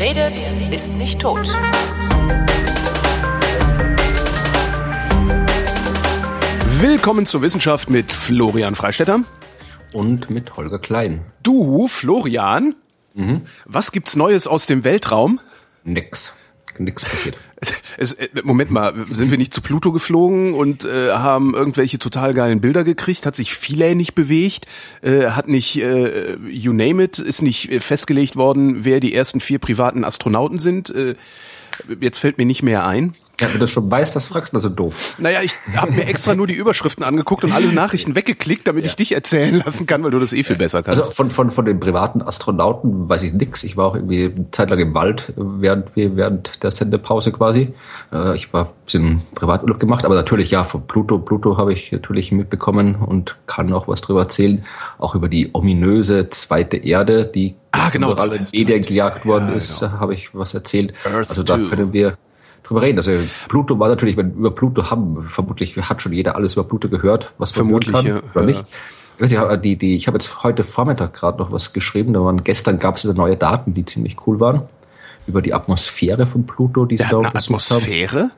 Wer redet, ist nicht tot. Willkommen zur Wissenschaft mit Florian Freistetter. Und mit Holger Klein. Du, Florian, was gibt's Neues aus dem Weltraum? Nix. Nix passiert. Es, äh, Moment mal, sind wir nicht zu Pluto geflogen und äh, haben irgendwelche total geilen Bilder gekriegt? Hat sich Philae nicht bewegt? Äh, hat nicht, äh, you name it, ist nicht äh, festgelegt worden, wer die ersten vier privaten Astronauten sind? Äh, jetzt fällt mir nicht mehr ein. Ja, wenn du das schon weißt, das fragst du also doof. Naja, ich habe mir extra nur die Überschriften angeguckt und alle Nachrichten weggeklickt, damit ich dich erzählen lassen kann, weil du das eh viel besser kannst. Also von, von, von den privaten Astronauten weiß ich nix. Ich war auch irgendwie eine Zeit lang im Wald während, wir- während der Sendepause quasi. Äh, Ich war ein bisschen Privaturlaub gemacht, aber natürlich ja, von Pluto. Pluto habe ich natürlich mitbekommen und kann auch was drüber erzählen. Auch über die ominöse zweite Erde, die Ah, genau, zweite- Medien gejagt worden Ja, ist, genau. habe ich was erzählt. Earth also da two. können wir drüber reden. Also Pluto war natürlich, wenn über Pluto haben, vermutlich hat schon jeder alles über Pluto gehört, was man Vermutlich, kann, ja. oder Ja. nicht. Ich weiß nicht, die, die, ich habe jetzt heute Vormittag gerade noch was geschrieben. Da waren gestern gab es wieder neue Daten, die ziemlich cool waren über die Atmosphäre von Pluto, die Der hat eine haben. Atmosphäre?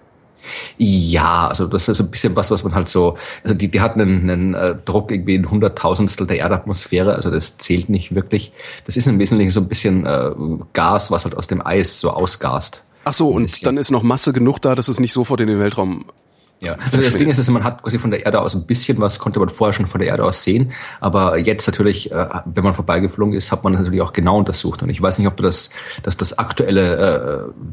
Ja, also das ist ein bisschen was, was man halt so, also die, die hatten einen, einen äh, Druck irgendwie in Hunderttausendstel der Erdatmosphäre, also das zählt nicht wirklich. Das ist im Wesentlichen so ein bisschen äh, Gas, was halt aus dem Eis so ausgast. Ach so, und bisschen. dann ist noch Masse genug da, dass es nicht sofort in den Weltraum. Ja, also das Ding ist, dass man hat quasi von der Erde aus ein bisschen was, konnte man vorher schon von der Erde aus sehen, aber jetzt natürlich, äh, wenn man vorbeigeflogen ist, hat man natürlich auch genau untersucht. Und ich weiß nicht, ob das, dass das aktuelle äh,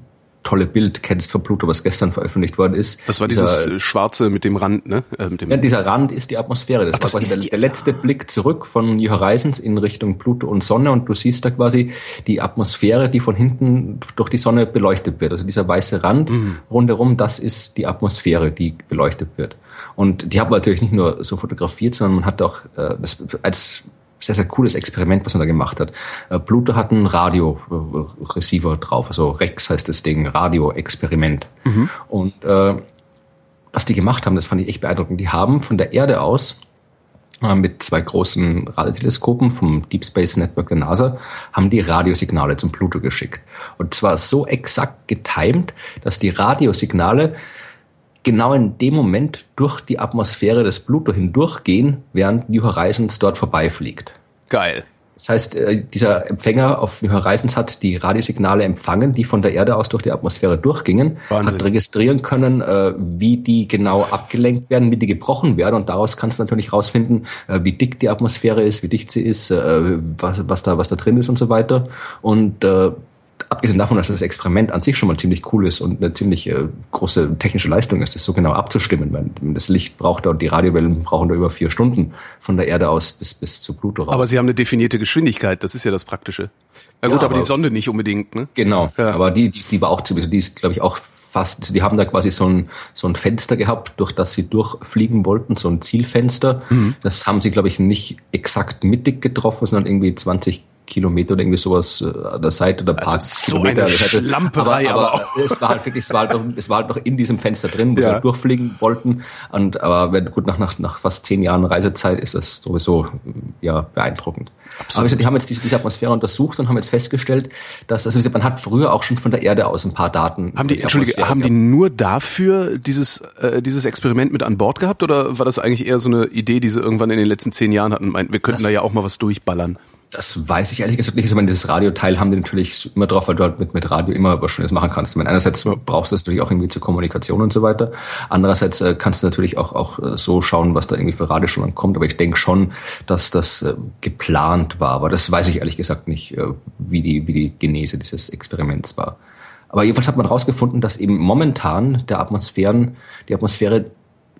tolle Bild kennst von Pluto, was gestern veröffentlicht worden ist. Das war Dieser- dieses äh, Schwarze mit dem Rand, ne? Äh, dem Ja, dieser Rand ist die Atmosphäre. Das, Ach, das war quasi ist der, die- der letzte Blick zurück von New Horizons in Richtung Pluto und Sonne und du siehst da quasi die Atmosphäre, die von hinten durch die Sonne beleuchtet wird. Also dieser weiße Rand Mhm. rundherum, das ist die Atmosphäre, die beleuchtet wird. Und die hat man natürlich nicht nur so fotografiert, sondern man hat auch äh, das als sehr, sehr cooles Experiment, was man da gemacht hat. Äh, Pluto hat einen Radio-Receiver drauf, also Rex heißt das Ding, Radio-Experiment. Und äh, was die gemacht haben, das fand ich echt beeindruckend. Die haben von der Erde aus äh, mit zwei großen Radioteleskopen vom Deep Space Network der NASA, haben die Radiosignale zum Pluto geschickt. Und zwar so exakt getimed, dass die Radiosignale genau in dem Moment durch die Atmosphäre des Pluto hindurchgehen, während New Horizons dort vorbeifliegt. Geil. Das heißt, äh, dieser Empfänger auf New Horizons hat die Radiosignale empfangen, die von der Erde aus durch die Atmosphäre durchgingen, Wahnsinn. hat registrieren können, äh, wie die genau abgelenkt werden, wie die gebrochen werden und daraus kannst du natürlich rausfinden, äh, wie dick die Atmosphäre ist, wie dicht sie ist, was, was da was da drin ist und so weiter. Und abgesehen davon, dass das Experiment an sich schon mal ziemlich cool ist und eine ziemlich äh, große technische Leistung ist, das so genau abzustimmen. Weil das Licht braucht da und die Radiowellen brauchen da über vier Stunden von der Erde aus bis, bis zu Pluto raus. Aber sie haben eine definierte Geschwindigkeit, das ist ja das Praktische. Ja gut, Ja, aber, die aber- Sonde nicht unbedingt, ne? Genau, Ja. aber die, die, die war auch ziemlich, die ist, glaube ich, auch fast, die haben da quasi so ein, so ein Fenster gehabt, durch das sie durchfliegen wollten, so ein Zielfenster. Mhm. Das haben sie, glaube ich, nicht exakt mittig getroffen, sondern irgendwie 20 Kilometer oder irgendwie sowas äh, an der Seite oder ein paar Also so Kilometer. eine Seite. Schlamperei, aber, aber aber es war halt wirklich, es war halt noch, es war halt noch in diesem Fenster drin, wo Ja. sie halt durchfliegen wollten. Und aber wenn gut nach, nach, nach fast zehn Jahren Reisezeit ist das sowieso ja beeindruckend. Aber wie gesagt, die haben jetzt diese, diese Atmosphäre untersucht und haben jetzt festgestellt, dass also wie gesagt, man hat früher auch schon von der Erde aus ein paar Daten. Haben die, Entschuldige, haben die nur dafür dieses, äh, dieses Experiment mit an Bord gehabt oder war das eigentlich eher so eine Idee, die sie irgendwann in den letzten zehn Jahren hatten? Meinten, wir könnten Das- da ja auch mal was durchballern. Das weiß ich ehrlich gesagt nicht. Ich meine, dieses Radioteil haben die natürlich immer drauf, weil du halt mit, mit Radio immer was Schönes machen kannst. Ich meine, einerseits brauchst du das natürlich auch irgendwie zur Kommunikation und so weiter. Andererseits äh, kannst du natürlich auch, auch äh, so schauen, was da irgendwie für Radiostunden kommt. Aber ich denke schon, dass das äh, geplant war. Aber das weiß ich ehrlich gesagt nicht, äh, wie, die, wie die Genese dieses Experiments war. Aber jedenfalls hat man herausgefunden, dass eben momentan der Atmosphären, die Atmosphäre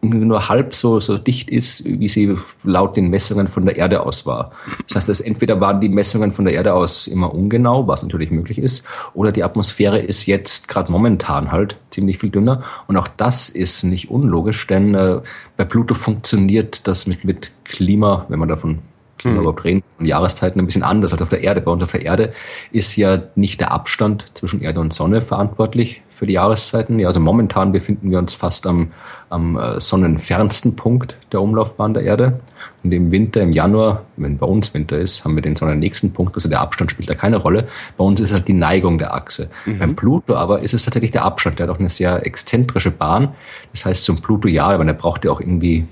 nur halb so, so dicht ist, wie sie laut den Messungen von der Erde aus war. Das heißt, dass entweder waren die Messungen von der Erde aus immer ungenau, was natürlich möglich ist, oder die Atmosphäre ist jetzt gerade momentan halt ziemlich viel dünner. Und auch das ist nicht unlogisch, denn äh, bei Pluto funktioniert das mit, mit Klima, wenn man davon Klima überhaupt reden, und Jahreszeiten ein bisschen anders als auf der Erde. Bei uns auf der Erde ist ja nicht der Abstand zwischen Erde und Sonne verantwortlich für die Jahreszeiten. Ja, also momentan befinden wir uns fast am, am äh, sonnenfernsten Punkt der Umlaufbahn der Erde. Und im Winter, im Januar, wenn bei uns Winter ist, haben wir den sonnennächsten Punkt, also der Abstand spielt da keine Rolle. Bei uns ist halt die Neigung der Achse. Mhm. Beim Pluto aber ist es tatsächlich der Abstand. Der hat auch eine sehr exzentrische Bahn. Das heißt, zum Pluto ja, aber der braucht ja auch irgendwie,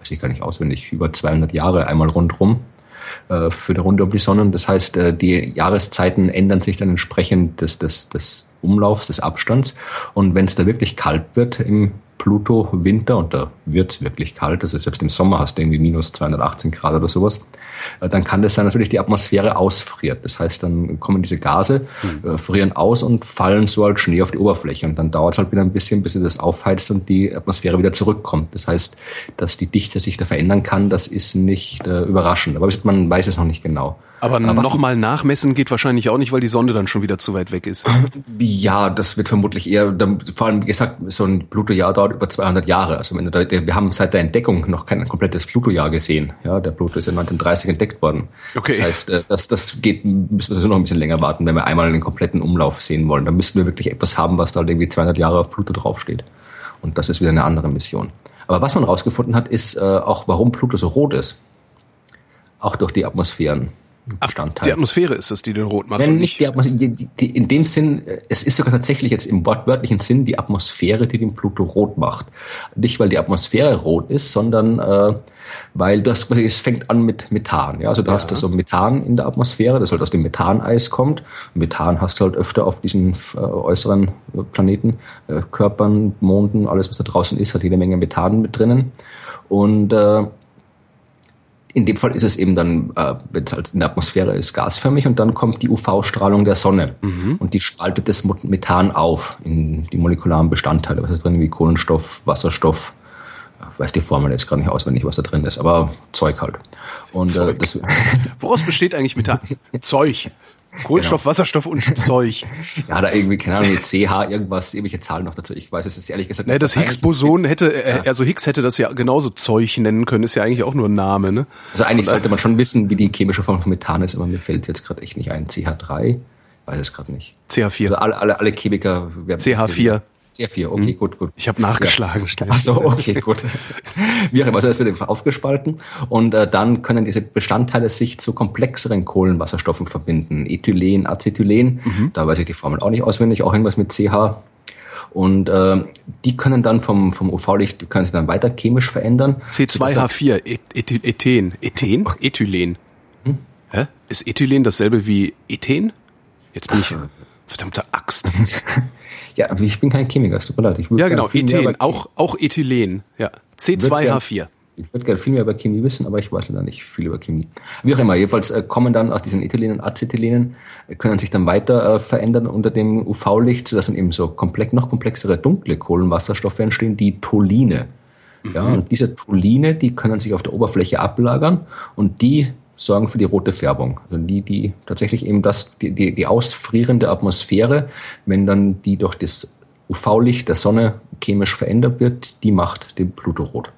weiß ich gar nicht auswendig, über 200 Jahre einmal rundrum äh, für die Runde um die Sonne. Das heißt, äh, die Jahreszeiten ändern sich dann entsprechend des, des, des Umlaufs, des Abstands. Und wenn es da wirklich kalt wird im Pluto Winter und da wird es wirklich kalt, also selbst im Sommer hast du irgendwie minus 218 Grad oder sowas, äh, dann kann das sein, dass wirklich die Atmosphäre ausfriert. Das heißt, dann kommen diese Gase, mhm. frieren aus und fallen so als Schnee auf die Oberfläche. Und dann dauert es halt wieder ein bisschen, bis sie das aufheizt und die Atmosphäre wieder zurückkommt. Das heißt, dass die Dichte sich da verändern kann, das ist nicht äh, überraschend. Aber man weiß es noch nicht genau. Aber nochmal nachmessen geht wahrscheinlich auch nicht, weil die Sonde dann schon wieder zu weit weg ist. Ja, das wird vermutlich eher, vor allem wie gesagt, so ein Pluto-Jahr dauert über 200 Jahre. Also wir haben seit der Entdeckung noch kein komplettes Pluto-Jahr gesehen. Ja, der Pluto ist ja 1930 entdeckt worden. Okay. Das heißt, äh, das, das geht, müssen wir noch ein bisschen länger warten, wenn wir einmal den kompletten Umlauf sehen wollen. Dann müssten wir wirklich etwas haben, was da halt irgendwie 200 Jahre auf Pluto draufsteht. Und das ist wieder eine andere Mission. Aber was man rausgefunden hat, ist äh, auch, warum Pluto so rot ist. Auch durch die Atmosphären. Bestandteil. Die Atmosphäre ist es, die den rot macht. Wenn nicht die Atmosphäre, die, die, in dem Sinn, es ist sogar tatsächlich jetzt im wortwörtlichen Sinn die Atmosphäre, die den Pluto rot macht. Nicht, weil die Atmosphäre rot ist, sondern äh, weil du hast, es fängt an mit Methan. Ja? Also du ja. hast da so Methan in der Atmosphäre, das halt aus dem Methaneis kommt. Methan hast du halt öfter auf diesen äh, äußeren Planeten, äh, Körpern, Monden, alles was da draußen ist, hat jede Menge Methan mit drinnen. Und äh, in dem Fall ist es eben dann, äh, wenn es halt in der Atmosphäre ist, gasförmig und dann kommt die UV-Strahlung der Sonne mhm. und die spaltet das Methan auf in die molekularen Bestandteile. Was ist drin? Wie Kohlenstoff, Wasserstoff, weiß die Formel jetzt gar nicht auswendig, was da drin ist, aber Zeug halt. Und äh, Zeug. Äh, das, Woraus besteht eigentlich Methan? Zeug. Kohlenstoff, genau. Wasserstoff und Zeug. Ja, da irgendwie, keine Ahnung, CH, irgendwas, irgendwelche Zahlen noch dazu. Ich weiß es jetzt ehrlich gesagt nicht. Nee, das Higgs-Boson hätte, äh, also Higgs hätte das ja genauso Zeug nennen können, ist ja eigentlich auch nur ein Name, ne? Also eigentlich sollte man schon wissen, wie die chemische Form von Methan ist, aber mir fällt es jetzt gerade echt nicht ein. CH3? Weiß es gerade nicht. CH4. Also alle, alle, alle Chemiker. CH4. Sehr viel, okay, hm. gut, gut. Ich habe nachgeschlagen. Ja. Ach so, okay, gut. Wie auch immer, also das wird aufgespalten und äh, dann können diese Bestandteile sich zu komplexeren Kohlenwasserstoffen verbinden. Ethylen, Acetylen, mhm. da weiß ich die Formel auch nicht auswendig, auch irgendwas mit CH. Und äh, die können dann vom, vom UV-Licht, können sich dann weiter chemisch verändern. C2H4, Ethen. Ethen? Ethylen. Hm? Hä? Ist Ethylen dasselbe wie Ethen? Jetzt bin ich... Verdammte Axt. Ja, ich bin kein Chemiker, es tut mir leid. Ich ja, genau, Ethen, auch, auch Ethylen, ja. C2H4. Ich würde gerne viel mehr über Chemie wissen, aber ich weiß da nicht viel über Chemie. Wie auch immer, jedenfalls äh, kommen dann aus diesen Ethylen und Acetylenen, äh, können sich dann weiter äh, verändern unter dem UV-Licht, sodass dann eben so komplex, noch komplexere dunkle Kohlenwasserstoffe entstehen, die Toline. Mhm. Ja, und diese Toline, die können sich auf der Oberfläche ablagern und die sorgen für die rote Färbung. Also die, die tatsächlich eben das, die, die, die ausfrierende Atmosphäre, wenn dann die durch das UV-Licht der Sonne chemisch verändert wird, die macht den Pluto rot.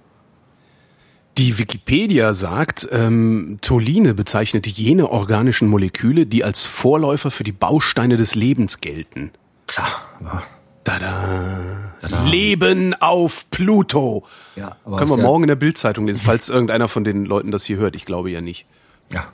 Die Wikipedia sagt, ähm, Toline bezeichnet jene organischen Moleküle, die als Vorläufer für die Bausteine des Lebens gelten. Tja, ja. Tada. Tada. Leben auf Pluto. Ja, Können wir morgen in der Bildzeitung lesen, falls irgendeiner von den Leuten das hier hört. Ich glaube ja nicht ja,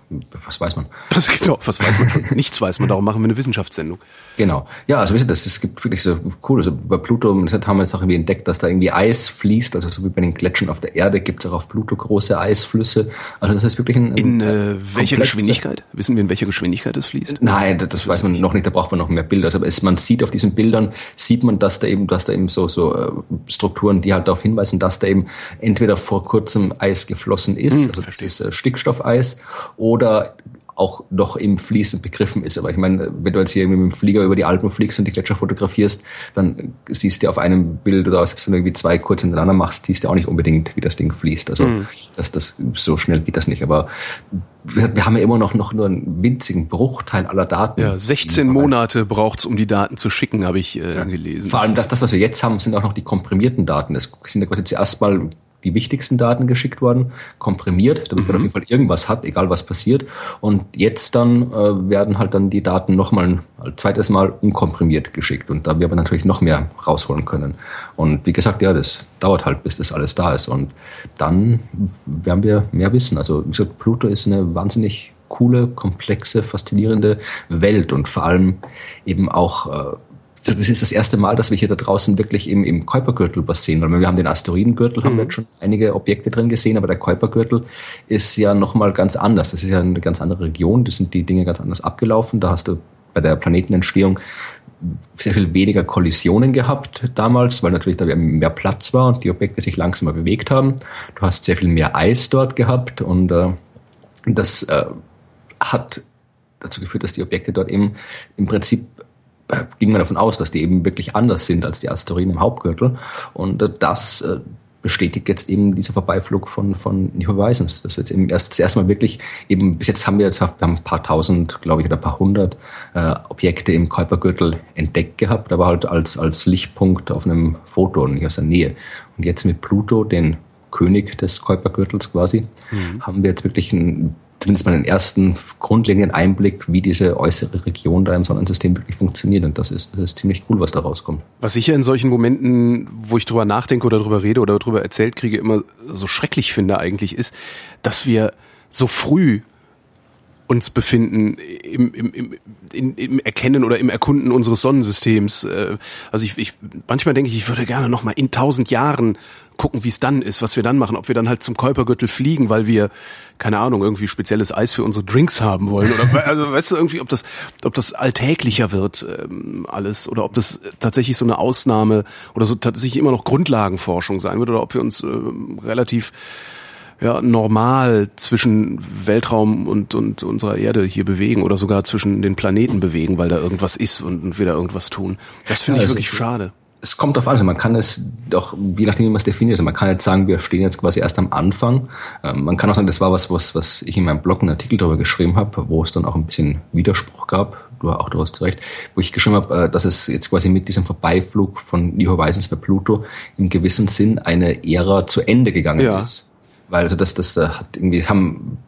was weiß man? genau, was weiß man? Nichts weiß man, darum machen wir eine Wissenschaftssendung. Genau. Ja, also wisst ihr, das, es gibt wirklich so cool, also bei Pluto haben wir jetzt auch irgendwie entdeckt, dass da irgendwie Eis fließt, also so wie bei den Gletschern auf der Erde gibt es auch auf Pluto große Eisflüsse. Also das ist wirklich ein, ein In äh, welcher Geschwindigkeit? Wissen wir, in welcher Geschwindigkeit es fließt? Nein, das, das weiß man noch nicht, da braucht man noch mehr Bilder. Also es, man sieht auf diesen Bildern, sieht man, dass da eben, dass da eben so, so äh, Strukturen, die halt darauf hinweisen, dass da eben entweder vor kurzem Eis geflossen ist, hm, also das ist äh, Stickstoffeis, oder auch noch im Fließen begriffen ist. Aber ich meine, wenn du jetzt hier mit dem Flieger über die Alpen fliegst und die Gletscher fotografierst, dann siehst du auf einem Bild oder selbst wenn du irgendwie zwei kurz hintereinander machst, siehst du auch nicht unbedingt, wie das Ding fließt. Also mhm. das, das, so schnell geht das nicht. Aber wir, wir haben ja immer noch, noch nur einen winzigen Bruchteil aller Daten. Ja, 16 Monate braucht's, um die Daten zu schicken, habe ich äh, ja. gelesen. Vor allem das, das, was wir jetzt haben, sind auch noch die komprimierten Daten. Es sind ja quasi zuerst mal die wichtigsten Daten geschickt worden, komprimiert, damit man mhm. auf jeden Fall irgendwas hat, egal was passiert. Und jetzt dann äh, werden halt dann die Daten nochmal ein, ein zweites Mal unkomprimiert geschickt. Und da wir aber natürlich noch mehr rausholen können. Und wie gesagt, ja, das dauert halt, bis das alles da ist. Und dann werden wir mehr wissen. Also wie gesagt, Pluto ist eine wahnsinnig coole, komplexe, faszinierende Welt und vor allem eben auch äh, das ist das erste Mal, dass wir hier da draußen wirklich im, im Kuipergürtel was sehen, weil wir haben den Asteroidengürtel, mhm. haben wir jetzt schon einige Objekte drin gesehen, aber der Kuipergürtel ist ja nochmal ganz anders. Das ist ja eine ganz andere Region, das sind die Dinge ganz anders abgelaufen. Da hast du bei der Planetenentstehung sehr viel weniger Kollisionen gehabt damals, weil natürlich da mehr Platz war und die Objekte sich langsamer bewegt haben. Du hast sehr viel mehr Eis dort gehabt und äh, das äh, hat dazu geführt, dass die Objekte dort eben im Prinzip ging man davon aus, dass die eben wirklich anders sind als die Asteroiden im Hauptgürtel. Und äh, das äh, bestätigt jetzt eben dieser Vorbeiflug von, von New Horizons. Das jetzt eben erst zuerst mal wirklich eben, bis jetzt haben wir jetzt wir haben ein paar tausend, glaube ich, oder ein paar hundert äh, Objekte im Kuipergürtel entdeckt gehabt, aber halt als, als Lichtpunkt auf einem Foto und nicht aus der Nähe. Und jetzt mit Pluto, den König des Kuipergürtels quasi, mhm. haben wir jetzt wirklich ein zumindest mal einen ersten grundlegenden Einblick, wie diese äußere Region da im Sonnensystem wirklich funktioniert. Und das ist, das ist ziemlich cool, was da rauskommt. Was ich ja in solchen Momenten, wo ich drüber nachdenke oder drüber rede oder drüber erzählt kriege, immer so schrecklich finde eigentlich, ist, dass wir so früh uns befinden im, im, im, im, im Erkennen oder im Erkunden unseres Sonnensystems. Äh, also ich, ich manchmal denke ich, ich würde gerne noch mal in tausend Jahren gucken, wie es dann ist, was wir dann machen, ob wir dann halt zum Kuipergürtel fliegen, weil wir keine Ahnung irgendwie spezielles Eis für unsere Drinks haben wollen oder also weißt du irgendwie, ob das ob das alltäglicher wird ähm, alles oder ob das tatsächlich so eine Ausnahme oder so tatsächlich immer noch Grundlagenforschung sein wird oder ob wir uns äh, relativ ja, normal zwischen Weltraum und, und unserer Erde hier bewegen oder sogar zwischen den Planeten bewegen, weil da irgendwas ist und, und wir da irgendwas tun. Das finde ich also wirklich schade. Es kommt auf an, also man kann es doch, je nachdem, wie man es definiert, also man kann jetzt sagen, wir stehen jetzt quasi erst am Anfang. Ähm, man kann auch sagen, das war was, was, was ich in meinem Blog einen Artikel darüber geschrieben habe, wo es dann auch ein bisschen Widerspruch gab, du auch du hast recht, wo ich geschrieben habe, äh, dass es jetzt quasi mit diesem Vorbeiflug von New Horizons bei Pluto im gewissen Sinn eine Ära zu Ende gegangen ja. ist weil also das, das, das hat irgendwie, haben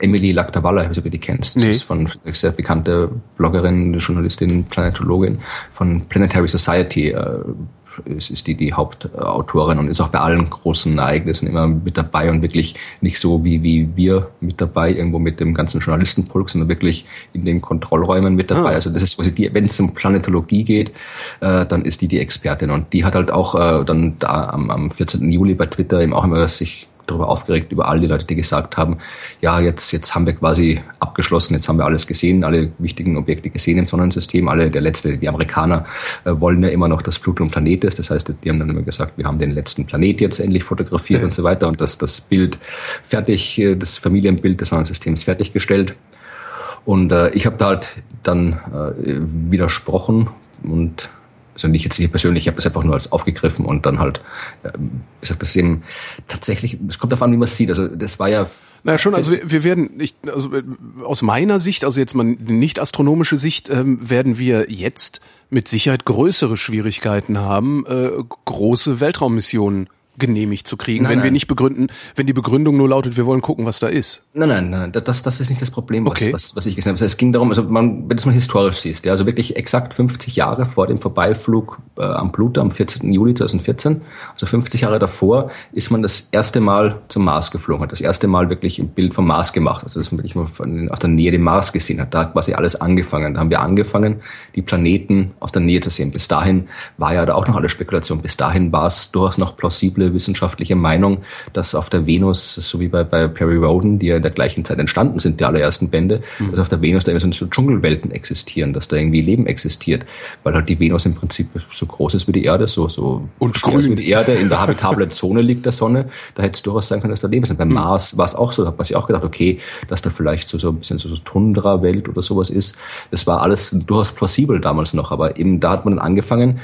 Emily Lactavalla, ich weiß nicht, ob du die kennst. Das nee. ist von sehr bekannte Bloggerin, Journalistin, Planetologin von Planetary Society. Äh, ist, ist die die Hauptautorin und ist auch bei allen großen Ereignissen immer mit dabei und wirklich nicht so wie, wie wir mit dabei, irgendwo mit dem ganzen Journalistenpulk, sondern wirklich in den Kontrollräumen mit dabei. Ah. Also das ist quasi die, wenn es um Planetologie geht, äh, dann ist die die Expertin und die hat halt auch äh, dann da am, am 14. Juli bei Twitter eben auch immer sich darüber aufgeregt, über all die Leute, die gesagt haben, ja, jetzt, jetzt haben wir quasi abgeschlossen, jetzt haben wir alles gesehen, alle wichtigen Objekte gesehen im Sonnensystem, alle, der letzte, die Amerikaner äh, wollen ja immer noch, dass Pluto ein Planet ist, das heißt, die haben dann immer gesagt, wir haben den letzten Planet jetzt endlich fotografiert ja. und so weiter und das, das Bild fertig, äh, das Familienbild des Sonnensystems fertiggestellt. Und äh, ich habe da halt dann äh, widersprochen und also nicht jetzt nicht persönlich, ich habe das einfach nur als aufgegriffen und dann halt ähm, gesagt, das ist eben tatsächlich, es kommt darauf an, wie man es sieht. Also das war ja. Na schon, also wir, wir werden nicht, also aus meiner Sicht, also jetzt mal nicht astronomische Sicht, ähm, werden wir jetzt mit Sicherheit größere Schwierigkeiten haben, äh, große Weltraummissionen genehmigt zu kriegen, nein, wenn nein. wir nicht begründen, wenn die Begründung nur lautet, wir wollen gucken, was da ist. Nein, nein, nein, das, das ist nicht das Problem, was, okay. was, was ich gesagt habe. Es ging darum, also man, wenn du es mal historisch siehst, ja, also wirklich exakt 50 Jahre vor dem Vorbeiflug äh, am Pluto am 14. Juli 2014, also 50 Jahre davor, ist man das erste Mal zum Mars geflogen, hat das erste Mal wirklich ein Bild vom Mars gemacht, also dass man wirklich mal von, aus der Nähe den Mars gesehen hat. Da hat quasi alles angefangen. Da haben wir angefangen, die Planeten aus der Nähe zu sehen. Bis dahin war ja da auch noch alle Spekulation. Bis dahin war es durchaus noch plausible wissenschaftliche Meinung, dass auf der Venus, so wie bei, bei Perry Roden, die ja in der gleichen Zeit entstanden sind, die allerersten Bände, mhm. dass auf der Venus da immer so Dschungelwelten existieren, dass da irgendwie Leben existiert, weil halt die Venus im Prinzip so groß ist wie die Erde, so, so und grün wie die Erde, in der habitablen Zone liegt der Sonne, da hätte es durchaus sein können, dass da Leben ist. Beim mhm. Mars war es auch so, da hat man sich auch gedacht, okay, dass da vielleicht so, so ein bisschen so, so Tundra-Welt oder sowas ist. Das war alles durchaus plausibel damals noch, aber eben da hat man dann angefangen,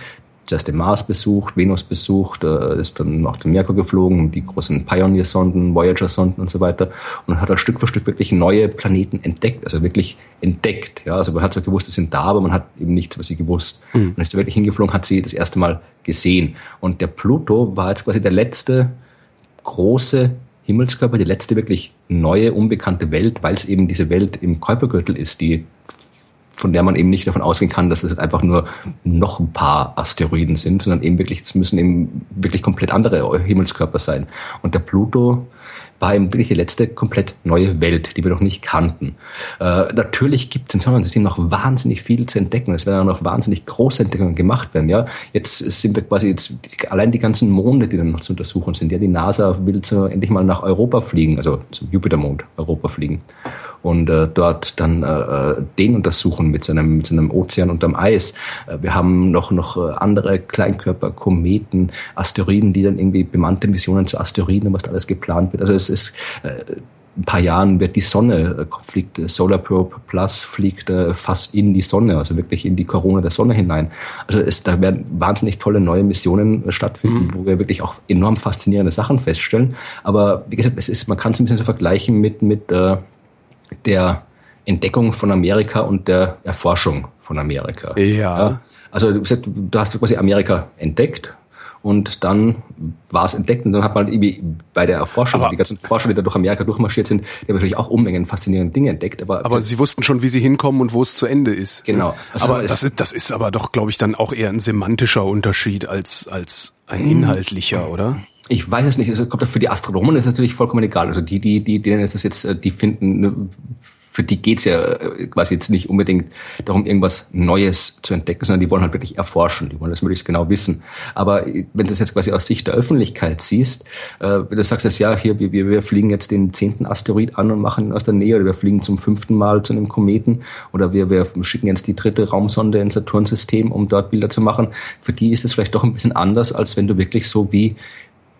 zuerst den Mars besucht, Venus besucht, äh, ist dann noch den Merkur geflogen, die großen Pioneer-Sonden, Voyager-Sonden und so weiter und hat halt Stück für Stück wirklich neue Planeten entdeckt, also wirklich entdeckt. Ja, also man hat zwar gewusst, sie sind da, aber man hat eben nichts, was sie gewusst. Mhm. Und ist wirklich hingeflogen, hat sie das erste Mal gesehen. Und der Pluto war jetzt quasi der letzte große Himmelskörper, die letzte wirklich neue, unbekannte Welt, weil es eben diese Welt im Kuipergürtel ist, die von der man eben nicht davon ausgehen kann, dass es einfach nur noch ein paar Asteroiden sind, sondern eben wirklich, es müssen eben wirklich komplett andere Himmelskörper sein. Und der Pluto war eben wirklich die letzte komplett neue Welt, die wir noch nicht kannten. Äh, natürlich gibt es im Sonnensystem noch wahnsinnig viel zu entdecken. Es werden auch noch wahnsinnig große Entdeckungen gemacht werden. Ja, jetzt sind wir quasi jetzt allein die ganzen Monde, die dann noch zu untersuchen sind. Ja, die NASA will so endlich mal nach Europa fliegen, also zum Jupitermond Europa fliegen und äh, dort dann äh, äh, den untersuchen mit seinem, mit seinem Ozean unterm Eis. Äh, wir haben noch, noch äh, andere Kleinkörper, Kometen, Asteroiden, die dann irgendwie bemannte Missionen zu Asteroiden, was da alles geplant wird. Also es ist äh, ein paar Jahren wird die Sonne, fliegt Solar Probe Plus, fliegt fast in die Sonne, also wirklich in die Corona der Sonne hinein. Also es, da werden wahnsinnig tolle neue Missionen stattfinden, mhm. wo wir wirklich auch enorm faszinierende Sachen feststellen. Aber wie gesagt, es ist, man kann es ein bisschen so vergleichen mit, mit äh, der Entdeckung von Amerika und der Erforschung von Amerika. Ja. ja. Also du hast quasi Amerika entdeckt und dann war es entdeckt und dann hat man irgendwie bei der Erforschung, aber, die ganzen Forscher, die da durch Amerika durchmarschiert sind, die haben natürlich auch Unmengen faszinierende Dinge entdeckt. Aber, aber sie wussten schon, wie sie hinkommen und wo es zu Ende ist. Genau. Also aber das ist, das ist aber doch, glaube ich, dann auch eher ein semantischer Unterschied als, als ein hm. inhaltlicher, oder? Ich weiß es nicht. Also kommt für die Astronomen ist es natürlich vollkommen egal. Also die, die, die, denen ist das jetzt, äh, die finden, ne, für die geht's ja äh, quasi jetzt nicht unbedingt darum, irgendwas Neues zu entdecken, sondern die wollen halt wirklich erforschen, die wollen das möglichst genau wissen. Aber wenn du das jetzt quasi aus Sicht der Öffentlichkeit siehst, äh, wenn du sagst jetzt, ja, hier, wir, wir fliegen jetzt den zehnten Asteroid an und machen ihn aus der Nähe, oder wir fliegen zum fünften Mal zu einem Kometen, oder wir, wir schicken jetzt die dritte Raumsonde ins Saturnsystem, um dort Bilder zu machen, für die ist es vielleicht doch ein bisschen anders, als wenn du wirklich so wie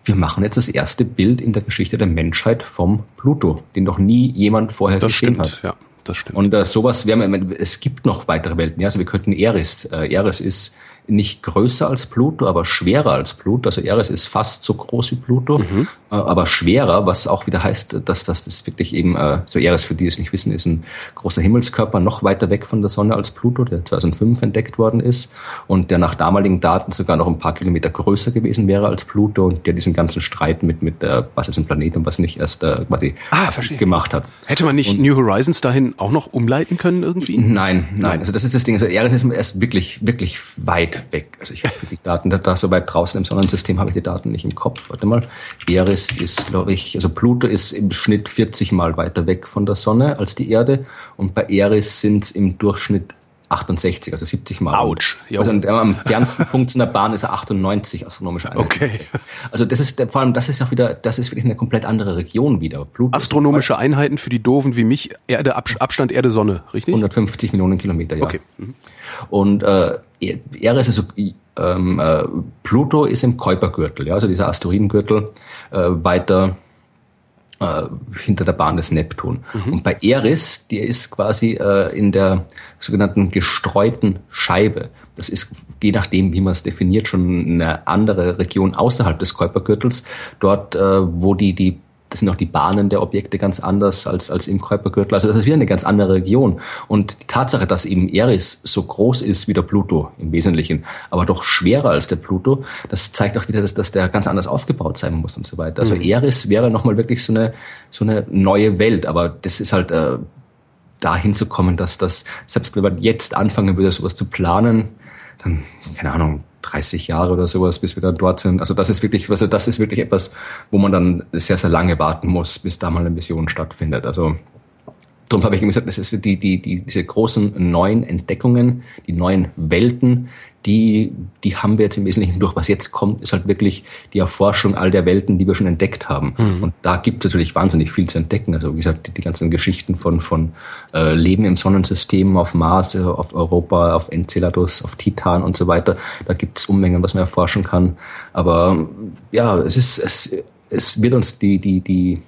wir machen jetzt das erste Bild in der Geschichte der Menschheit vom Pluto, den noch nie jemand vorher das gesehen stimmt, hat. Ja, das stimmt. Und äh, sowas, haben, es gibt noch weitere Welten. Ja, also wir könnten Eris. Äh, Eris ist nicht größer als Pluto, aber schwerer als Pluto. Also Eris ist fast so groß wie Pluto, mhm. äh, aber schwerer, was auch wieder heißt, dass, dass das wirklich eben, äh, so Eris, für die es nicht wissen, ist ein großer Himmelskörper noch weiter weg von der Sonne als Pluto, der 2005 entdeckt worden ist und der nach damaligen Daten sogar noch ein paar Kilometer größer gewesen wäre als Pluto und der diesen ganzen Streit mit, mit äh, was ist ein Planet und was nicht erst äh, quasi ah, gemacht hat. Hätte man nicht und, New Horizons dahin auch noch umleiten können irgendwie? Nein, nein. Also das ist das Ding. Also Eris ist erst wirklich, wirklich weit weg. Also ich habe die Daten da, da so weit draußen im Sonnensystem habe ich die Daten nicht im Kopf. Warte mal. Eris ist, glaube ich, also Pluto ist im Schnitt 40 Mal weiter weg von der Sonne als die Erde und bei Eris sind es im Durchschnitt 68, also 70 Mal. Autsch. Also am fernsten Punkt in der Bahn ist er 98 astronomische Einheiten. Okay. Also das ist vor allem das ist auch wieder das ist wirklich eine komplett andere Region wieder. Pluto astronomische Einheiten für die Doofen wie mich Erde Abstand Erde Sonne, richtig? 150 Millionen Kilometer, ja. Okay. Mhm. Und äh, Eris also ähm, äh, Pluto ist im Kuipergürtel, ja, also dieser Asteroidengürtel äh, weiter äh, hinter der Bahn des Neptun. Mhm. Und bei Eris, der ist quasi äh, in der sogenannten gestreuten Scheibe. Das ist, je nachdem, wie man es definiert, schon eine andere Region außerhalb des Kuipergürtels. Dort, äh, wo die, die das sind auch die Bahnen der Objekte ganz anders als, als im Kuipergürtel. Also das ist wieder eine ganz andere Region. Und die Tatsache, dass eben Eris so groß ist wie der Pluto im Wesentlichen, aber doch schwerer als der Pluto, das zeigt auch wieder, dass, dass der ganz anders aufgebaut sein muss und so weiter. Also mhm. Eris wäre nochmal wirklich so eine, so eine neue Welt, aber das ist halt äh, dahin zu kommen, dass das, selbst wenn man jetzt anfangen würde, sowas zu planen, dann, keine Ahnung, 30 Jahre oder sowas, bis wir dann dort sind. Also das ist wirklich, also das ist wirklich etwas, wo man dann sehr, sehr lange warten muss, bis da mal eine Mission stattfindet. Also Darum habe ich gesagt, das ist die, die, die, diese großen neuen Entdeckungen, die neuen Welten, die, die haben wir jetzt im Wesentlichen durch. Was jetzt kommt, ist halt wirklich die Erforschung all der Welten, die wir schon entdeckt haben. Mhm. Und da gibt es natürlich wahnsinnig viel zu entdecken. Also wie gesagt, die, die ganzen Geschichten von, von äh, Leben im Sonnensystem, auf Mars, auf Europa, auf Enceladus, auf Titan und so weiter. Da gibt es Unmengen, was man erforschen kann. Aber ja, es ist, es, es wird uns die, die, die,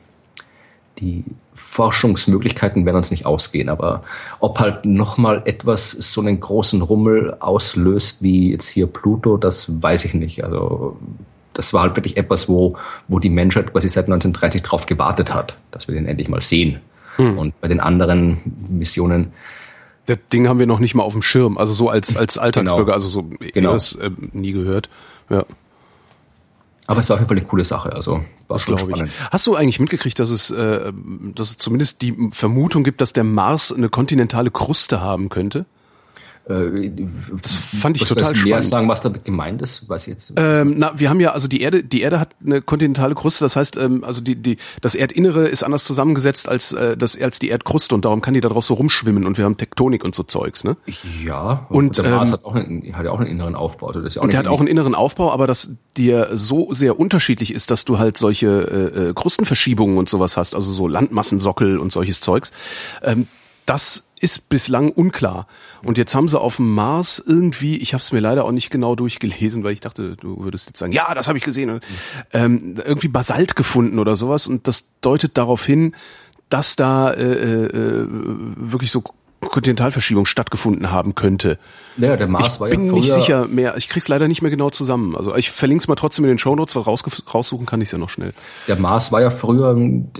die Forschungsmöglichkeiten werden uns nicht ausgehen, aber ob halt nochmal etwas so einen großen Rummel auslöst wie jetzt hier Pluto, das weiß ich nicht. Also das war halt wirklich etwas, wo, wo die Menschheit quasi seit 1930 drauf gewartet hat, dass wir den endlich mal sehen. Hm. Und bei den anderen Missionen das Ding haben wir noch nicht mal auf dem Schirm, also so als als Alltagsbürger, genau. also so genau. das äh, nie gehört. Ja. Aber es war auf jeden Fall eine coole Sache. Also das glaube ich. Hast du eigentlich mitgekriegt, dass es, äh, dass es zumindest die Vermutung gibt, dass der Mars eine kontinentale Kruste haben könnte? Äh, das fand ich was total spannend. Mehr sagen, was damit gemeint ist, ich jetzt. Ähm, na, wir haben ja also die Erde, die Erde hat eine kontinentale Kruste, das heißt, ähm, also die die das Erdinnere ist anders zusammengesetzt als äh, das als die Erdkruste und darum kann die da drauf so rumschwimmen und wir haben Tektonik und so Zeugs, ne? Ja. Und, und der Mars ähm, hat auch einen, hat ja auch einen inneren Aufbau. Also das ist ja auch und der hat auch einen inneren Aufbau, aber dass dir so sehr unterschiedlich ist, dass du halt solche äh, äh, Krustenverschiebungen und sowas hast, also so Landmassensockel und solches Zeugs. Ähm, das ist bislang unklar. Und jetzt haben sie auf dem Mars irgendwie, ich habe es mir leider auch nicht genau durchgelesen, weil ich dachte, du würdest jetzt sagen, ja, das habe ich gesehen, ähm, irgendwie Basalt gefunden oder sowas. Und das deutet darauf hin, dass da äh, äh, wirklich so Kontinentalverschiebung stattgefunden haben könnte. Ja, der Mars ich war ja bin nicht sicher mehr. Ich krieg's leider nicht mehr genau zusammen. Also ich verlinke es mal trotzdem in den Shownotes, weil raus, raussuchen kann ich ja noch schnell. Der Mars war ja früher ein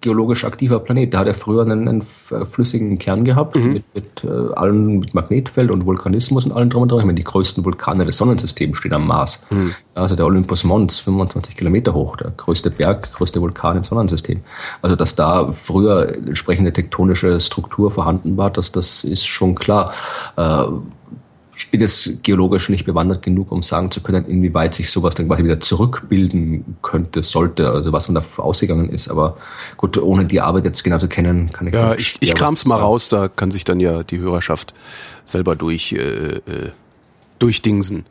geologisch aktiver Planet. Der hat ja früher einen, einen flüssigen Kern gehabt mhm. mit, mit äh, allen mit Magnetfeld und Vulkanismus und allem drum und dran. Ich meine, die größten Vulkane des Sonnensystems stehen am Mars. Mhm. Also der Olympus Mons, 25 Kilometer hoch, der größte Berg, größte Vulkan im Sonnensystem. Also dass da früher entsprechende tektonische Struktur vorhanden war, dass das ist schon klar. Äh, ich bin jetzt geologisch nicht bewandert genug, um sagen zu können, inwieweit sich sowas dann quasi wieder zurückbilden könnte, sollte, also was man da ausgegangen ist. Aber gut, ohne die Arbeit jetzt genau zu kennen, kann ich Ja, ich, ich kram's mal raus, da kann sich dann ja die Hörerschaft selber durch, äh, äh, durchdingsen.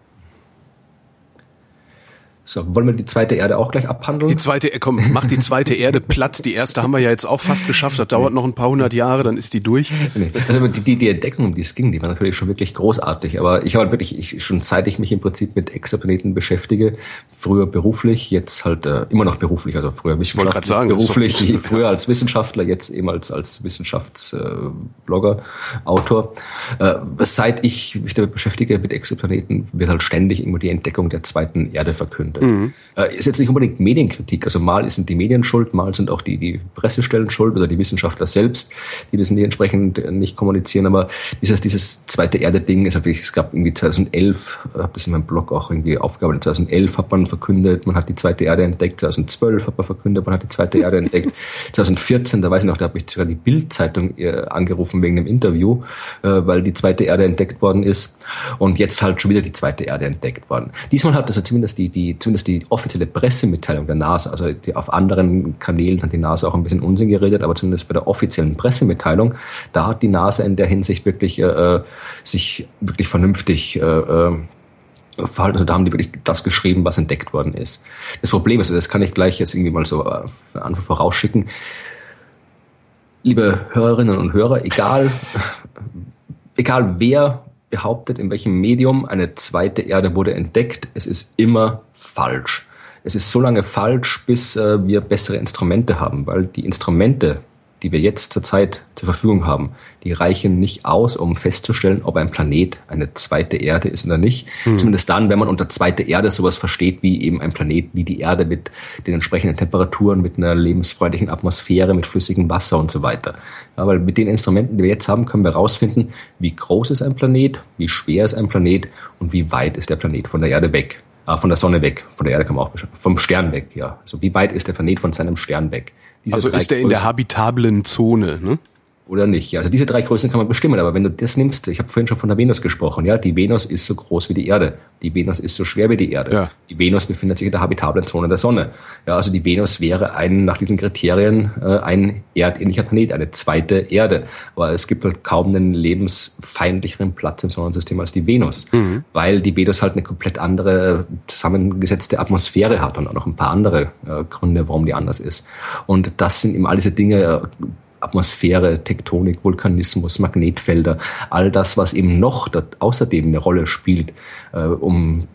So, wollen wir die zweite Erde auch gleich abhandeln? Die zweite, äh, komm, mach die zweite Erde platt. Die erste haben wir ja jetzt auch fast geschafft. Das dauert noch ein paar hundert Jahre, dann ist die durch. Nee, also die, die, die Entdeckung, um die es ging, die war natürlich schon wirklich großartig. Aber ich habe halt wirklich, ich, schon seit ich mich im Prinzip mit Exoplaneten beschäftige, früher beruflich, jetzt halt äh, immer noch beruflich, also früher wissenschaftlich, sagen, beruflich, früher als Wissenschaftler, jetzt eben als, als Wissenschaftsblogger, äh, Autor. Äh, seit ich mich damit beschäftige mit Exoplaneten, wird halt ständig immer die Entdeckung der zweiten Erde verkündet könnte. Mhm. Äh, ist jetzt nicht unbedingt Medienkritik. Also mal sind die Medien schuld, mal sind auch die, die Pressestellen schuld oder die Wissenschaftler selbst, die das nicht entsprechend nicht kommunizieren. Aber dieses, dieses zweite Erde-Ding ist natürlich, es gab irgendwie 2011, ich habe das in meinem Blog auch irgendwie aufgearbeitet, 2011 hat man verkündet, man hat die zweite Erde entdeckt, 2012 hat man verkündet, man hat die zweite Erde entdeckt, 2014, da weiß ich noch, da habe ich sogar die Bild-Zeitung äh, angerufen wegen einem Interview, äh, weil die zweite Erde entdeckt worden ist und jetzt halt schon wieder die zweite Erde entdeckt worden. Diesmal hat also zumindest die, die zumindest die offizielle Pressemitteilung der NASA, also die, auf anderen Kanälen hat die NASA auch ein bisschen Unsinn geredet, aber zumindest bei der offiziellen Pressemitteilung, da hat die NASA in der Hinsicht wirklich äh, sich wirklich vernünftig äh, äh verhalten. Also da haben die wirklich das geschrieben, was entdeckt worden ist. Das Problem ist, das kann ich gleich jetzt irgendwie mal so äh, Anfang vorausschicken. Liebe Hörerinnen und Hörer, egal, egal wer behauptet, in welchem Medium eine zweite Erde wurde entdeckt. Es ist immer falsch. Es ist so lange falsch, bis äh, wir bessere Instrumente haben, weil die Instrumente, die wir jetzt zurzeit zur Verfügung haben, die reichen nicht aus, um festzustellen, ob ein Planet eine zweite Erde ist oder nicht. Mhm. Zumindest dann, wenn man unter zweite Erde sowas versteht, wie eben ein Planet wie die Erde mit den entsprechenden Temperaturen, mit einer lebensfreundlichen Atmosphäre, mit flüssigem Wasser und so weiter. Ja, weil mit den Instrumenten, die wir jetzt haben, können wir herausfinden, wie groß ist ein Planet, wie schwer ist ein Planet und wie weit ist der Planet von der Erde weg. Ah, von der Sonne weg, von der Erde kann man auch vom Stern weg, ja. Also wie weit ist der Planet von seinem Stern weg? Also ist er in der habitablen Zone, ne? Oder nicht. Ja, also diese drei Größen kann man bestimmen, aber wenn du das nimmst, ich habe vorhin schon von der Venus gesprochen, ja, die Venus ist so groß wie die Erde, die Venus ist so schwer wie die Erde, ja. die Venus befindet sich in der habitablen Zone der Sonne. Ja, also die Venus wäre ein nach diesen Kriterien äh, ein erdähnlicher Planet, eine zweite Erde, aber es gibt halt kaum einen lebensfeindlicheren Platz im Sonnensystem als die Venus, mhm. weil die Venus halt eine komplett andere zusammengesetzte Atmosphäre hat und auch noch ein paar andere äh, Gründe, warum die anders ist. Und das sind eben all diese Dinge, äh, Atmosphäre, Tektonik, Vulkanismus, Magnetfelder, all das, was eben noch außerdem eine Rolle spielt, äh, um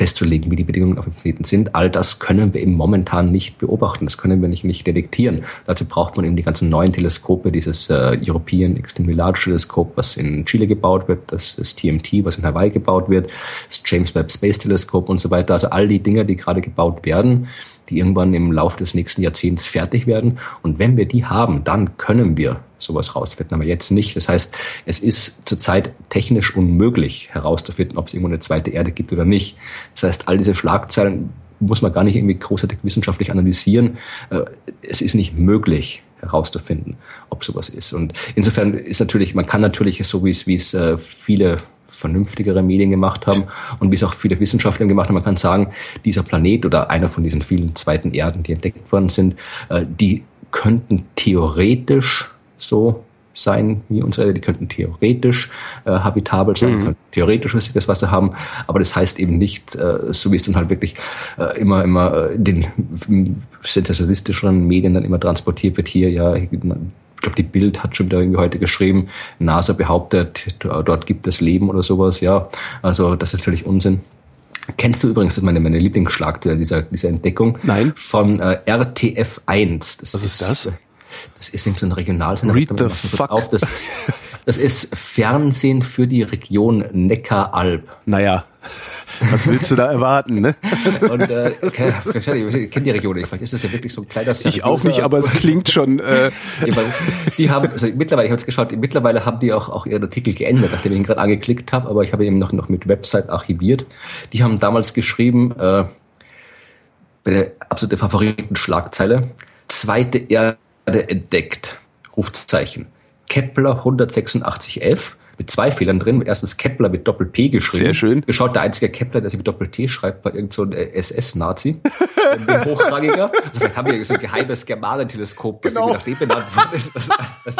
festzulegen, wie die Bedingungen auf dem Planeten sind. All das können wir eben momentan nicht beobachten. Das können wir nicht, nicht detektieren. Dazu braucht man eben die ganzen neuen Teleskope, dieses äh, European Extremely Large Teleskop, was in Chile gebaut wird, das, das TMT, was in Hawaii gebaut wird, das James Webb Space Teleskop und so weiter. Also all die Dinge, die gerade gebaut werden, die irgendwann im Laufe des nächsten Jahrzehnts fertig werden. Und wenn wir die haben, dann können wir sowas rausfinden, aber jetzt nicht. Das heißt, es ist zurzeit technisch unmöglich herauszufinden, ob es irgendwo eine zweite Erde gibt oder nicht. Das heißt, all diese Schlagzeilen muss man gar nicht irgendwie großartig wissenschaftlich analysieren. Äh, es ist nicht möglich herauszufinden, ob sowas ist. Und insofern ist natürlich, man kann natürlich so wie es, wie es äh, viele vernünftigere Medien gemacht haben und wie es auch viele Wissenschaftler gemacht haben. Man kann sagen, dieser Planet oder einer von diesen vielen zweiten Erden, die entdeckt worden sind, äh, die könnten theoretisch so sein wie unsere, die könnten theoretisch äh, habitabel sein, mhm. theoretisch das Wasser haben, aber das heißt eben nicht, äh, so wie es dann halt wirklich äh, immer, immer in den sensationalistischeren Medien dann immer transportiert wird, hier ja, ich glaube, die Bild hat schon da irgendwie heute geschrieben, NASA behauptet, dort gibt es Leben oder sowas, ja, also das ist natürlich Unsinn. Kennst du übrigens, das ist meine, meine Lieblingsschlagzeile dieser, dieser Entdeckung? Nein. Von äh, RTF 1. Das Was ist, ist das? Das ist so ein Regionalsender. Read the fuck. Auf, das, das ist Fernsehen für die Region Neckaralb. Naja, was willst du da erwarten, ne? Und äh, ich kenne die Region nicht, vielleicht ist das ja wirklich so ein kleiner Ich auch nicht, aber es klingt schon. Äh die haben, also mittlerweile, ich habe es geschaut, mittlerweile haben die auch, auch ihren Artikel geändert, nachdem ich ihn gerade angeklickt habe, aber ich habe ihn noch, noch mit Website archiviert. Die haben damals geschrieben, äh, bei der absolute Favoriten-Schlagzeile, zweite Erde entdeckt, Rufzeichen. Kepler 186f mit zwei Fehlern drin. Erstens Kepler mit Doppel-P geschrieben. Sehr schön. Geschaut, der einzige Kepler, der sich mit Doppel-T schreibt, war irgend so ein äh, SS-Nazi. ein hochrangiger. Also vielleicht haben wir so ein geheimes Germanenteleskop, das genau. nach dem benannt das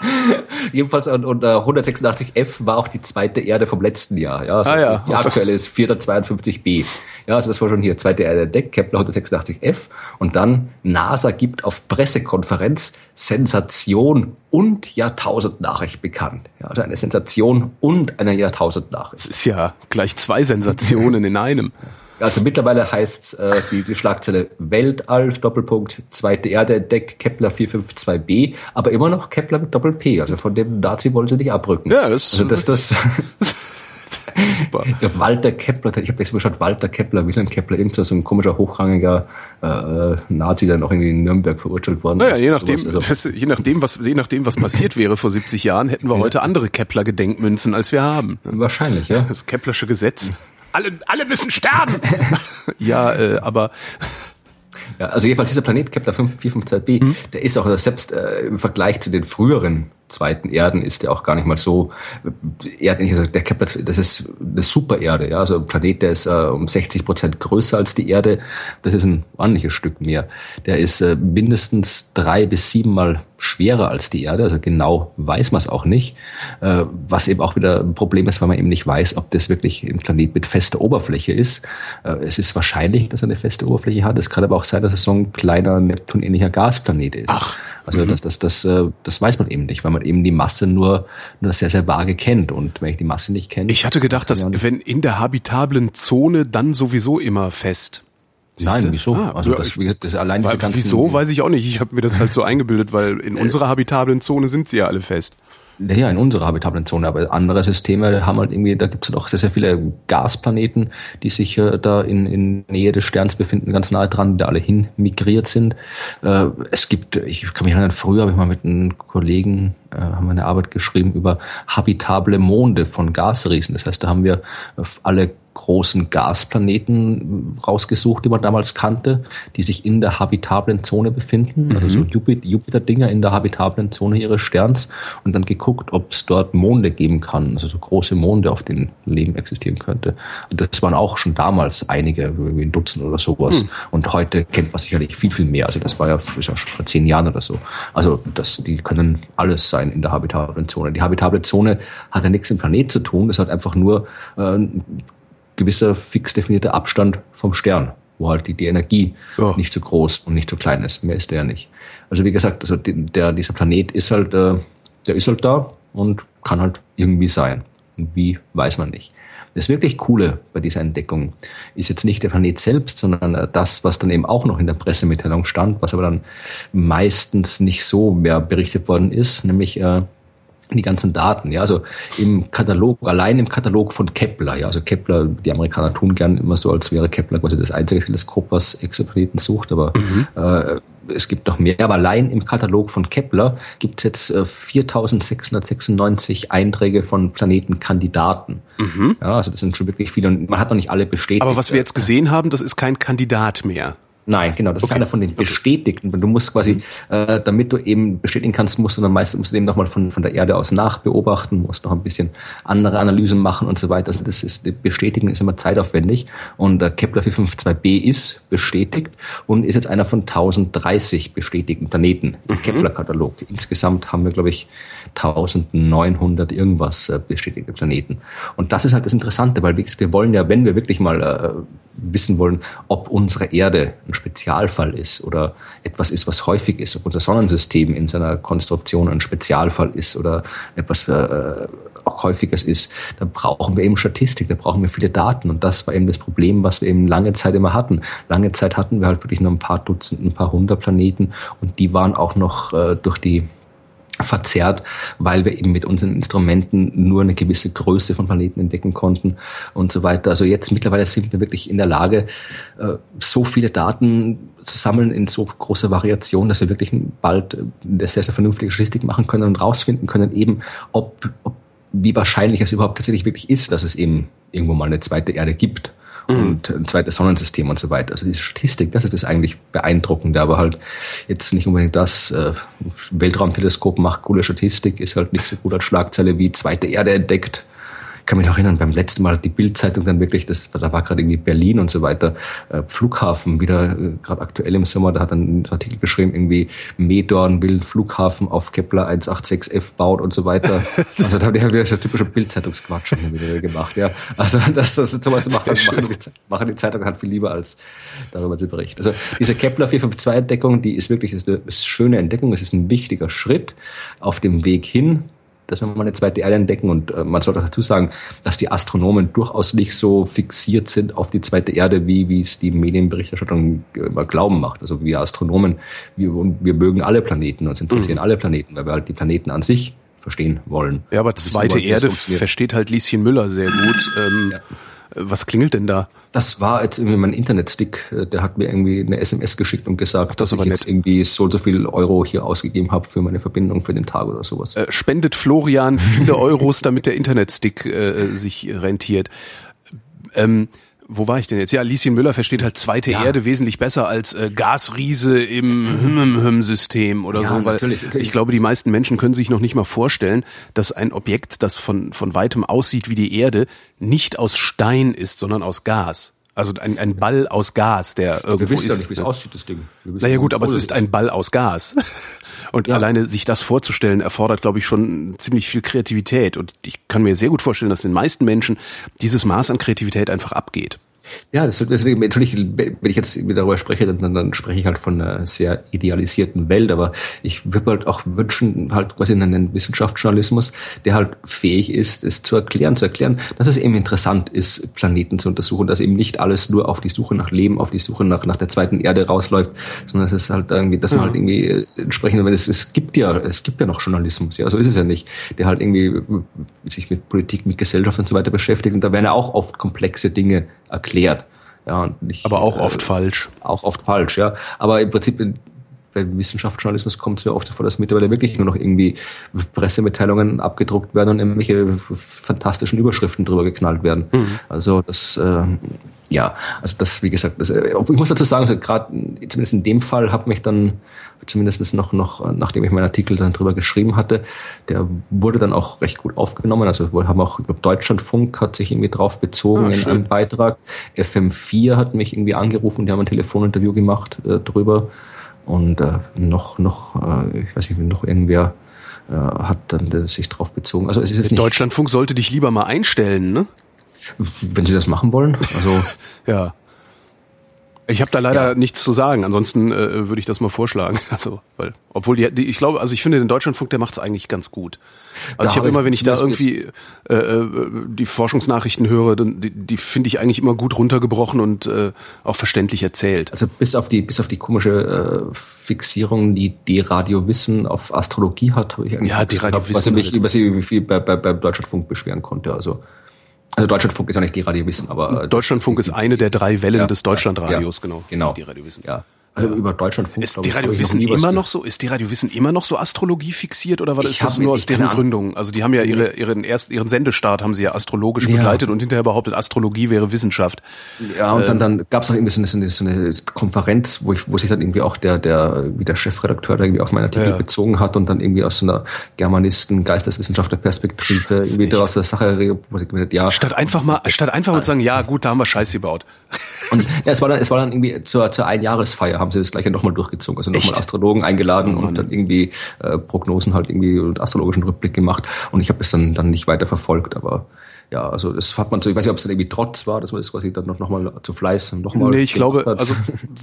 Jedenfalls und, und uh, 186f war auch die zweite Erde vom letzten Jahr. Ja, also ah, ja. Die aktuelle ist 452b. Ja, also das war schon hier zweite Erde entdeckt, Kepler 186f. Und dann NASA gibt auf Pressekonferenz Sensation und Jahrtausendnachricht bekannt. Ja, also eine Sensation und eine Jahrtausendnachricht. Das ist ja gleich zwei Sensationen in einem. Also mittlerweile heißt äh, die, die Schlagzeile Weltall, Doppelpunkt, zweite Erde entdeckt, Kepler 452b, aber immer noch Kepler mit Doppel-P. Also von dem Nazi wollen sie nicht abrücken. Ja, das, also das, das Super. Der Walter Kepler, ich habe jetzt geschaut, Walter Kepler, Wilhelm Kepler, irgend so ein komischer, hochrangiger äh, Nazi, der noch irgendwie in Nürnberg verurteilt worden naja, ist. Je nachdem, also. das, je, nachdem, was, je nachdem, was passiert wäre vor 70 Jahren, hätten wir heute andere Kepler-Gedenkmünzen, als wir haben. Wahrscheinlich, ja. Das Keplersche Gesetz. Alle, alle müssen sterben! ja, äh, aber ja, also jedenfalls dieser Planet Kepler 452b, mhm. der ist auch selbst äh, im Vergleich zu den früheren zweiten Erden ist der auch gar nicht mal so äh, erdähnlich. Also der Kepler, das ist eine Supererde, ja, also ein Planet, der ist äh, um 60 Prozent größer als die Erde. Das ist ein ordentliches Stück mehr. Der ist äh, mindestens drei bis siebenmal schwerer als die Erde, also genau weiß man es auch nicht, äh, was eben auch wieder ein Problem ist, weil man eben nicht weiß, ob das wirklich ein Planet mit fester Oberfläche ist. Äh, es ist wahrscheinlich, dass er eine feste Oberfläche hat. Es kann aber auch sein, dass es so ein kleiner Neptun-ähnlicher Gasplanet ist. Ach. Also mhm. das, das, das, äh, das weiß man eben nicht, weil man eben die Masse nur, nur sehr, sehr vage kennt. Und wenn ich die Masse nicht kenne. Ich hatte gedacht, dass wenn in der habitablen Zone dann sowieso immer fest. Siehste? Nein, wieso? Ah, also das, das allein diese ganzen, Wieso, weiß ich auch nicht. Ich habe mir das halt so eingebildet, weil in unserer habitablen Zone sind sie ja alle fest. Ja, in unserer habitablen Zone, aber andere Systeme haben halt irgendwie, da gibt es halt auch sehr, sehr viele Gasplaneten, die sich äh, da in, in Nähe des Sterns befinden, ganz nahe dran, die alle hin migriert sind. Äh, es gibt, ich kann mich erinnern, früher habe ich mal mit einem Kollegen äh, haben wir eine Arbeit geschrieben über habitable Monde von Gasriesen. Das heißt, da haben wir alle großen Gasplaneten rausgesucht, die man damals kannte, die sich in der habitablen Zone befinden, mhm. also so Jupiter-Dinger in der habitablen Zone ihres Sterns und dann geguckt, ob es dort Monde geben kann, also so große Monde, auf denen Leben existieren könnte. Und das waren auch schon damals einige, irgendwie ein Dutzend oder sowas. Mhm. Und heute kennt man sicherlich viel, viel mehr. Also das war ja, schon vor zehn Jahren oder so. Also das, die können alles sein in der habitablen Zone. Die habitable Zone hat ja nichts im Planet zu tun, das hat einfach nur äh, gewisser fix definierter Abstand vom Stern, wo halt die, die Energie ja. nicht so groß und nicht so klein ist. Mehr ist der nicht. Also wie gesagt, also der, dieser Planet ist halt, äh, der ist halt da und kann halt irgendwie sein. Und wie, weiß man nicht. Das wirklich Coole bei dieser Entdeckung ist jetzt nicht der Planet selbst, sondern äh, das, was dann eben auch noch in der Pressemitteilung stand, was aber dann meistens nicht so mehr berichtet worden ist, nämlich äh, die ganzen Daten, ja, also im Katalog, allein im Katalog von Kepler, ja, also Kepler, die Amerikaner tun gern immer so, als wäre Kepler quasi das einzige Teleskop, was Exoplaneten sucht, aber mhm. äh, es gibt noch mehr, aber allein im Katalog von Kepler gibt es jetzt äh, 4696 Einträge von Planetenkandidaten. Mhm. Ja, also das sind schon wirklich viele und man hat noch nicht alle bestätigt. Aber was wir jetzt gesehen haben, das ist kein Kandidat mehr. Nein, genau, das okay. ist einer von den bestätigten. Du musst quasi, äh, damit du eben bestätigen kannst, musst du dann meistens musst du eben nochmal von, von der Erde aus nachbeobachten, musst noch ein bisschen andere Analysen machen und so weiter. Also das ist, bestätigen ist immer zeitaufwendig. Und äh, Kepler 452b ist bestätigt und ist jetzt einer von 1030 bestätigten Planeten im mhm. Kepler-Katalog. Insgesamt haben wir, glaube ich, 1900 irgendwas äh, bestätigte Planeten. Und das ist halt das Interessante, weil wir wollen ja, wenn wir wirklich mal äh, wissen wollen, ob unsere Erde ein Spezialfall ist oder etwas ist, was häufig ist, ob unser Sonnensystem in seiner Konstruktion ein Spezialfall ist oder etwas äh, auch häufiges ist, da brauchen wir eben Statistik, da brauchen wir viele Daten und das war eben das Problem, was wir eben lange Zeit immer hatten. Lange Zeit hatten wir halt wirklich nur ein paar Dutzend, ein paar hundert Planeten und die waren auch noch äh, durch die verzerrt, weil wir eben mit unseren Instrumenten nur eine gewisse Größe von Planeten entdecken konnten und so weiter. Also jetzt mittlerweile sind wir wirklich in der Lage, äh, so viele Daten zu sammeln in so großer Variation, dass wir wirklich bald eine sehr, sehr vernünftige Statistik machen können und rausfinden können, eben ob, ob wie wahrscheinlich es überhaupt tatsächlich wirklich ist, dass es eben irgendwo mal eine zweite Erde gibt. Und ein zweites Sonnensystem und so weiter. Also diese Statistik, das ist das eigentlich beeindruckende, aber halt jetzt nicht unbedingt das. Äh, Weltraumteleskop macht coole Statistik, ist halt nicht so gut als Schlagzeile wie zweite Erde entdeckt kann mich noch erinnern, beim letzten Mal die Bildzeitung dann wirklich, das, da war gerade irgendwie Berlin und so weiter, äh, Flughafen wieder, äh, gerade aktuell im Sommer, da hat dann ein Artikel geschrieben, irgendwie Medorn will Flughafen auf Kepler 186F baut und so weiter. Also da haben wir wieder typische Bildzeitungsquatsch wieder gemacht, ja. Also das, das sowas machen, machen, die, machen die Zeitungen halt viel lieber, als darüber zu berichten. Also diese Kepler 452-Entdeckung, die ist wirklich ist eine schöne Entdeckung, es ist ein wichtiger Schritt auf dem Weg hin dass wir mal eine zweite Erde entdecken. Und äh, man sollte dazu sagen, dass die Astronomen durchaus nicht so fixiert sind auf die zweite Erde, wie, wie es die Medienberichterstattung immer glauben macht. Also wir Astronomen, wir, wir mögen alle Planeten, uns interessieren mhm. alle Planeten, weil wir halt die Planeten an sich verstehen wollen. Ja, aber zweite Erde versteht halt Lieschen Müller sehr gut. Ähm, ja. Was klingelt denn da? Das war jetzt irgendwie mein Internetstick, äh, der hat mir irgendwie eine SMS geschickt und gesagt, Ach, das dass ich jetzt irgendwie so und so viel Euro hier ausgegeben habe für meine Verbindung für den Tag oder sowas. Äh, spendet Florian viele Euros, damit der Internetstick äh, sich rentiert. Ähm, wo war ich denn jetzt? Ja, Lieschen Müller versteht halt zweite ja. Erde wesentlich besser als äh, Gasriese im Hym-Hym-System oder ja, so, weil natürlich, natürlich. ich glaube, die meisten Menschen können sich noch nicht mal vorstellen, dass ein Objekt, das von, von weitem aussieht wie die Erde, nicht aus Stein ist, sondern aus Gas. Also ein, ein Ball aus Gas, der irgendwo Wir wissen ist. Ja nicht, wie es aussieht, das Ding. Naja gut, aber es ist ein Ball aus Gas. Und ja. alleine sich das vorzustellen, erfordert, glaube ich, schon ziemlich viel Kreativität. Und ich kann mir sehr gut vorstellen, dass den meisten Menschen dieses Maß an Kreativität einfach abgeht. Ja, das, das, natürlich, wenn ich jetzt darüber spreche, dann, dann spreche ich halt von einer sehr idealisierten Welt, aber ich würde halt auch wünschen, halt quasi einen Wissenschaftsjournalismus, der halt fähig ist, es zu erklären, zu erklären, dass es eben interessant ist, Planeten zu untersuchen, dass eben nicht alles nur auf die Suche nach Leben, auf die Suche nach, nach der zweiten Erde rausläuft, sondern es ist halt irgendwie, dass man halt irgendwie äh, entsprechend, weil es, es gibt ja, es gibt ja noch Journalismus, ja, so ist es ja nicht, der halt irgendwie sich mit Politik, mit Gesellschaft und so weiter beschäftigt und da werden ja auch oft komplexe Dinge erklärt. Ja, nicht, aber auch oft äh, falsch. Auch oft falsch, ja. Aber im Prinzip beim Wissenschaftsjournalismus kommt es mir oft so vor, dass mittlerweile wirklich nur noch irgendwie Pressemitteilungen abgedruckt werden und irgendwelche fantastischen Überschriften drüber geknallt werden. Mhm. Also das, äh, ja, also das, wie gesagt, das, äh, ich muss dazu sagen, also gerade zumindest in dem Fall hat mich dann zumindest noch, noch, nachdem ich meinen Artikel dann drüber geschrieben hatte, der wurde dann auch recht gut aufgenommen. Also wir haben auch, ich glaube, Deutschlandfunk hat sich irgendwie drauf bezogen ah, in einem Beitrag. FM4 hat mich irgendwie angerufen, die haben ein Telefoninterview gemacht äh, drüber. Und äh, noch, noch, äh, ich weiß nicht, noch irgendwer äh, hat dann sich drauf bezogen. Also es ist jetzt nicht Deutschlandfunk sollte dich lieber mal einstellen, ne? Wenn Sie das machen wollen. Also ja. Ich habe da leider ja. nichts zu sagen. Ansonsten äh, würde ich das mal vorschlagen. Also, weil, obwohl die, die ich glaube, also ich finde den Deutschlandfunk, der macht es eigentlich ganz gut. Also da ich habe immer, wenn ich da irgendwie äh, äh, die Forschungsnachrichten höre, dann, die, die finde ich eigentlich immer gut runtergebrochen und äh, auch verständlich erzählt. Also bis auf die bis auf die komische äh, Fixierung, die die Radio Wissen auf Astrologie hat, habe ich eigentlich ja, die Radio Wissen, was ich mich, was ich bei, bei, beim Deutschlandfunk beschweren konnte. Also also Deutschlandfunk ist ja nicht die Radio Wissen, aber äh, Deutschlandfunk ist eine der drei Wellen ja, des Deutschlandradios, ja, genau. Genau. Die Radio Wissen. Ja. Also über Deutschlandfunk. Ist die Radio Wissen immer noch so? Ist die Radio Wissen immer noch so Astrologie fixiert oder war das, das nur aus deren Gründung? Also die haben ja ihre, ihren ersten, ihren Sendestart haben sie ja astrologisch ja. begleitet und hinterher behauptet, Astrologie wäre Wissenschaft. Ja, und ähm, dann, dann gab es auch irgendwie so eine, so, eine, Konferenz, wo ich, wo sich dann irgendwie auch der, der, wie der Chefredakteur da irgendwie auf meinen Artikel ja. bezogen hat und dann irgendwie aus so einer Germanisten, Geisteswissenschaftler-Perspektive irgendwie daraus der Sache, ja. Statt einfach mal, statt einfach mal zu sagen, ja gut, da haben wir Scheiß gebaut. Und ja, es war dann, es war dann irgendwie zur, zur Einjahresfeier haben sie das gleiche nochmal durchgezogen. Also nochmal Astrologen eingeladen oh, und dann irgendwie äh, Prognosen halt irgendwie und astrologischen Rückblick gemacht. Und ich habe es dann, dann nicht weiter verfolgt, aber ja, also das hat man so, ich weiß nicht, ob es dann irgendwie Trotz war, dass man das quasi dann noch, noch mal zu Fleiß und noch mal. Nee, ich glaube, hat. also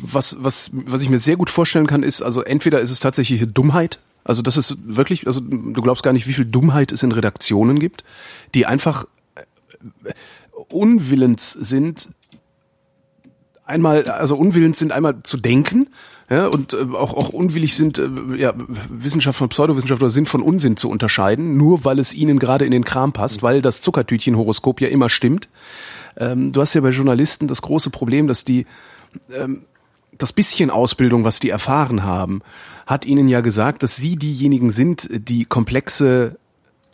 was, was, was ich mir sehr gut vorstellen kann, ist, also entweder ist es tatsächlich Dummheit, also das ist wirklich, also du glaubst gar nicht, wie viel Dummheit es in Redaktionen gibt, die einfach äh, unwillens sind, einmal, also unwillens sind, einmal zu denken, ja, und äh, auch, auch unwillig sind, äh, ja, Wissenschaft von Pseudowissenschaft oder Sinn von Unsinn zu unterscheiden, nur weil es ihnen gerade in den Kram passt, weil das Zuckertütchen-Horoskop ja immer stimmt. Ähm, du hast ja bei Journalisten das große Problem, dass die ähm, das bisschen Ausbildung, was die erfahren haben, hat ihnen ja gesagt, dass sie diejenigen sind, die komplexe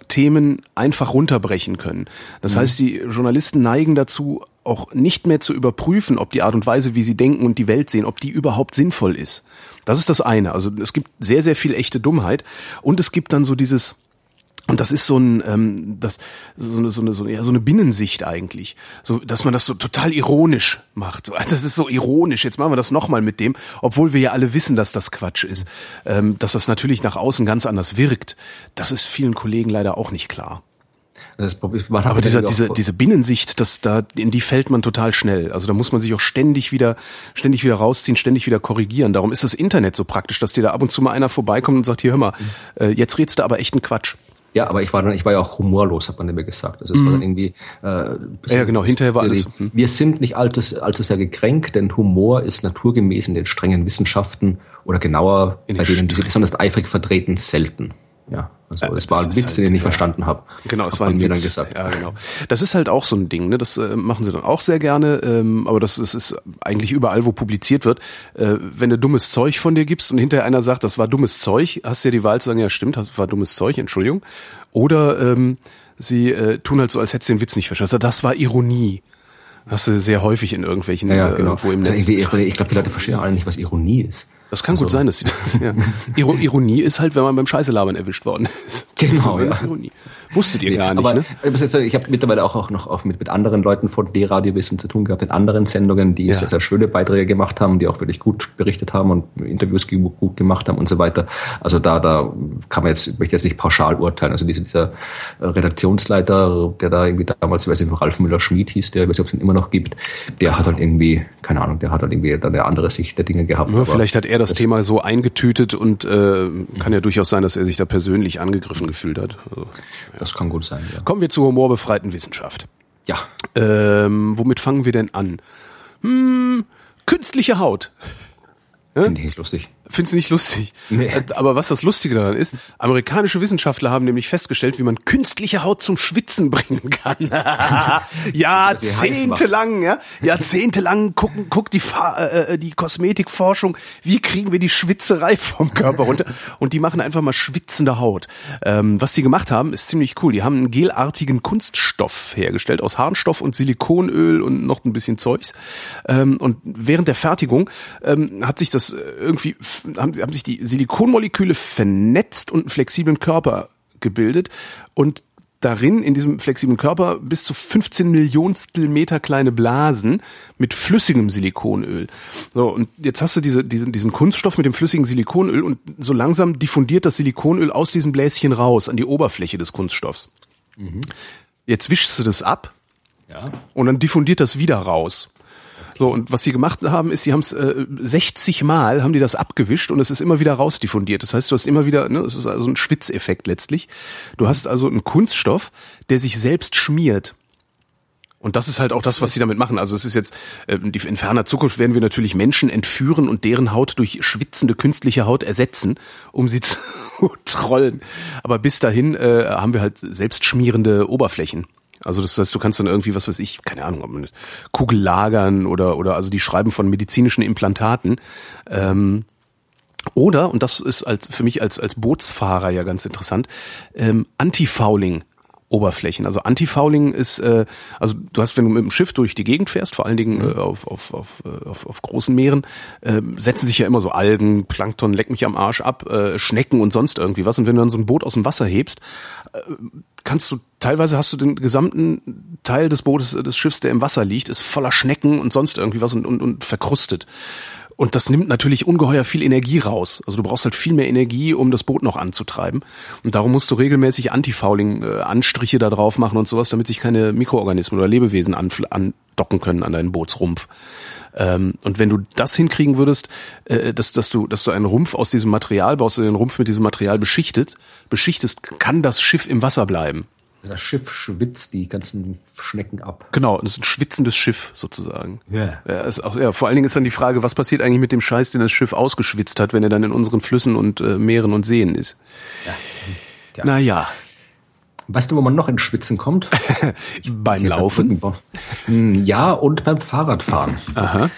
Themen einfach runterbrechen können. Das mhm. heißt, die Journalisten neigen dazu, auch nicht mehr zu überprüfen, ob die Art und Weise, wie sie denken und die Welt sehen, ob die überhaupt sinnvoll ist. Das ist das eine. Also es gibt sehr, sehr viel echte Dummheit und es gibt dann so dieses, und das ist so ein, ähm, das, so eine, so eine, so eine, ja, so eine Binnensicht eigentlich. So, dass man das so total ironisch macht. Das ist so ironisch. Jetzt machen wir das nochmal mit dem, obwohl wir ja alle wissen, dass das Quatsch ist. Ähm, dass das natürlich nach außen ganz anders wirkt. Das ist vielen Kollegen leider auch nicht klar. Aber dieser, diese, diese Binnensicht, das, da, in die fällt man total schnell. Also da muss man sich auch ständig wieder, ständig wieder rausziehen, ständig wieder korrigieren. Darum ist das Internet so praktisch, dass dir da ab und zu mal einer vorbeikommt und sagt, hier hör mal, äh, jetzt redst du aber echt einen Quatsch. Ja, aber ich war dann, ich war ja auch humorlos, hat man mir gesagt. Also es mhm. war dann irgendwie. Äh, ja, genau. Hinterher war alles. Mhm. Wir sind nicht allzu, allzu sehr gekränkt, denn Humor ist naturgemäß in den strengen Wissenschaften oder genauer bei denen, die sie besonders eifrig vertreten, selten. Ja, also es war ein Witz, halt, den ich nicht ja. verstanden habe. Genau, es war ein mir Witz. dann gesagt. Ja, genau. Das ist halt auch so ein Ding, ne? Das äh, machen sie dann auch sehr gerne, ähm, aber das ist, ist eigentlich überall, wo publiziert wird. Äh, wenn du dummes Zeug von dir gibst und hinterher einer sagt, das war dummes Zeug, hast du ja die Wahl zu sagen, ja stimmt, das war dummes Zeug, Entschuldigung. Oder ähm, sie äh, tun halt so, als hättest du den Witz nicht verstanden. Also, das war Ironie. Hast du sehr häufig in irgendwelchen, ja, ja, genau. irgendwo im also Netz. Ich glaube, die Leute verstehen nicht, was Ironie ist. Das kann also. gut sein, dass sie das, ja. Ironie ist halt, wenn man beim Scheißelabern erwischt worden ist. Genau, ja. Ironie. Wusstet ihr nee, gar nicht, aber ne? Ich habe mittlerweile auch, auch noch auch mit, mit anderen Leuten von D-Radio Wissen zu tun gehabt, in anderen Sendungen, die ja. sehr, sehr schöne Beiträge gemacht haben, die auch wirklich gut berichtet haben und Interviews gut gemacht haben und so weiter. Also da, da kann man jetzt, möchte jetzt nicht pauschal urteilen. Also dieser, dieser Redaktionsleiter, der da irgendwie damals, ich weiß nicht, Ralf Müller-Schmid hieß, der, ich weiß nicht, ob es ihn immer noch gibt, der hat halt irgendwie, keine Ahnung, der hat halt irgendwie dann eine andere Sicht der Dinge gehabt. Ja, vielleicht hat er das, das Thema so eingetütet und äh, kann ja durchaus sein, dass er sich da persönlich angegriffen gefühlt hat. Also. Das kann gut sein. Ja. Kommen wir zur humorbefreiten Wissenschaft. Ja. Ähm, womit fangen wir denn an? Hm, künstliche Haut. Finde ich nicht lustig. Findest du nicht lustig? Nee. Äh, aber was das Lustige daran ist, amerikanische Wissenschaftler haben nämlich festgestellt, wie man künstliche Haut zum Schwitzen bringen kann. Jahrzehntelang, ja, jahrzehntelang gucken, guckt die, äh, äh, die Kosmetikforschung, wie kriegen wir die Schwitzerei vom Körper runter? Und die machen einfach mal schwitzende Haut. Ähm, was die gemacht haben, ist ziemlich cool. Die haben einen gelartigen Kunststoff hergestellt aus Harnstoff und Silikonöl und noch ein bisschen Zeugs. Ähm, und während der Fertigung ähm, hat sich das irgendwie haben, haben sich die Silikonmoleküle vernetzt und einen flexiblen Körper gebildet und darin in diesem flexiblen Körper bis zu 15 Millionstel Meter kleine Blasen mit flüssigem Silikonöl. So, und jetzt hast du diese, diesen, diesen Kunststoff mit dem flüssigen Silikonöl und so langsam diffundiert das Silikonöl aus diesem Bläschen raus an die Oberfläche des Kunststoffs. Mhm. Jetzt wischst du das ab ja. und dann diffundiert das wieder raus. So, und was sie gemacht haben, ist, sie haben es äh, 60 Mal, haben die das abgewischt und es ist immer wieder rausdiffundiert. Das heißt, du hast immer wieder, ne, es ist also ein Schwitzeffekt letztlich. Du hast also einen Kunststoff, der sich selbst schmiert. Und das ist halt auch das, was sie damit machen. Also es ist jetzt, äh, in ferner Zukunft werden wir natürlich Menschen entführen und deren Haut durch schwitzende künstliche Haut ersetzen, um sie zu trollen. Aber bis dahin äh, haben wir halt selbst schmierende Oberflächen Also das heißt, du kannst dann irgendwie, was weiß ich, keine Ahnung, Kugel lagern oder, oder also die schreiben von medizinischen Implantaten. Ähm, oder, und das ist als, für mich als, als Bootsfahrer ja ganz interessant, ähm, Anti-Fouling. Oberflächen. Also Anti-Fouling ist, äh, also du hast, wenn du mit dem Schiff durch die Gegend fährst, vor allen Dingen mhm. äh, auf, auf, auf, äh, auf, auf großen Meeren, äh, setzen sich ja immer so Algen, Plankton, leck mich am Arsch ab, äh, Schnecken und sonst irgendwie was. Und wenn du dann so ein Boot aus dem Wasser hebst, äh, kannst du, teilweise hast du den gesamten Teil des Bootes, des Schiffs, der im Wasser liegt, ist voller Schnecken und sonst irgendwie was und, und, und verkrustet. Und das nimmt natürlich ungeheuer viel Energie raus. Also du brauchst halt viel mehr Energie, um das Boot noch anzutreiben. Und darum musst du regelmäßig Anti-Fouling-Anstriche da drauf machen und sowas, damit sich keine Mikroorganismen oder Lebewesen andocken können an deinen Bootsrumpf. Ähm, und wenn du das hinkriegen würdest, äh, dass, dass, du, dass du einen Rumpf aus diesem Material baust, den Rumpf mit diesem Material beschichtet, beschichtest, kann das Schiff im Wasser bleiben. Das Schiff schwitzt die ganzen Schnecken ab. Genau, das ist ein schwitzendes Schiff sozusagen. Ja. ja, ist auch, ja. Vor allen Dingen ist dann die Frage, was passiert eigentlich mit dem Scheiß, den das Schiff ausgeschwitzt hat, wenn er dann in unseren Flüssen und äh, Meeren und Seen ist. Ja. ja. Naja. Weißt du, wo man noch ins Schwitzen kommt? beim Hier Laufen? Hm, ja, und beim Fahrradfahren. Aha.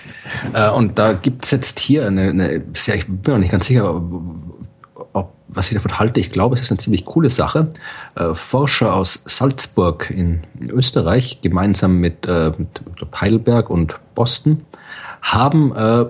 Äh, und da gibt's jetzt hier eine, eine sehr, ich bin mir nicht ganz sicher, was ich davon halte, ich glaube, es ist eine ziemlich coole Sache. Äh, Forscher aus Salzburg in, in Österreich, gemeinsam mit, äh, mit, Heidelberg und Boston, haben äh,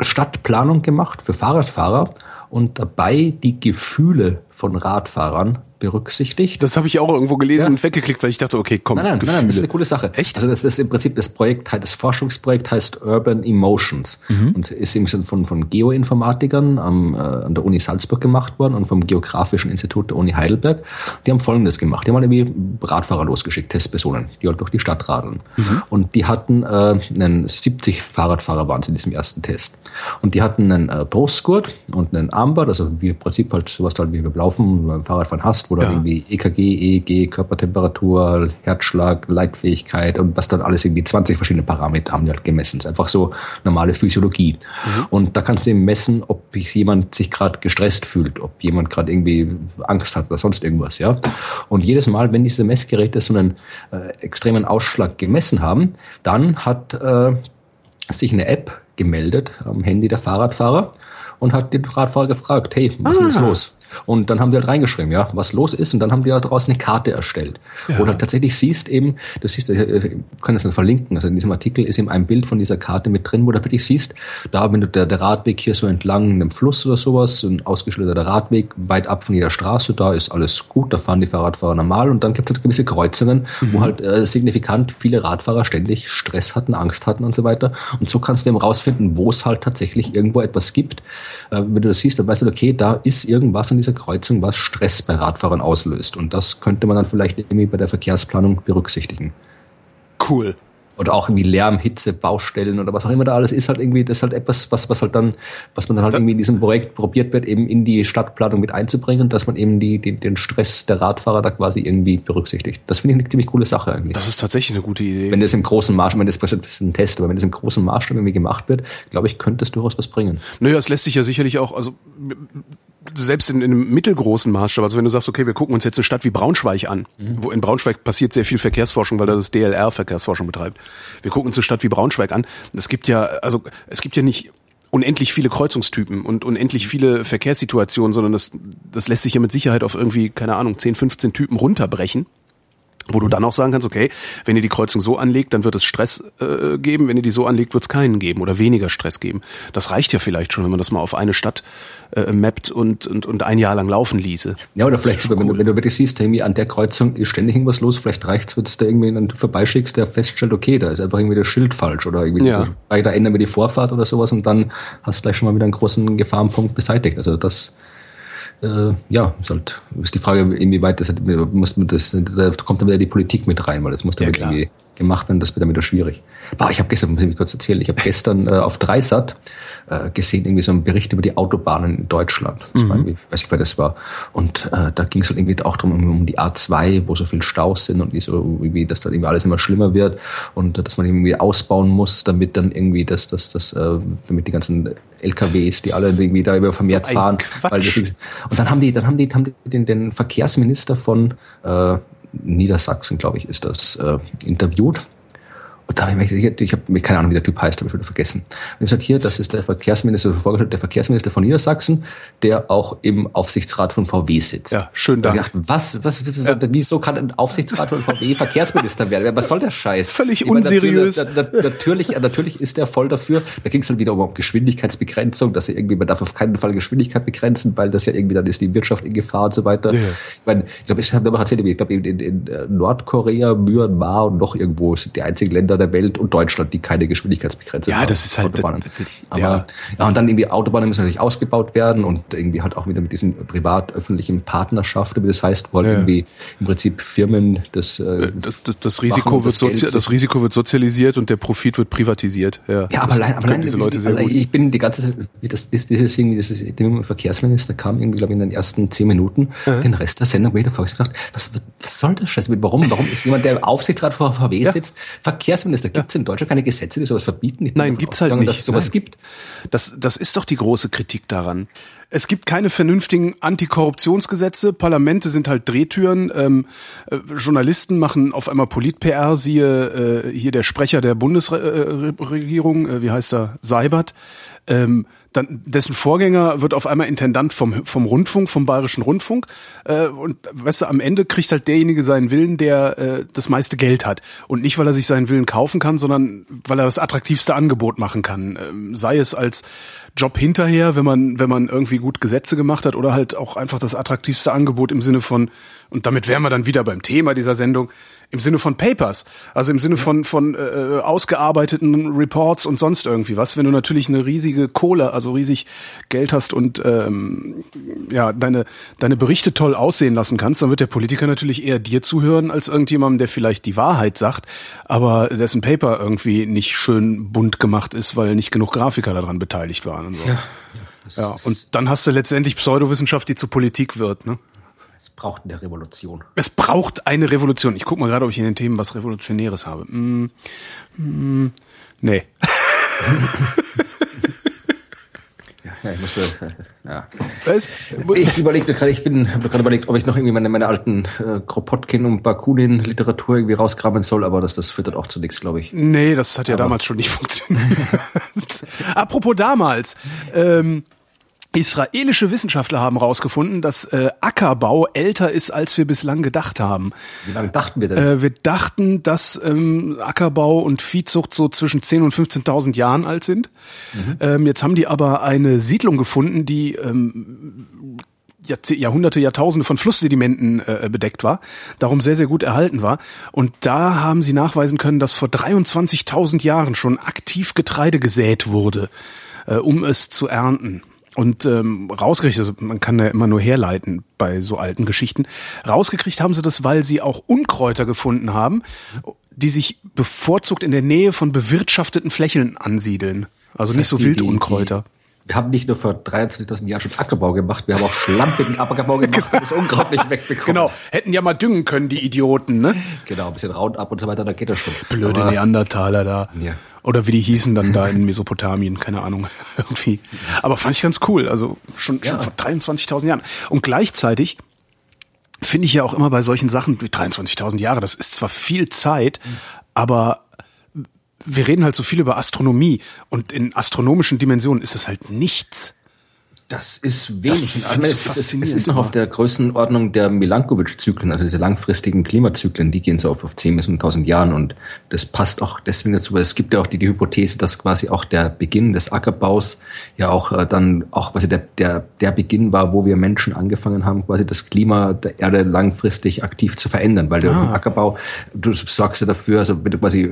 Stadtplanung gemacht für Fahrradfahrer und dabei die Gefühle von Radfahrern berücksichtigt. Das habe ich auch irgendwo gelesen ja. und weggeklickt, weil ich dachte, okay, komm. Nein, nein, nein, das ist eine coole Sache. Echt? Also das ist im Prinzip das Projekt, das Forschungsprojekt heißt Urban Emotions mhm. und ist im Sinne von, von Geoinformatikern am, äh, an der Uni Salzburg gemacht worden und vom Geografischen Institut der Uni Heidelberg. Die haben Folgendes gemacht. Die haben halt irgendwie Radfahrer losgeschickt, Testpersonen, die halt durch die Stadt radeln. Mhm. Und die hatten äh, einen 70 Fahrradfahrer waren sie in diesem ersten Test. Und die hatten einen äh, Brustgurt und einen Armband, also wie im Prinzip halt sowas halt wie beim Laufen, beim Fahrradfahren hast, wo ja. irgendwie EKG, EEG, Körpertemperatur, Herzschlag, Leitfähigkeit und was dann alles irgendwie 20 verschiedene Parameter haben die halt gemessen. Das ist einfach so normale Physiologie. Mhm. Und da kannst du eben messen, ob jemand sich gerade gestresst fühlt, ob jemand gerade irgendwie Angst hat oder sonst irgendwas, ja. Und jedes Mal, wenn diese Messgeräte so einen äh, extremen Ausschlag gemessen haben, dann hat äh, sich eine App gemeldet am Handy der Fahrradfahrer und hat den Radfahrer gefragt, hey, was ah. ist los? Und dann haben die halt reingeschrieben, ja, was los ist. Und dann haben die halt daraus eine Karte erstellt. Ja. Wo du halt tatsächlich siehst eben, du siehst, ich äh, kann das dann verlinken, also in diesem Artikel ist eben ein Bild von dieser Karte mit drin, wo du wirklich siehst, da, wenn du der, der Radweg hier so entlang einem Fluss oder sowas, so ein ausgeschilderter Radweg, weit ab von jeder Straße, da ist alles gut, da fahren die Fahrradfahrer normal. Und dann gibt es halt gewisse Kreuzungen, mhm. wo halt äh, signifikant viele Radfahrer ständig Stress hatten, Angst hatten und so weiter. Und so kannst du eben rausfinden, wo es halt tatsächlich irgendwo etwas gibt. Äh, wenn du das siehst, dann weißt du, okay, da ist irgendwas an dieser Kreuzung, was Stress bei Radfahrern auslöst. Und das könnte man dann vielleicht irgendwie bei der Verkehrsplanung berücksichtigen. Cool oder auch irgendwie Lärm, Hitze, Baustellen oder was auch immer da alles ist halt irgendwie, das ist halt etwas, was, was halt dann, was man dann halt irgendwie in diesem Projekt probiert wird, eben in die Stadtplanung mit einzubringen, dass man eben die, die, den Stress der Radfahrer da quasi irgendwie berücksichtigt. Das finde ich eine ziemlich coole Sache eigentlich. Das ist tatsächlich eine gute Idee. Wenn das im großen Maßstab, wenn das, das ist ein Test, aber wenn das im großen Maßstab irgendwie gemacht wird, glaube ich, könnte es durchaus was bringen. Naja, es lässt sich ja sicherlich auch, also selbst in, in einem mittelgroßen Maßstab, also wenn du sagst, okay, wir gucken uns jetzt eine Stadt wie Braunschweig an, mhm. wo in Braunschweig passiert sehr viel Verkehrsforschung, weil da das DLR Verkehrsforschung betreibt. Wir gucken uns eine Stadt wie Braunschweig an. Es gibt ja, also es gibt ja nicht unendlich viele Kreuzungstypen und unendlich viele Verkehrssituationen, sondern das, das lässt sich ja mit Sicherheit auf irgendwie, keine Ahnung, 10, 15 Typen runterbrechen wo du dann auch sagen kannst, okay, wenn ihr die Kreuzung so anlegt, dann wird es Stress äh, geben, wenn ihr die so anlegt, wird es keinen geben oder weniger Stress geben. Das reicht ja vielleicht schon, wenn man das mal auf eine Stadt äh, mappt und, und, und ein Jahr lang laufen ließe. Ja, oder vielleicht sogar, wenn du, wenn du wirklich siehst, irgendwie an der Kreuzung ist ständig irgendwas los, vielleicht reicht's, wenn du da irgendwie dann vorbeischickst, der feststellt, okay, da ist einfach irgendwie das Schild falsch oder irgendwie, ja. da ändern wir die Vorfahrt oder sowas und dann hast du gleich schon mal wieder einen großen Gefahrenpunkt beseitigt. Also das äh, ja, ist halt ist die Frage, inwieweit das, muss man das, da kommt dann wieder die Politik mit rein, weil das muss dann ja, irgendwie gemacht werden, das wird dann wieder schwierig. Boah, ich habe gestern, muss ich mich kurz erzählen, ich habe gestern äh, auf Dreisat äh, gesehen, irgendwie so einen Bericht über die Autobahnen in Deutschland. Das mhm. war irgendwie, weiß ich, wer das war. Und äh, da ging es halt irgendwie auch drum um die A2, wo so viel Staus sind und wie so irgendwie, dass dann irgendwie alles immer schlimmer wird und äh, dass man irgendwie ausbauen muss, damit dann irgendwie das, das, das, äh, damit die ganzen LKWs, die alle irgendwie da über vermehrt so fahren. Ist, und dann haben die, dann haben die, haben die den, den Verkehrsminister von äh, Niedersachsen, glaube ich, ist das, äh, interviewt. Und da habe ich mir ich habe keine Ahnung, wie der Typ heißt, habe ich schon vergessen. Und ich gesagt, hier, das ist der Verkehrsminister, vorgestellt, der Verkehrsminister von Niedersachsen, der auch im Aufsichtsrat von VW sitzt. Ja, schön da. was, was, ja. wieso kann ein Aufsichtsrat von VW Verkehrsminister werden? Was soll der Scheiß? Völlig unseriös. Natürlich, natürlich, natürlich ist er voll dafür. Da ging es dann wieder um Geschwindigkeitsbegrenzung, dass er irgendwie, man darf auf keinen Fall Geschwindigkeit begrenzen, weil das ja irgendwie dann ist die Wirtschaft in Gefahr und so weiter. Ja. Ich meine, ich glaube, ich habe erzählt, ich glaube, in, in, in Nordkorea, Myanmar und noch irgendwo sind die einzigen Länder der Welt und Deutschland, die keine Geschwindigkeitsbegrenzung haben. Ja, das ist halt. Autobahnen. Aber, ja. ja, und dann irgendwie Autobahnen müssen natürlich ausgebaut werden und irgendwie halt auch wieder mit diesen privat-öffentlichen Partnerschaften, wie das heißt, wo halt ja. irgendwie im Prinzip Firmen das, äh, äh das, das, das Risiko wird Sozi das Risiko wird sozialisiert und der Profit wird privatisiert. Ja, ja aber allein, aber allein diese Leute sehr ich bin die ganze Zeit, wie das, bis dieses irgendwie, dieses, dem Verkehrsminister kam irgendwie, glaube ich, in den ersten zehn Minuten, ja. den Rest der Sendung, wo ich davor gesagt was, was, was soll das Scheiße? Warum, warum ist jemand, der Aufsichtsrat vor VW sitzt, Verkehrsminister? Gibt es in Deutschland keine Gesetze, die sowas verbieten? Nein, gibt's halt nicht. Dass es sowas Nein. gibt. Das, das ist doch die große Kritik daran. Es gibt keine vernünftigen Antikorruptionsgesetze. Parlamente sind halt Drehtüren. Ähm, äh, Journalisten machen auf einmal Polit-PR. Siehe äh, hier der Sprecher der Bundesregierung, äh, wie heißt er, Seibert. Ähm, dann dessen Vorgänger wird auf einmal Intendant vom vom Rundfunk, vom Bayerischen Rundfunk äh, und weißt du, am Ende kriegt halt derjenige seinen Willen, der äh, das meiste Geld hat und nicht, weil er sich seinen Willen kaufen kann, sondern weil er das attraktivste Angebot machen kann, ähm, sei es als Job hinterher, wenn man wenn man irgendwie gut Gesetze gemacht hat oder halt auch einfach das attraktivste Angebot im Sinne von und damit wären wir dann wieder beim Thema dieser Sendung im Sinne von Papers, also im Sinne von von äh, ausgearbeiteten Reports und sonst irgendwie was. Wenn du natürlich eine riesige Kohle, also riesig Geld hast und ähm, ja deine deine Berichte toll aussehen lassen kannst, dann wird der Politiker natürlich eher dir zuhören als irgendjemandem, der vielleicht die Wahrheit sagt, aber dessen Paper irgendwie nicht schön bunt gemacht ist, weil nicht genug Grafiker daran beteiligt waren und so. Ja, ja, ja und dann hast du letztendlich Pseudowissenschaft, die zur Politik wird, ne? Es braucht eine Revolution. Es braucht eine Revolution. Ich guck mal gerade, ob ich in den Themen was Revolutionäres habe. Mm, mm, nee. ja, ich musste, ja. Was? Ich überlegte gerade, ich bin, habe gerade überlegt, ob ich noch irgendwie meine, meine alten äh, Kropotkin und Bakunin Literatur irgendwie rauskramen soll, aber das, das führt dann auch zu nichts, glaube ich. Nee, das hat ja aber damals schon nicht funktioniert. Apropos damals, ähm, Israelische Wissenschaftler haben herausgefunden, dass äh, Ackerbau älter ist, als wir bislang gedacht haben. Wie lange dachten wir denn? Äh, wir dachten, dass ähm, Ackerbau und Viehzucht so zwischen 10.000 und 15.000 Jahren alt sind. Mhm. Ähm, jetzt haben die aber eine Siedlung gefunden, die ähm, Jahrhunderte, Jahrtausende von Flusssedimenten äh, bedeckt war, darum sehr, sehr gut erhalten war. Und da haben sie nachweisen können, dass vor 23.000 Jahren schon aktiv Getreide gesät wurde, äh, um es zu ernten und ähm, rausgekriegt, also man kann ja immer nur herleiten bei so alten Geschichten, rausgekriegt haben sie das, weil sie auch Unkräuter gefunden haben, die sich bevorzugt in der Nähe von bewirtschafteten Flächen ansiedeln. Also das heißt, nicht so Wildunkräuter. Wir haben nicht nur vor 23.000 Jahren schon Ackerbau gemacht, wir haben auch schlampigen Ackerbau gemacht und das Unkraut nicht wegbekommen. Genau, hätten ja mal düngen können, die Idioten, ne? Genau, ein bisschen Roundup und so weiter, da geht das schon. Blöde Aber, Neandertaler da. Ja. Oder wie die hießen dann da in Mesopotamien, keine Ahnung, irgendwie. Aber fand ich ganz cool, also schon, ja. schon vor 23.000 Jahren. Und gleichzeitig finde ich ja auch immer bei solchen Sachen, wie 23.000 Jahre, das ist zwar viel Zeit, aber wir reden halt so viel über Astronomie und in astronomischen Dimensionen ist es halt nichts. Das ist wenig. Das meine, es, ist, es ist noch auf der Größenordnung der Milankovic-Zyklen, also diese langfristigen Klimazyklen, die gehen so auf, auf 10 bis 1000 Jahren und das passt auch deswegen dazu, weil es gibt ja auch die, die Hypothese, dass quasi auch der Beginn des Ackerbaus ja auch äh, dann auch quasi der, der, der Beginn war, wo wir Menschen angefangen haben, quasi das Klima der Erde langfristig aktiv zu verändern, weil der ah. Ackerbau, du sorgst ja dafür, also wenn du quasi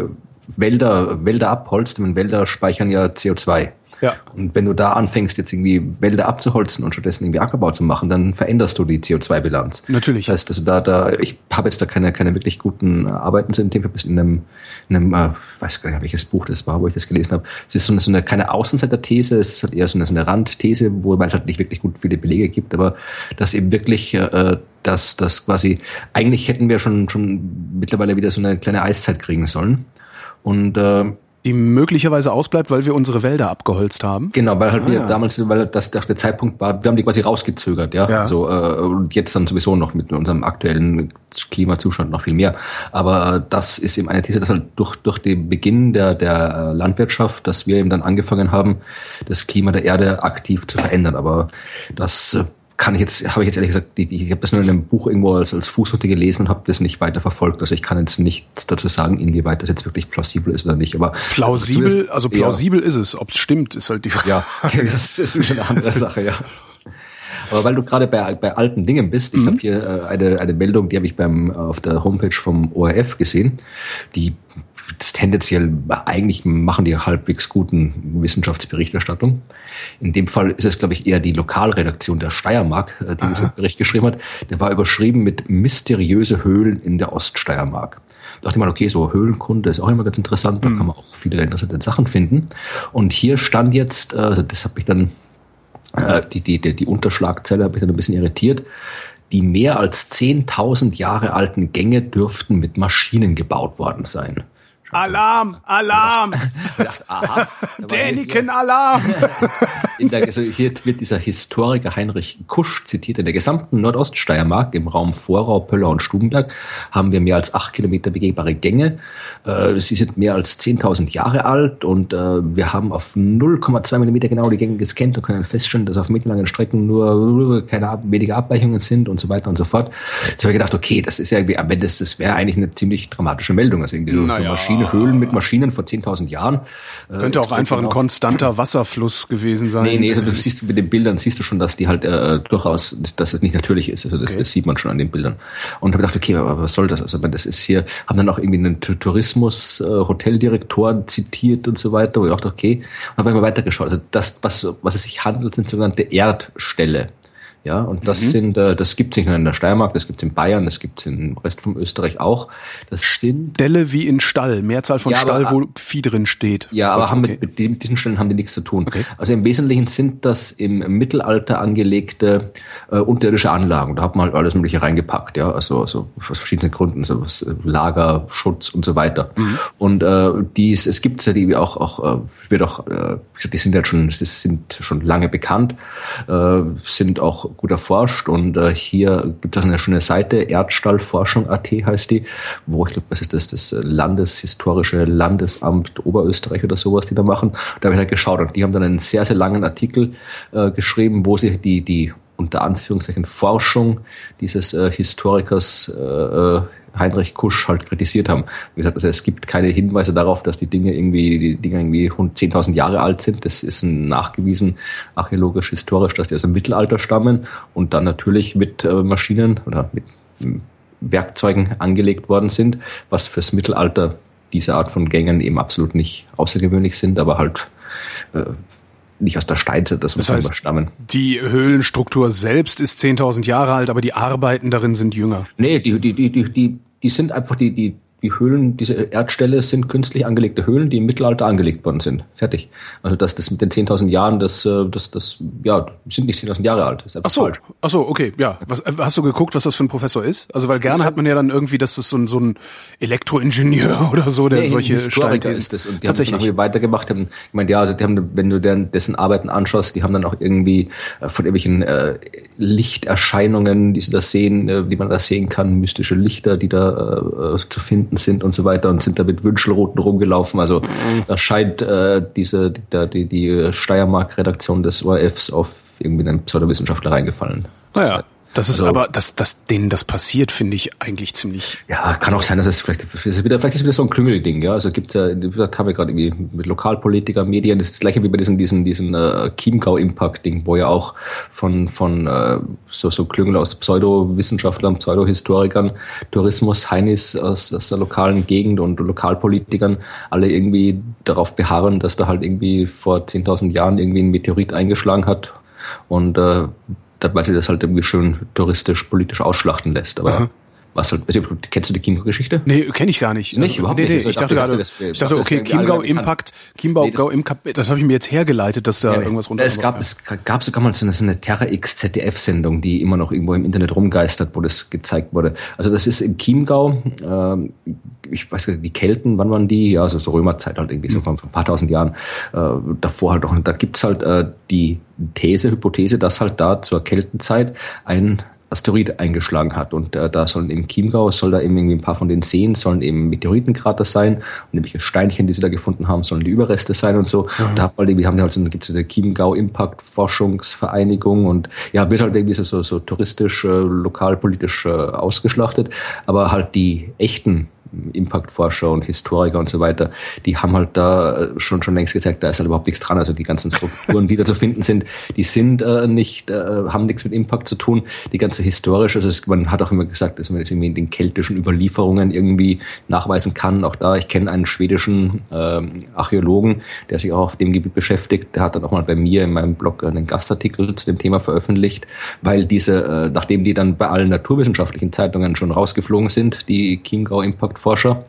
Wälder, Wälder abholzt, und Wälder speichern ja CO2. Ja. Und wenn du da anfängst, jetzt irgendwie Wälder abzuholzen und stattdessen irgendwie Ackerbau zu machen, dann veränderst du die CO2-Bilanz. Natürlich. Das heißt, also da, da, ich habe jetzt da keine, keine wirklich guten Arbeiten zu dem Thema. Ich habe in einem, in einem, äh, weiß gar nicht, welches Buch das war, wo ich das gelesen habe. Es ist so eine, so eine keine Außenseiter-These, es ist halt eher so eine, so eine Randthese, wo es halt nicht wirklich gut viele Belege gibt, aber dass eben wirklich, äh, dass das quasi, eigentlich hätten wir schon, schon mittlerweile wieder so eine kleine Eiszeit kriegen sollen. Und äh, Die möglicherweise ausbleibt, weil wir unsere Wälder abgeholzt haben. Genau, weil halt ah, wir damals, weil das der Zeitpunkt war, wir haben die quasi rausgezögert, ja. ja. So, äh, und jetzt dann sowieso noch mit unserem aktuellen Klimazustand noch viel mehr. Aber äh, das ist eben eine These, dass halt durch, durch den Beginn der, der Landwirtschaft, dass wir eben dann angefangen haben, das Klima der Erde aktiv zu verändern. Aber das äh, kann ich jetzt, habe ich jetzt ehrlich gesagt, die, ich habe das nur in einem Buch irgendwo als, als Fußnote gelesen und habe das nicht weiter verfolgt. Also ich kann jetzt nichts dazu sagen, inwieweit das jetzt wirklich plausibel ist oder nicht. Aber plausibel, also plausibel ja. ist es. Ob es stimmt, ist halt die Frage. Ja, das ist eine andere Sache, ja. Aber weil du gerade bei, bei alten Dingen bist, ich mhm. habe hier äh, eine, eine Meldung, die habe ich beim auf der Homepage vom ORF gesehen, die tendenziell eigentlich machen die halbwegs guten Wissenschaftsberichterstattung. In dem Fall ist es, glaube ich, eher die Lokalredaktion der Steiermark, äh, die Aha. diesen Bericht geschrieben hat. Der war überschrieben mit mysteriöse Höhlen in der Oststeiermark. Da dachte ich mal, okay, so Höhlenkunde ist auch immer ganz interessant, da mhm. kann man auch viele interessante Sachen finden. Und hier stand jetzt, äh, das habe ich dann, äh, die, die, die, die Unterschlagzelle habe ich dann ein bisschen irritiert, die mehr als 10.000 Jahre alten Gänge dürften mit Maschinen gebaut worden sein. Alarm, Alarm! Däniken, Alarm! Der, also hier wird dieser Historiker Heinrich Kusch zitiert. In der gesamten Nordoststeiermark im Raum Vorau, Pöller und Stubenberg haben wir mehr als acht Kilometer begehbare Gänge. Äh, sie sind mehr als 10.000 Jahre alt und äh, wir haben auf 0,2 Millimeter genau die Gänge gescannt und können feststellen, dass auf mittellangen Strecken nur keine wenige Abweichungen sind und so weiter und so fort. Jetzt habe ich gedacht, okay, das ist ja irgendwie, Ende das, das wäre eigentlich eine ziemlich dramatische Meldung. Also irgendwie so, naja. so Maschinen Maschine, Höhlen mit Maschinen vor 10.000 Jahren. Äh, Könnte auch einfach genau. ein konstanter Wasserfluss gewesen sein. Nee, nee, also du siehst mit den Bildern siehst du schon, dass die halt äh, durchaus, dass es nicht natürlich ist. Also das, okay. das sieht man schon an den Bildern. Und habe gedacht, okay, aber was soll das? Also das ist hier, haben dann auch irgendwie einen Tourismus, äh, Hoteldirektoren zitiert und so weiter, wo ich dachte, okay, habe immer weitergeschaut. Also das, was, was es sich handelt, sind sogenannte Erdställe. Ja, und das mhm. sind, äh, das gibt es nicht nur in der Steiermark, das gibt es in Bayern, das gibt es im Rest von Österreich auch. Das sind Ställe wie in Stall, Mehrzahl von ja, Stall, aber, wo Vieh drin steht. Ja, aber haben okay. mit, mit, diesen Stellen haben die nichts zu tun. Okay. Also im Wesentlichen sind das im Mittelalter angelegte äh, unterirdische Anlagen. Da hat man halt alles Mögliche reingepackt, ja, also, also aus verschiedenen Gründen, so was, äh, Lager, Schutz und so weiter. Mhm. Und äh, dies, es gibt ja die auch, auch äh, wird auch, äh, die sind ja schon, sind schon lange bekannt, äh, sind auch gut erforscht und äh, hier gibt es eine schöne Seite, Erdstallforschung.at heißt die, wo ich glaube, was ist das, das Landeshistorische Landesamt Oberösterreich oder sowas, die da machen. Da habe ich halt geschaut und die haben dann einen sehr, sehr langen Artikel äh, geschrieben, wo sie die, die unter Anführungszeichen Forschung dieses äh, Historikers äh, äh Heinrich Kusch halt kritisiert haben. Wie gesagt, also es gibt keine Hinweise darauf, dass die Dinge irgendwie, die Dinge irgendwie 10.000 Jahre alt sind. Das ist nachgewiesen archäologisch, historisch, dass die aus dem Mittelalter stammen und dann natürlich mit äh, Maschinen oder mit hm, Werkzeugen angelegt worden sind, was fürs Mittelalter diese Art von Gängen eben absolut nicht außergewöhnlich sind, aber halt äh, nicht aus der Steinzeit, das, das heißt, stammen. Die Höhlenstruktur selbst ist 10.000 Jahre alt, aber die Arbeiten darin sind jünger. Nee, die, die, die, die, die, die sind einfach die, die, die Höhlen, diese Erdställe sind künstlich angelegte Höhlen, die im Mittelalter angelegt worden sind. Fertig. Also das, das mit den 10.000 Jahren, das, äh, das, das, ja, sind nicht 10.000 Jahre alt. Ist ach so, falsch. ach so, okay, ja. Was, äh, hast du geguckt, was das für ein Professor ist? Also weil gerne hat man ja dann irgendwie, dass das so ein, so ein Elektroingenieur oder so, der nee, solche Historiker ist das. Und die haben das weitergemacht. Haben, ich meine, ja, also die haben, wenn du deren, dessen Arbeiten anschaust, die haben dann auch irgendwie äh, von irgendwelchen äh, Lichterscheinungen, die sie da sehen, äh, die man da sehen kann, mystische Lichter, die da äh, zu finden sind und so weiter und sind da mit Wünschelroten rumgelaufen. Also da scheint äh, diese die, die, die Steiermark-Redaktion des ORFs auf irgendwie einen Pseudowissenschaftler reingefallen. Naja. Das ist also, aber, dass, dass denen das passiert, finde ich eigentlich ziemlich. Ja, kann auch sein, dass es vielleicht, vielleicht ist wieder, vielleicht ist wieder so ein Klüngelding, ja. Also gibt ja, das habe ich gerade irgendwie mit Lokalpolitiker, Medien, das ist das gleiche wie bei diesem, diesen, diesen äh, Chiemgau-Impact-Ding, wo ja auch von, von äh, so, so Klüngel aus Pseudowissenschaftlern, Pseudohistorikern, Tourismus, Heinis aus, aus der lokalen Gegend und Lokalpolitikern alle irgendwie darauf beharren, dass da halt irgendwie vor 10.000 Jahren irgendwie ein Meteorit eingeschlagen hat und äh, weil sie das halt irgendwie schön touristisch, politisch ausschlachten lässt. Aber Aha. Was halt, also, kennst du die Chiemgau-Geschichte? Nee, kenne ich gar nicht. Nicht, überhaupt nee, nee, nicht. Ich dachte gerade, ich dachte, okay, Chiemgau Impact, Chiemgau Nee, das- Impact, das habe ich mir jetzt hergeleitet, dass da Ja, irgendwas runter. es gab, es gab sogar mal so eine, so eine Terra X ZDF-Sendung, die immer noch irgendwo im Internet rumgeistert, wo das gezeigt wurde. Also das ist in Chiemgau, ähm, ich weiß gar nicht, die Kelten, wann waren die? Ja, so, so Römerzeit halt irgendwie, so vor ein paar tausend Jahren. Äh, davor halt auch, und da gibt's halt äh, die These, Hypothese, dass halt da zur Keltenzeit ein Asteroid eingeschlagen hat. Und äh, da sollen im Chiemgau, soll da eben irgendwie ein paar von den Seen, sollen eben Meteoritenkrater sein. Und irgendwelche Steinchen, die sie da gefunden haben, sollen die Überreste sein und so. Und da hat man irgendwie, haben die halt so, gibt es diese Chiemgau Impact Forschungsvereinigung und ja, wird halt irgendwie so, so, so touristisch, äh, lokalpolitisch äh, ausgeschlachtet. Aber halt die echten Impact-Forscher und Historiker und so weiter, die haben halt da äh, schon schon längst gezeigt, da ist halt überhaupt nichts dran. Also die ganzen Strukturen, die da zu finden sind, die sind äh, nicht, äh, haben nichts mit Impact zu tun. Die ganze historische, also es, man hat auch immer gesagt, dass man jetzt irgendwie in den keltischen Überlieferungen irgendwie nachweisen kann. Auch da, ich kenne einen schwedischen ähm, Archäologen, der sich auch auf dem Gebiet beschäftigt. Der hat dann auch mal bei mir in meinem Blog einen Gastartikel zu dem Thema veröffentlicht, weil diese, äh, nachdem die dann bei allen naturwissenschaftlichen Zeitungen schon rausgeflogen sind, die Chiemgau Impact Forscher,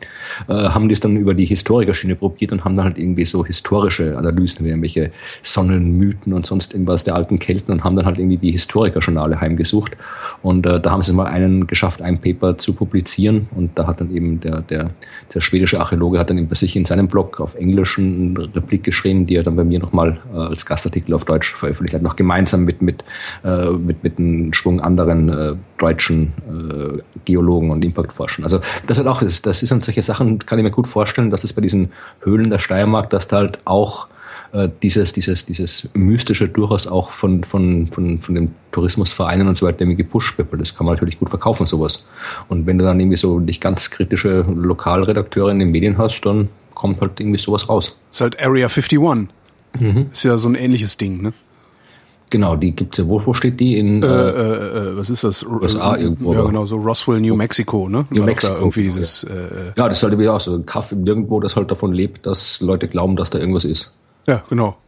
äh, haben es dann über die Historikerschiene probiert und haben dann halt irgendwie so historische Analysen, wie irgendwelche Sonnenmythen und sonst irgendwas der alten Kelten und haben dann halt irgendwie die Historikerjournale heimgesucht. Und äh, da haben sie mal einen geschafft, ein Paper zu publizieren und da hat dann eben der, der, der schwedische Archäologe hat dann eben bei sich in seinem Blog auf Englisch eine Replik geschrieben, die er dann bei mir nochmal äh, als Gastartikel auf Deutsch veröffentlicht hat, noch gemeinsam mit, mit, äh, mit, mit einem Schwung anderen äh, deutschen äh, Geologen und Impactforschern. Also das hat auch, das, das sind solche Sachen, kann ich mir gut vorstellen, dass es bei diesen Höhlen der Steiermark, dass da halt auch äh, dieses, dieses, dieses Mystische durchaus auch von, von, von, von den Tourismusvereinen und so weiter irgendwie gepusht wird, weil das kann man natürlich gut verkaufen, sowas. Und wenn du dann irgendwie so nicht ganz kritische Lokalredakteure in den Medien hast, dann kommt halt irgendwie sowas raus. ist halt Area 51. Ist ja so ein ähnliches Ding, ne? Genau, die gibt's ja, wo, wo steht die? In Äh, äh, äh, äh, was ist das? USA irgendwo, Ja, oder? genau, so Roswell, New Mexico, ne? New War Mexico, Da irgendwie genau, dieses, äh, äh, ja, das ist halt irgendwie auch so ein Kaff irgendwo, das halt davon lebt, dass Leute glauben, dass da irgendwas ist. ja, genau.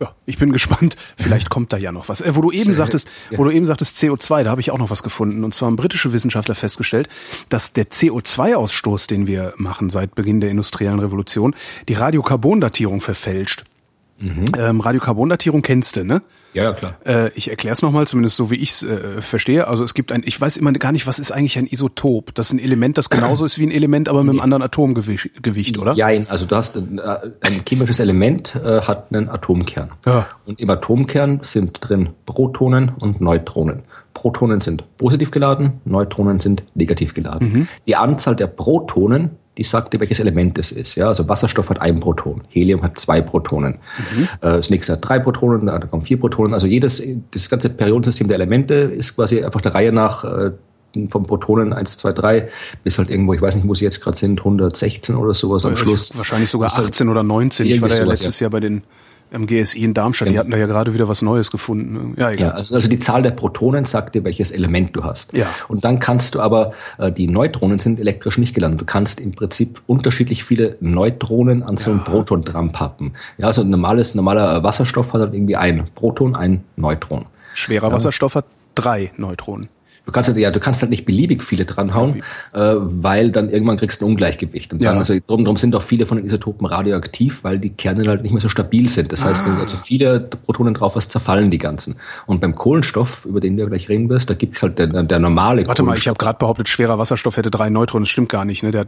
Ja, ich bin gespannt. Vielleicht kommt da ja noch was. Äh, wo du eben sagtest, wo du eben sagtest CO2, da habe ich auch noch was gefunden. Und zwar haben britische Wissenschaftler festgestellt, dass der CO2-Ausstoß, den wir machen seit Beginn der industriellen Revolution, die Radiokarbondatierung verfälscht. Ähm, Radiokarbondatierung kennst du, ne? Ja, ja, klar. Äh, ich erkläre es nochmal, zumindest so wie ich es äh, verstehe. Also es gibt ein, ich weiß immer gar nicht, was ist eigentlich ein Isotop? Das ist ein Element, das genauso ist wie ein Element, aber mit einem anderen Atomgewicht, Gewicht, oder? Jein, also du hast ein, äh, ein chemisches Element, äh, hat einen Atomkern. Ja. Und im Atomkern sind drin Protonen und Neutronen. Protonen sind positiv geladen, Neutronen sind negativ geladen. Mhm. Die Anzahl der Protonen, die sagt dir, welches Element es ist. Ja, also Wasserstoff hat ein Proton, Helium hat zwei Protonen. Mhm. Äh, Das nächste hat drei Protonen, da kommen vier Protonen. Also jedes, das ganze Periodensystem der Elemente ist quasi einfach der Reihe nach äh, vom Protonen 1, 2, 3 bis halt irgendwo, ich weiß nicht, wo sie jetzt gerade sind, 116 oder sowas am Schluss. Wahrscheinlich sogar Ist halt 18 oder 19. Ich war da ja letztes Jahr bei den am GSI in Darmstadt. Die hatten da ja gerade wieder was Neues gefunden. Ja, Ja, egal. also, also die Zahl der Protonen sagt dir, welches Element du hast. Ja. Und dann kannst du aber, äh, die Neutronen sind elektrisch nicht gelandet. Du kannst im Prinzip unterschiedlich viele Neutronen an so einem Proton dran pappen. Ja, also ein normales, normaler Wasserstoff hat halt irgendwie ein Proton, ein Neutron. Schwerer Wasserstoff hat drei Neutronen. Du kannst halt, ja, du kannst halt nicht beliebig viele dranhauen, äh, weil dann irgendwann kriegst du ein Ungleichgewicht. Und dann, Ja. also drum, drum sind auch viele von den Isotopen radioaktiv, weil die Kerne halt nicht mehr so stabil sind. Das heißt, wenn du also viele Protonen drauf hast, zerfallen die ganzen. Und beim Kohlenstoff, über den du gleich reden wirst, da gibt's halt der, der normale Warte mal, ich habe gerade behauptet, schwerer Wasserstoff hätte drei Neutronen. Das stimmt gar nicht, ne? Der,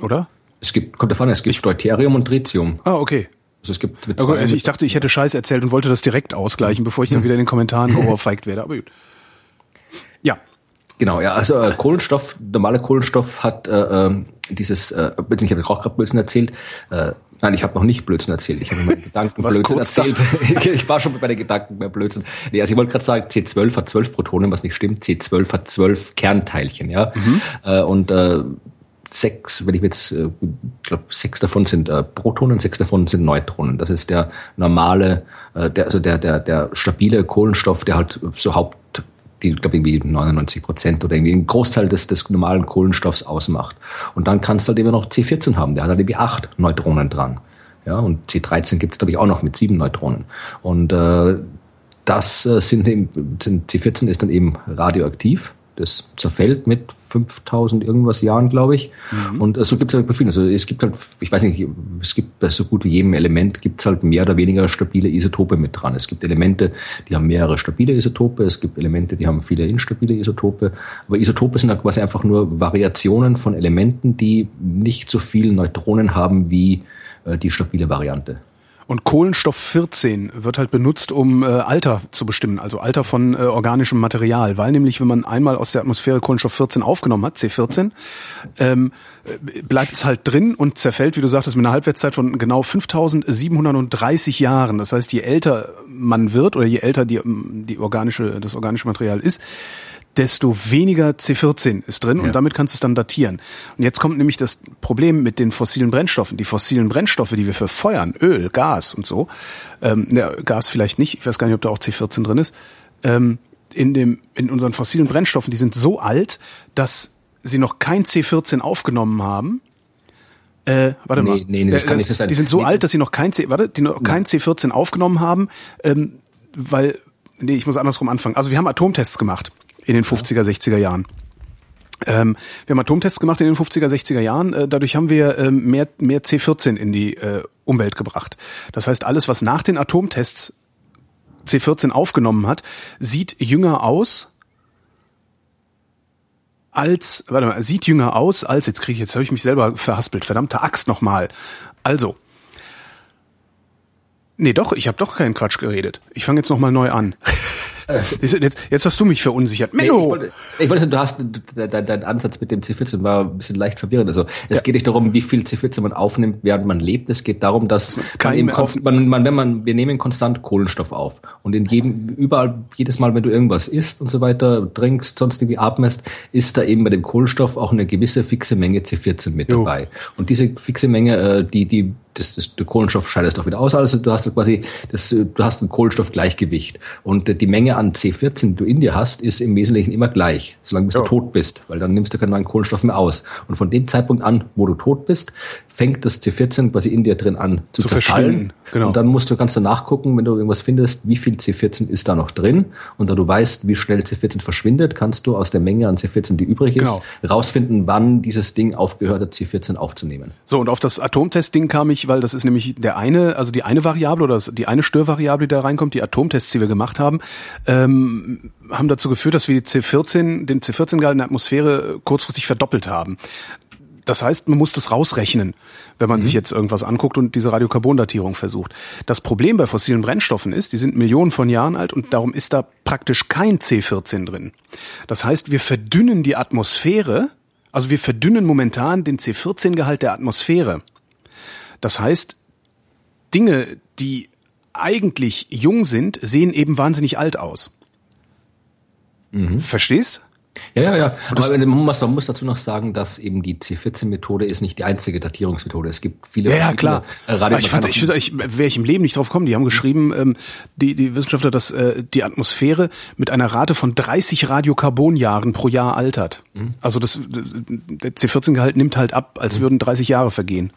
oder? Es gibt, kommt davon, es gibt Deuterium und Tritium. Ah, okay. Also es gibt mit Also, ich dachte, ich hätte Scheiß erzählt und wollte das direkt ausgleichen, bevor ich dann wieder in den Kommentaren geohrfeigt werde. Aber gut. Genau, ja, also äh, Kohlenstoff, normaler Kohlenstoff hat äh, ähm, dieses, äh, ich habe auch gerade Blödsinn erzählt, äh, nein, ich habe noch nicht Blödsinn erzählt, ich habe meine Gedanken Was Blödsinn erzählt. Ich, war schon bei den Gedanken bei Blödsinn. Nee, also ich wollte gerade sagen, C12 hat 12 Protonen, was nicht stimmt, C12 hat 12 Kernteilchen, ja. Äh, und äh, sechs, wenn ich jetzt, äh, glaube, sechs davon sind äh, Protonen, sechs davon sind Neutronen. Das ist der normale, äh, der, also der, der, der stabile Kohlenstoff, der halt so Haupt, die, glaube irgendwie 99 Prozent oder irgendwie einen Großteil des, des normalen Kohlenstoffs ausmacht. Und dann kannst du halt immer noch C14 haben, der hat halt irgendwie acht Neutronen dran. Ja, und C13 gibt es, glaube ich, auch noch mit sieben Neutronen. Und äh, das äh, sind, eben, sind C14 ist dann eben radioaktiv. Das zerfällt mit 5000 irgendwas Jahren, glaube ich. Mhm. Und so gibt es halt bei vielen. Also es gibt halt, ich weiß nicht, es gibt bei so gut wie jedem Element gibt es halt mehr oder weniger stabile Isotope mit dran. Es gibt Elemente, die haben mehrere stabile Isotope, es gibt Elemente, die haben viele instabile Isotope. Aber Isotope sind halt quasi einfach nur Variationen von Elementen, die nicht so viele Neutronen haben wie äh, die stabile Variante. Und Kohlenstoff 14 wird halt benutzt, um äh, Alter zu bestimmen, also Alter von äh, organischem Material, weil nämlich, wenn man einmal aus der Atmosphäre Kohlenstoff 14 aufgenommen hat, C14, ähm, äh, bleibt es halt drin und zerfällt, wie du sagtest, mit einer Halbwertszeit von genau 5730 Jahren. Das heißt, je älter man wird oder je älter die, die organische, das organische Material ist, desto weniger C14 ist drin ja. und damit kannst du es dann datieren. Und jetzt kommt nämlich das Problem mit den fossilen Brennstoffen. Die fossilen Brennstoffe, die wir für Feuern, Öl, Gas und so, ähm, ja, Gas vielleicht nicht, ich weiß gar nicht, ob da auch C14 drin ist, ähm, in, dem, in unseren fossilen Brennstoffen, die sind so alt, dass sie noch kein C14 aufgenommen haben. Äh, warte nee, mal. Nee, nee, das äh, kann nicht sein. Die sind so nee. alt, dass sie noch kein C, warte, die noch kein C14 aufgenommen haben, ähm, weil, nee, ich muss andersrum anfangen. Also wir haben Atomtests gemacht in den 50er, 60er Jahren. Ähm, wir haben Atomtests gemacht in den 50er, 60er Jahren. Äh, dadurch haben wir ähm, mehr, mehr C14 in die äh, Umwelt gebracht. Das heißt, alles, was nach den Atomtests C14 aufgenommen hat, sieht jünger aus als, warte mal, sieht jünger aus als, jetzt kriege ich, jetzt habe ich mich selber verhaspelt, verdammte Axt nochmal. Also, nee, doch, ich habe doch keinen Quatsch geredet. Ich fange jetzt nochmal neu an. Jetzt, jetzt hast du mich verunsichert. Menno! Nee, ich, wollte, ich wollte, du hast, dein, dein Ansatz mit dem C14 war ein bisschen leicht verwirrend. Also, es ja. geht nicht darum, wie viel C14 man aufnimmt, während man lebt. Es geht darum, dass man, eben, man, man, wenn man, wir nehmen konstant Kohlenstoff auf. Und in jedem, überall, jedes Mal, wenn du irgendwas isst und so weiter, trinkst, sonst irgendwie atmest, ist da eben bei dem Kohlenstoff auch eine gewisse fixe Menge C14 mit jo. dabei. Und diese fixe Menge, äh, die, die das, das, der Kohlenstoff scheidest doch wieder aus. Also du hast quasi, das, du hast ein Kohlenstoffgleichgewicht. Und die Menge an C14, die du in dir hast, ist im Wesentlichen immer gleich, solange bis ja. du tot bist, weil dann nimmst du keinen neuen Kohlenstoff mehr aus. Und von dem Zeitpunkt an, wo du tot bist, fängt das C14 quasi in dir drin an zu, zu zerfallen. Genau. Und dann musst du ganz danach gucken, wenn du irgendwas findest, wie viel C14 ist da noch drin. Und da du weißt, wie schnell C14 verschwindet, kannst du aus der Menge an C14, die übrig ist, genau. rausfinden, wann dieses Ding aufgehört hat, C14 aufzunehmen. So, und auf das Atomtestding kam ich, weil das ist nämlich der eine, also die eine Variable oder die eine Störvariable, die da reinkommt, die Atomtests, die wir gemacht haben, ähm, haben dazu geführt, dass wir die C14, den C14-Gehalt in der Atmosphäre kurzfristig verdoppelt haben. Das heißt, man muss das rausrechnen, wenn man mhm. sich jetzt irgendwas anguckt und diese Radiokarbondatierung versucht. Das Problem bei fossilen Brennstoffen ist, die sind Millionen von Jahren alt und darum ist da praktisch kein C14 drin. Das heißt, wir verdünnen die Atmosphäre, also wir verdünnen momentan den C14-Gehalt der Atmosphäre. Das heißt, Dinge, die eigentlich jung sind, sehen eben wahnsinnig alt aus. Mhm. Verstehst? Ja, ja, ja. Aber man muss, man muss dazu noch sagen, dass eben die C14-Methode ist nicht die einzige Datierungsmethode. Es gibt viele. Ja, ja klar. Äh, ich fand, ich, ich, wäre ich im Leben nicht drauf gekommen. Die haben geschrieben, ähm, die, die Wissenschaftler, dass äh, die Atmosphäre mit einer Rate von 30 Radiokarbonjahren pro Jahr altert. Mhm. Also das, der C14-Gehalt nimmt halt ab, als mhm. würden 30 Jahre vergehen.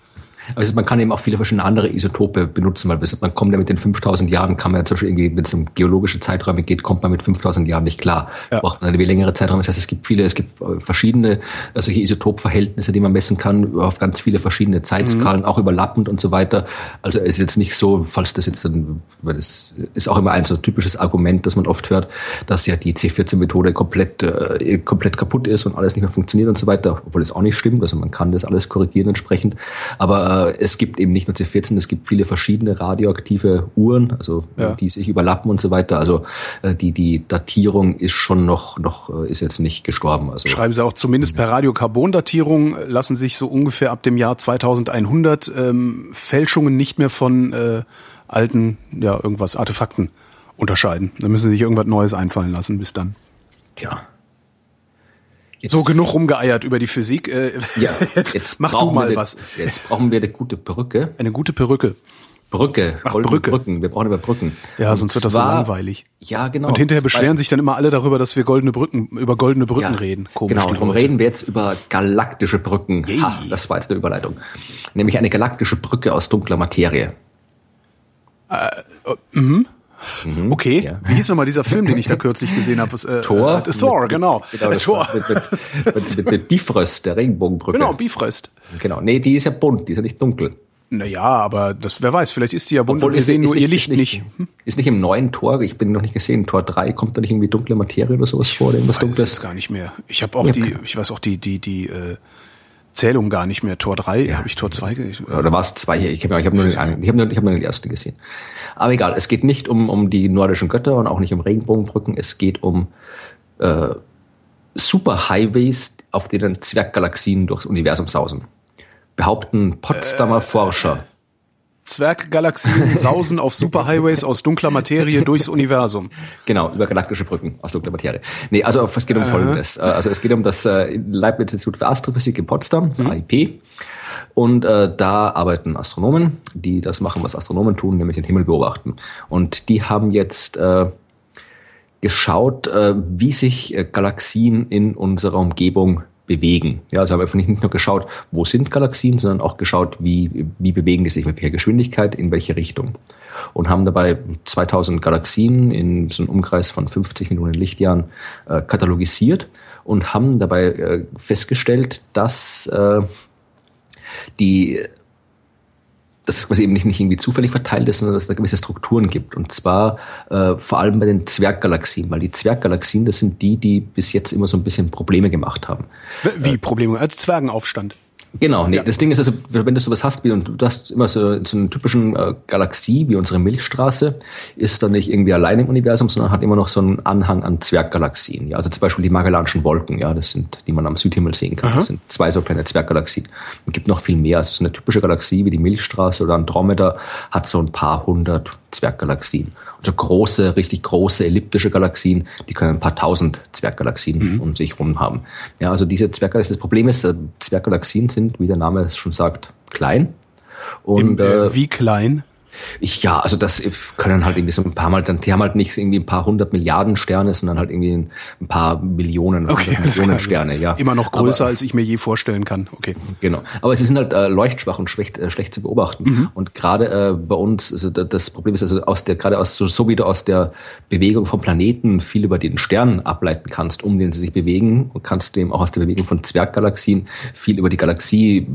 Also man kann eben auch viele verschiedene andere Isotope benutzen, weil man kommt ja mit den 5000 Jahren, kann man ja zum Beispiel irgendwie, wenn es um geologische Zeiträume geht, kommt man mit 5000 Jahren nicht klar. Ja. Braucht man eine längere Zeiträume. Das heißt, es gibt viele, es gibt äh, verschiedene solche Isotopverhältnisse, die man messen kann, auf ganz viele verschiedene Zeitskalen, mhm. auch überlappend und so weiter. Also es ist jetzt nicht so, falls das jetzt dann, weil das ist auch immer ein so typisches Argument, das man oft hört, dass ja die C14-Methode komplett, äh, komplett kaputt ist und alles nicht mehr funktioniert und so weiter, obwohl es auch nicht stimmt. Also man kann das alles korrigieren entsprechend. Aber es gibt eben nicht nur C14, es gibt viele verschiedene radioaktive Uhren, also ja. die sich überlappen und so weiter. Also äh, die, die Datierung ist schon noch, noch äh, ist jetzt nicht gestorben. Also, Schreiben Sie auch, zumindest per Radiokarbondatierung lassen sich so ungefähr ab dem Jahr 2100 ähm, Fälschungen nicht mehr von äh, alten, ja, irgendwas, Artefakten unterscheiden. Da müssen Sie sich irgendwas Neues einfallen lassen bis dann. Ja. Jetzt, so genug rumgeeiert über die Physik. Äh, ja, jetzt, jetzt mach du mal was. Jetzt brauchen wir eine gute Brücke. Eine gute Perücke. Brücke, Ach, Brücke. Brücken. Wir brauchen über Brücken. Ja, Und sonst wird das so langweilig. Ja, genau. Und hinterher beschweren sich dann immer alle darüber, dass wir goldene Brücken, über goldene Brücken ja, reden. Komisch. Genau, darum reden wir jetzt über galaktische Brücken. Yay. Ha, das war jetzt eine Überleitung. Nämlich eine galaktische Brücke aus dunkler Materie. Äh, uh, mhm. Mhm, okay, ja. wie hieß nochmal dieser Film, den ich da kürzlich gesehen habe? Äh, Thor? Äh, Thor, mit, genau. genau Thor. Mit, mit, mit, mit, Bifröst, der Regenbogenbrücke. Genau, Bifröst. Genau, nee, die ist ja bunt, die ist ja nicht dunkel. Naja, aber das, wer weiß, vielleicht ist die ja bunt Obwohl, und wir ist, sehen ist nur nicht, ihr Licht ist nicht, nicht. Hm? Ist nicht im neuen Tor, ich bin noch nicht gesehen, Tor 3, kommt da nicht irgendwie dunkle Materie oder sowas ich vor? Ich weiß gar nicht mehr. Ich habe auch ja, die, ich weiß auch die, die, die, äh, Zählung gar nicht mehr. Tor 3, ja. habe ich Tor 2 gesehen? Oder war es 2? Ich habe ich hab nur, den, ich hab nur, ich hab nur den ersten gesehen. Aber egal, es geht nicht um, um die nordischen Götter und auch nicht um Regenbogenbrücken, es geht um äh, Superhighways, auf denen Zwerggalaxien durchs Universum sausen. Behaupten Potsdamer äh, Forscher. Zwerggalaxien sausen auf Superhighways aus dunkler Materie durchs Universum. Genau, über galaktische Brücken aus dunkler Materie. Nee, also es geht um Folgendes. Äh, also es geht um das äh, Leibniz-Institut für Astrophysik in Potsdam, das mhm. AIP. Und äh, da arbeiten Astronomen, die das machen, was Astronomen tun, nämlich den Himmel beobachten. Und die haben jetzt äh, geschaut, äh, wie sich äh, Galaxien in unserer Umgebung bewegen. Ja, also haben einfach nicht nur geschaut, wo sind Galaxien, sondern auch geschaut, wie, wie bewegen die sich, mit welcher Geschwindigkeit, in welche Richtung. Und haben dabei 2000 Galaxien in so einem Umkreis von 50 Millionen Lichtjahren äh, katalogisiert und haben dabei äh, festgestellt, dass äh, die dass es quasi eben nicht, nicht irgendwie zufällig verteilt ist, sondern dass es da gewisse Strukturen gibt. Und zwar äh, vor allem bei den Zwerggalaxien, weil die Zwerggalaxien, das sind die, die bis jetzt immer so ein bisschen Probleme gemacht haben. Wie Probleme? Als Zwergenaufstand? Genau, nee, ja. das Ding ist also, wenn du sowas hast wie und du hast immer so, so eine typischen äh, Galaxie wie unsere Milchstraße, ist dann nicht irgendwie allein im Universum, sondern hat immer noch so einen Anhang an Zwerggalaxien. Ja, also zum Beispiel die Magellanischen Wolken, ja, das sind, die man am Südhimmel sehen kann. Aha. Das sind zwei so kleine Zwerggalaxien. Es gibt noch viel mehr. Also so eine typische Galaxie wie die Milchstraße oder Andromeda hat so ein paar hundert Zwerggalaxien. Und so große, richtig große elliptische Galaxien, die können ein paar tausend Zwerggalaxien mhm. um sich rum haben. Ja, also diese Zwerggalaxien, das Problem ist, äh, Zwerggalaxien sind, wie der Name es schon sagt, klein. Und, Im, äh, äh wie klein? Ich, ja, also das können halt irgendwie so ein paar Mal, dann, die haben halt nicht irgendwie ein paar hundert Milliarden Sterne, sondern halt irgendwie ein paar Millionen, okay, Millionen Sterne, ja. Immer noch größer, Aber, als ich mir je vorstellen kann. Okay. Genau. Aber sie sind halt äh, leuchtschwach und schlecht, äh, schlecht zu beobachten. Mhm. Und gerade äh, bei uns, also das Problem ist also aus der, gerade aus so, so wie du aus der Bewegung von Planeten viel über den Stern ableiten kannst, um den sie sich bewegen, und kannst du eben auch aus der Bewegung von Zwerggalaxien viel über die Galaxie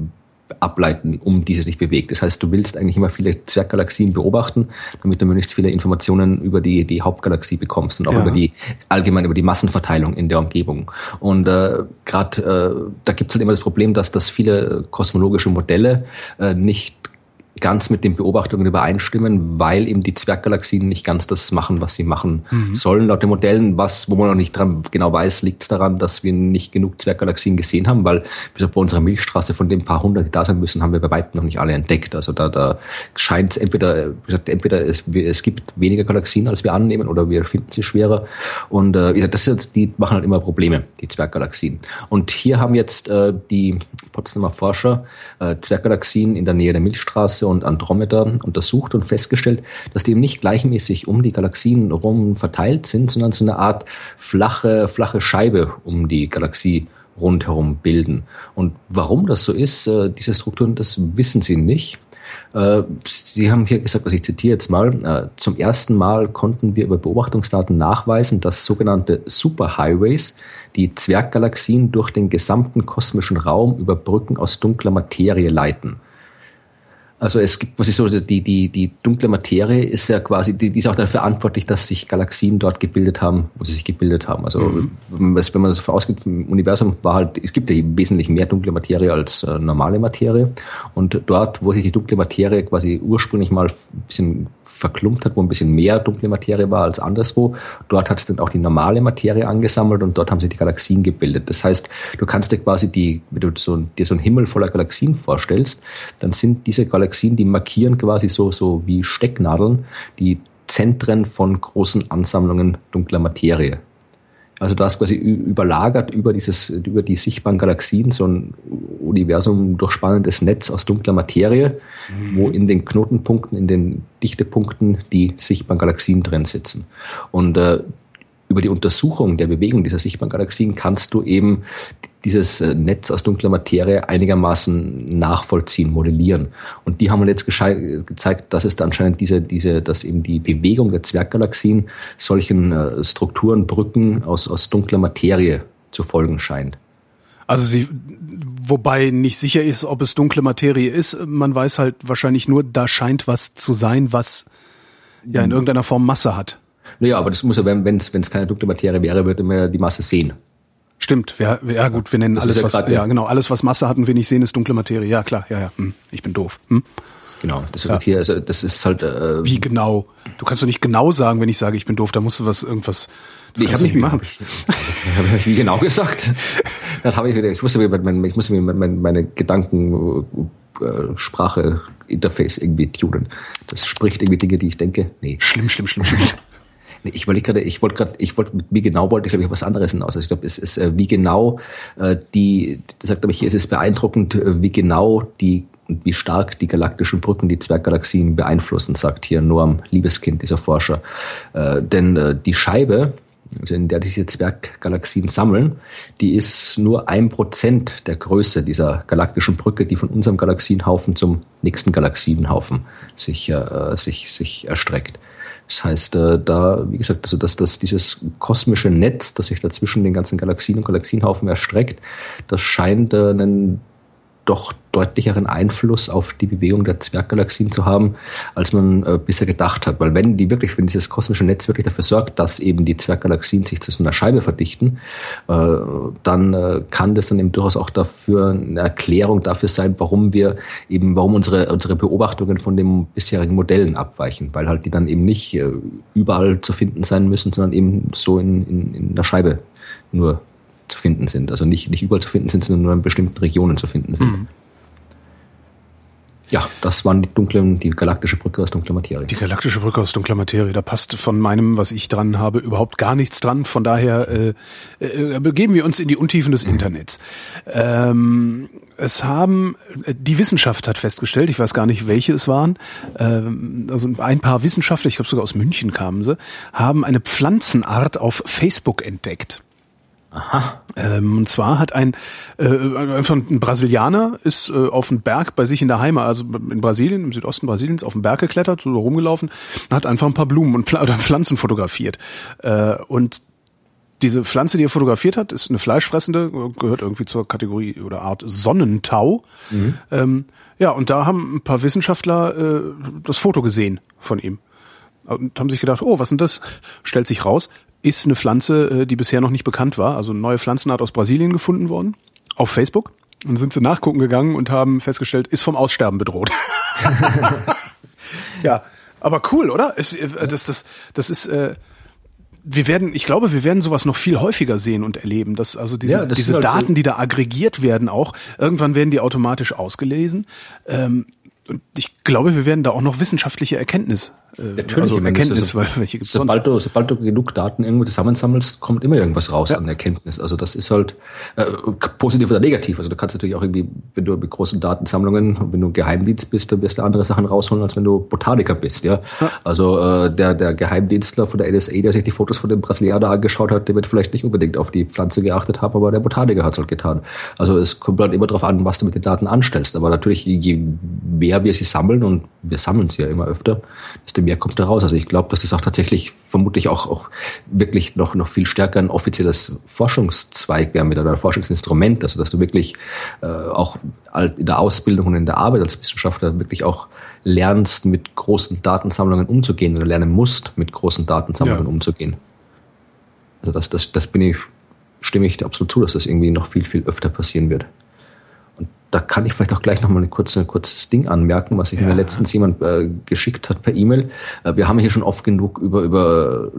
ableiten, um diese sich bewegt. Das heißt, du willst eigentlich immer viele Zwerggalaxien beobachten, damit du möglichst viele Informationen über die, die Hauptgalaxie bekommst und auch ja. über die allgemein über die Massenverteilung in der Umgebung. Und äh, gerade äh, da gibt es halt immer das Problem, dass das viele kosmologische Modelle äh, nicht ganz mit den Beobachtungen übereinstimmen, weil eben die Zwerggalaxien nicht ganz das machen, was sie machen mhm. sollen laut den Modellen. Was, wo man noch nicht dran genau weiß, liegt es daran, dass wir nicht genug Zwerggalaxien gesehen haben, weil bei unserer Milchstraße von den paar hundert, die da sein müssen, haben wir bei weitem noch nicht alle entdeckt. Also da, da scheint es entweder, wie gesagt, entweder es, es gibt weniger Galaxien, als wir annehmen, oder wir finden sie schwerer. Und äh, wie gesagt, das ist, die machen halt immer Probleme, die Zwerggalaxien. Und hier haben jetzt äh, die Potsdamer Forscher äh, Zwerggalaxien in der Nähe der Milchstraße und Andromeda untersucht und festgestellt, dass die eben nicht gleichmäßig um die Galaxien rum verteilt sind, sondern so eine Art flache, flache Scheibe um die Galaxie rundherum bilden. Und warum das so ist, äh, diese Strukturen, das wissen sie nicht. Äh, sie haben hier gesagt, also ich zitiere jetzt mal, äh, zum ersten Mal konnten wir über Beobachtungsdaten nachweisen, dass sogenannte Superhighways die Zwerggalaxien durch den gesamten kosmischen Raum über Brücken aus dunkler Materie leiten. Also es gibt, was ist so, die, die, die dunkle Materie ist ja quasi, die, die ist auch dafür verantwortlich, dass sich Galaxien dort gebildet haben, wo sie sich gebildet haben. Also mhm. wenn man das ausgeht, im Universum war halt, es gibt ja wesentlich mehr dunkle Materie als äh, normale Materie. Und dort, wo sich die dunkle Materie quasi ursprünglich mal ein bisschen verklumpt hat, wo ein bisschen mehr dunkle Materie war als anderswo. Dort hat es dann auch die normale Materie angesammelt und dort haben sich die Galaxien gebildet. Das heißt, du kannst dir quasi die, wenn du so, dir so einen Himmel voller Galaxien vorstellst, dann sind diese Galaxien, die markieren quasi so, so wie Stecknadeln die Zentren von großen Ansammlungen dunkler Materie. Also da ist quasi überlagert über dieses, über die sichtbaren Galaxien so ein Universum durchspannendes Netz aus dunkler Materie, mhm. wo in den Knotenpunkten, in den Dichtepunkten die sichtbaren Galaxien drin sitzen. Und äh, über die Untersuchung der Bewegung dieser sichtbaren Galaxien kannst du eben dieses äh, Netz aus dunkler Materie einigermaßen nachvollziehen, modellieren. Und die haben jetzt gezeigt, dass es da anscheinend diese, diese, dass eben die Bewegung der Zwerggalaxien solchen äh, Strukturen, Brücken aus, aus dunkler Materie zu folgen scheint. Also sie, wobei nicht sicher ist, ob es dunkle Materie ist. Man weiß halt wahrscheinlich nur, da scheint was zu sein, was ja in hm. irgendeiner Form Masse hat. Naja, aber das muss ja, wenn es keine dunkle Materie wäre, würde man ja die Masse sehen. Stimmt, ja, ja gut, wir nennen das alles, ja was, grad, ja, genau, alles, was Masse hat und wir nicht sehen, ist dunkle Materie. Ja, klar, ja, ja, hm, ich bin doof. Hm? Genau, das wird ja. hier, also das ist halt. Äh, Wie genau? Du kannst doch nicht genau sagen, wenn ich sage, ich bin doof, da musst du was irgendwas. Das ich habe nicht machen. Hab ich, hab ich wie genau gesagt? Dann habe ich wieder, ich muss mir mein, ich muss mir meine, meine Gedanken äh, Sprache Interface irgendwie tunen. Das spricht irgendwie Dinge, die ich denke. Nee. Schlimm, schlimm, schlimm, schlimm. Ich wollte gerade, ich wollte gerade, ich wollte, wie genau wollte ich, glaube ich, was anderes hinaus. Also ich glaube, es ist, äh, wie genau äh, die, das sagt, glaube ich, hier ist es beeindruckend, äh, wie genau die wie stark die galaktischen Brücken die Zwerggalaxien beeinflussen, sagt hier Noam Liebeskind, dieser Forscher. Äh, denn äh, die Scheibe, also in der diese Zwerggalaxien sammeln, die ist nur ein Prozent der Größe dieser galaktischen Brücke, die von unserem Galaxienhaufen zum nächsten Galaxienhaufen sich, äh, sich, sich erstreckt. Das heißt, äh, da, wie gesagt, also dass, dass dieses kosmische Netz, das sich da zwischen den ganzen Galaxien und Galaxienhaufen erstreckt, das scheint äh, einen doch deutlicheren Einfluss auf die Bewegung der Zwerggalaxien zu haben, als man äh, bisher gedacht hat. Weil wenn die wirklich, wenn dieses kosmische Netz wirklich dafür sorgt, dass eben die Zwerggalaxien sich zu so einer Scheibe verdichten, äh, dann äh, kann das dann eben durchaus auch dafür eine Erklärung dafür sein, warum wir eben, warum unsere, unsere Beobachtungen von den bisherigen Modellen abweichen, weil halt die dann eben nicht äh, überall zu finden sein müssen, sondern eben so in, in, in der Scheibe nur zu finden sind. Also nicht, nicht überall zu finden sind, sondern nur in bestimmten Regionen zu finden sind. Mhm. Ja, das waren die dunklen, die galaktische Brücke aus dunkler Materie. Die galaktische Brücke aus dunkler Materie, da passt von meinem, was ich dran habe, überhaupt gar nichts dran. Von daher äh, äh, begeben wir uns in die Untiefen des Internets. Ähm, es haben, die Wissenschaft hat festgestellt, ich weiß gar nicht, welche es waren, ähm, also ein paar Wissenschaftler, ich glaube sogar aus München kamen sie, haben eine Pflanzenart auf Facebook entdeckt. Aha. Ähm, und zwar hat ein, äh, einfach ein Brasilianer ist äh, auf den Berg bei sich in der Heimat, also in Brasilien, im Südosten Brasiliens, auf den Berg geklettert, so rumgelaufen, und hat einfach ein paar Blumen und Pfl oder Pflanzen fotografiert. Äh, und diese Pflanze, die er fotografiert hat, ist eine fleischfressende, gehört irgendwie zur Kategorie oder Art Sonnentau. Mhm. Ähm, ja, und da haben ein paar Wissenschaftler äh, das Foto gesehen von ihm und haben sich gedacht, oh, was denn das? Stellt sich raus, ist eine Pflanze, äh, die bisher noch nicht bekannt war, also eine neue Pflanzenart aus Brasilien gefunden worden, auf Facebook. Und sind sie nachgucken gegangen und haben festgestellt, ist vom Aussterben bedroht. ja, aber cool, oder? Äh, das, das, das ist, äh, wir werden, ich glaube, wir werden sowas noch viel häufiger sehen und erleben, dass also diese, ja, diese halt Daten, die da aggregiert werden, auch irgendwann werden die automatisch ausgelesen. Ähm, und ich glaube, wir werden da auch noch wissenschaftliche Erkenntnis Natürlich, also Erkenntnis, also, weil welche gibt's sobald sonst? Du, sobald du genug Daten irgendwo zusammensammelst, kommt immer irgendwas raus ja. an Erkenntnis. Also das ist halt äh, positiv oder negativ. Also du kannst natürlich auch irgendwie, wenn du mit großen Datensammlungen, wenn du Geheimdienst bist, dann wirst du andere Sachen rausholen, als wenn du Botaniker bist. Ja, ja. also äh, der der Geheimdienstler von der NSA, der sich die Fotos von dem Brasilianer angeschaut hat, der wird vielleicht nicht unbedingt auf die Pflanze geachtet haben, aber der Botaniker hat es halt getan. Also es kommt halt immer darauf an, was du mit den Daten anstellst. Aber natürlich, je mehr wir sie sammeln und wir sammeln sie ja immer öfter, desto mehr kommt da raus. Also ich glaube, dass das auch tatsächlich vermutlich auch, auch wirklich noch, noch viel stärker ein offizielles Forschungszweig wäre mit einem Forschungsinstrument. Also dass du wirklich äh, auch in der Ausbildung und in der Arbeit als Wissenschaftler wirklich auch lernst, mit großen Datensammlungen umzugehen oder lernen musst, mit großen Datensammlungen ja. umzugehen. Also das, das, das bin ich, stimme ich dir absolut zu, dass das irgendwie noch viel, viel öfter passieren wird da kann ich vielleicht auch gleich nochmal ein kurzes, kurzes Ding anmerken, was ich ja. mir letztens jemand äh, geschickt hat per E-Mail. Äh, wir haben hier schon oft genug über, über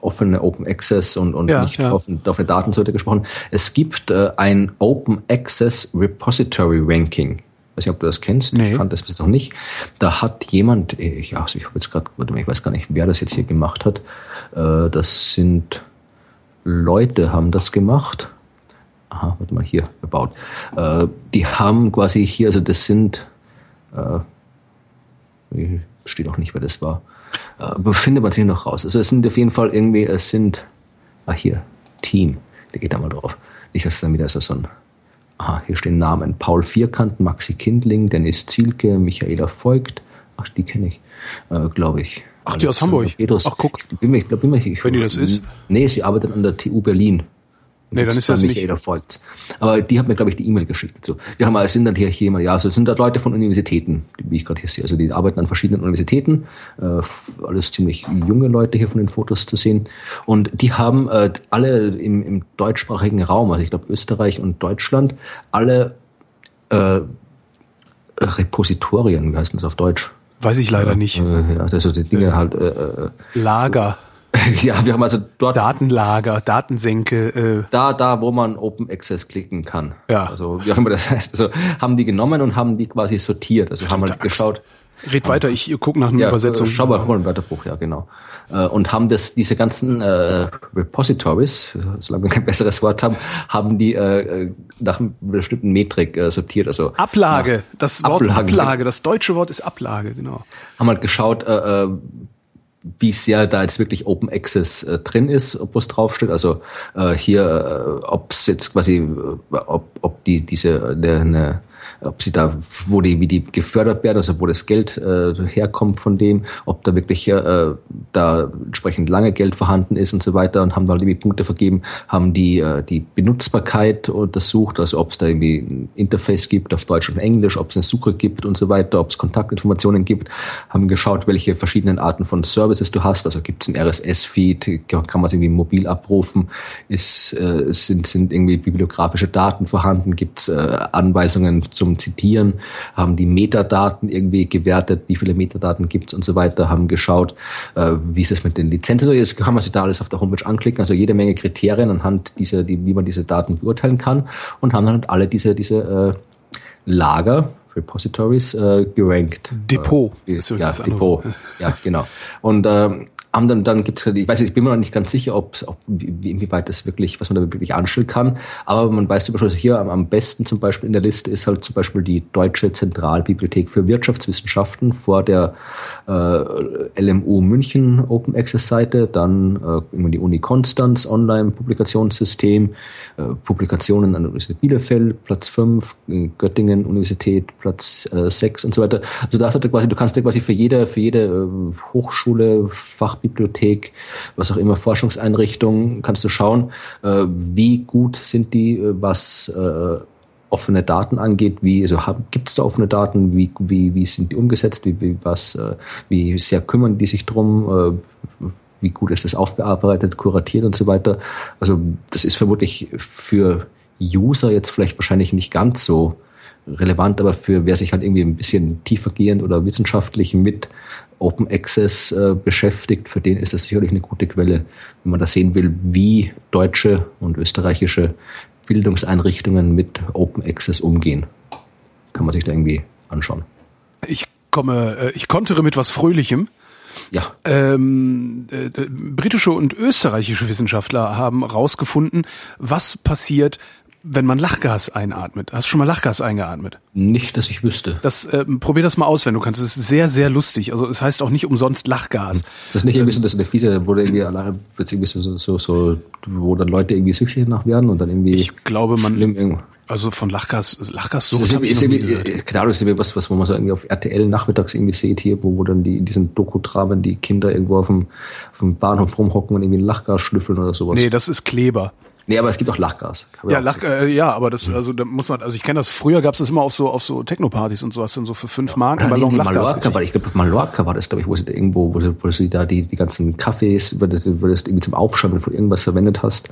offene Open Access und, und ja, nicht ja. Offen, offene Datensätze gesprochen. Es gibt äh, ein Open Access Repository Ranking. Ich weiß nicht, ob du das kennst. Nee. Ich kannte das bis noch nicht. Da hat jemand, äh, ich, also ich habe jetzt gerade, ich weiß gar nicht, wer das jetzt hier gemacht hat. Äh, das sind Leute haben das gemacht aha, warte mal, hier, about. Äh, die haben quasi hier, also das sind, äh, steht auch nicht, wer das war, äh, findet man sich noch raus. Also es sind auf jeden Fall irgendwie, es sind, ah hier, Team, der geht da mal drauf. Nicht, dass dann wieder so, so ein, aha, hier stehen Namen, Paul Vierkant, Maxi Kindling, Dennis Zielke, Michaela Voigt, ach, die kenne ich, äh, glaube ich. Ach, die aus Hamburg. Petrus. Ach, guck. Ich ich glaub, mir, ich, Wenn die das ist? Nee, sie arbeitet an der TU Berlin. Nee, dann ist das nicht- Michaela Voigt. Aber die hat mir, glaube ich, die E-Mail geschickt. So, wir haben, es sind dann hier jemand, ja, so es sind da Leute von Universitäten, wie ich gerade hier sehe. Also die arbeiten an verschiedenen Universitäten. Äh, alles ziemlich junge Leute hier von den Fotos zu sehen. Und die haben äh, alle im, im deutschsprachigen Raum, also ich glaube Österreich und Deutschland, alle äh, Repositorien, wie heißt das auf Deutsch? Weiß ich leider nicht. Äh, ja, also die Dinge halt, äh, äh, Lager, ja, wir haben also dort Datenlager, Datensenke, äh, da, da, wo man Open Access klicken kann. Ja. Also, wie auch immer das heißt. Also, haben die genommen und haben die quasi sortiert. Also, haben halt Verdammte geschaut. red weiter, ich gucke nach einer Ja, Übersetzung. schau mal, mal im Wörterbuch, ja, genau. Äh, Und haben das, diese ganzen äh, Repositories, solange wir kein besseres Wort haben, haben die äh, äh, nach einer bestimmten Metrik äh, sortiert. Also Ablage, das Wort Ablage. Ablage. das deutsche Wort ist Ablage, genau. haben halt geschaut, äh, äh, wie sehr da jetzt wirklich Open Access äh, drin ist, ob was draufsteht. Also äh, hier, äh, ob es jetzt quasi, äh, ob, ob die diese eine, eine ob sie da, wo die, wie die gefördert werden, also wo das Geld äh, herkommt von dem, ob da wirklich äh, da entsprechend lange Geld vorhanden ist und so weiter und haben da irgendwie Punkte vergeben, haben die äh, die Benutzbarkeit untersucht, also ob es da irgendwie ein Interface gibt auf Deutsch und Englisch, ob es eine Suche gibt und so weiter, ob es Kontaktinformationen gibt, haben geschaut, welche verschiedenen Arten von Services du hast, also gibt es ein RSS-Feed, kann man es irgendwie mobil abrufen, ist, äh, sind, sind irgendwie bibliografische Daten vorhanden, gibt es äh, Anweisungen zum Zitieren, haben die Metadaten irgendwie gewertet, wie viele Metadaten gibt es und so weiter, haben geschaut, äh, wie ist es mit den Lizenzen ist, kann man sich da alles auf der Homepage anklicken, also jede Menge Kriterien anhand dieser, die, wie man diese Daten beurteilen kann und haben dann alle diese, diese äh, Lager, Repositories äh, gerankt. Depot Äh, ja, Depot. Ja, genau. Und ähm, haben dann, dann gibt's, ich weiß nicht, ich bin mir noch nicht ganz sicher, ob, ob wie, inwieweit das wirklich, was man da wirklich anstellen kann. Aber man weiß zum Beispiel, hier am, am besten zum Beispiel in der Liste ist halt zum Beispiel die Deutsche Zentralbibliothek für Wirtschaftswissenschaften vor der äh, LMU München Open Access Seite, dann äh, die Uni Konstanz Online Publikationssystem, äh, Publikationen an der Universität Bielefeld, Platz 5, Göttingen Universität, Platz äh, 6 und so weiter. Also da hast du quasi, du kannst dir quasi für jede, für jede äh, Hochschule, Fachbibliothek, was auch immer, Forschungseinrichtung, kannst du schauen, äh, wie gut sind die, äh, was äh, offene Daten angeht, wie also gibt es da offene Daten, wie, wie, wie sind die umgesetzt, wie, wie, was, äh, wie sehr kümmern die sich drum, äh, wie gut ist das aufbearbeitet, kuratiert und so weiter. Also das ist vermutlich für User jetzt vielleicht wahrscheinlich nicht ganz so relevant, aber für wer sich halt irgendwie ein bisschen tiefergehend oder wissenschaftlich mit Open Access äh, beschäftigt, für den ist das sicherlich eine gute Quelle, wenn man da sehen will, wie deutsche und österreichische Bildungseinrichtungen mit Open Access umgehen. Kann man sich da irgendwie anschauen. Ich komme, äh, ich kontere mit was Fröhlichem. Ja. Ähm, äh, äh, britische und österreichische Wissenschaftler haben rausgefunden, was passiert, wenn man Lachgas einatmet. Hast du schon mal Lachgas eingeatmet? Nicht, dass ich wüsste. Das ähm, probier das mal aus, wenn du kannst. Es ist sehr, sehr lustig. Also es heißt auch nicht umsonst Lachgas. Ist das nicht irgendwie so, das ist eine fiese, wo irgendwie alleine plötzlich so, so, so, wo dann Leute irgendwie süchtig nach werden und dann irgendwie. Ich glaube, man- schlimm irgendwo. Also von Lachgas, Lachgas Das so ist ich ist nie irgendwie, äh, Ahnung, ist irgendwie was, was man so irgendwie auf RTL nachmittags irgendwie sieht hier, wo, wo dann die in diesen Doku-Dramen die Kinder irgendwo auf dem, auf dem Bahnhof rumhocken und irgendwie ein Lachgas schnüffeln oder sowas. Nee, das ist Kleber. Nee, aber es gibt auch Lachgas. Ja, auch- Lach, äh, ja, aber das, also da muss man, also ich kenne das, früher gab es das immer auf so, auf so Techno-Partys und so, hast dann so für fünf Mark einen Oder Ballon irgendwie Lachgas. Mallorca, war, ich glaube, Mallorca war das, glaube ich, wo sie da irgendwo, wo sie, wo sie da die, die ganzen Kaffees, wo das, wo das irgendwie zum Aufschäumen von irgendwas verwendet hast.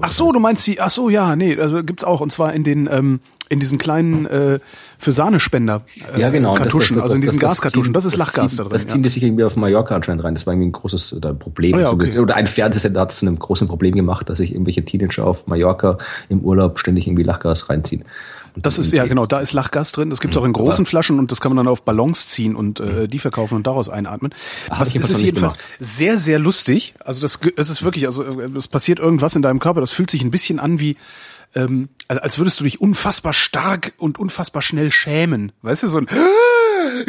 Ach so, du meinst die, ach so, ja, nee, also gibt's auch, und zwar in den, ähm, in diesen kleinen, äh, für Sahnespender, äh, Ja, genau. und das- Kartuschen, das- also in das- diesen das Gaskartuschen, das ist Lachgas da drin. Das ziehen ja. die sich irgendwie auf Mallorca anscheinend rein. Das war irgendwie ein großes ein Problem. Oh ja, okay. Oder ein Fernsehsender hat es zu einem großen Problem gemacht, dass sich irgendwelche Teenager auf Mallorca im Urlaub ständig irgendwie Lachgas reinziehen. Das ist, ja genau, da ist Lachgas drin, das gibt's auch in großen Flaschen und das kann man dann auf Ballons ziehen und äh, die verkaufen und daraus einatmen. Hab Was, es ist jedenfalls gemacht. sehr, sehr lustig, also das, es ist wirklich, also äh, es passiert irgendwas in deinem Körper, das fühlt sich ein bisschen an wie, ähm, als würdest du dich unfassbar stark und unfassbar schnell schämen. Weißt du, so ein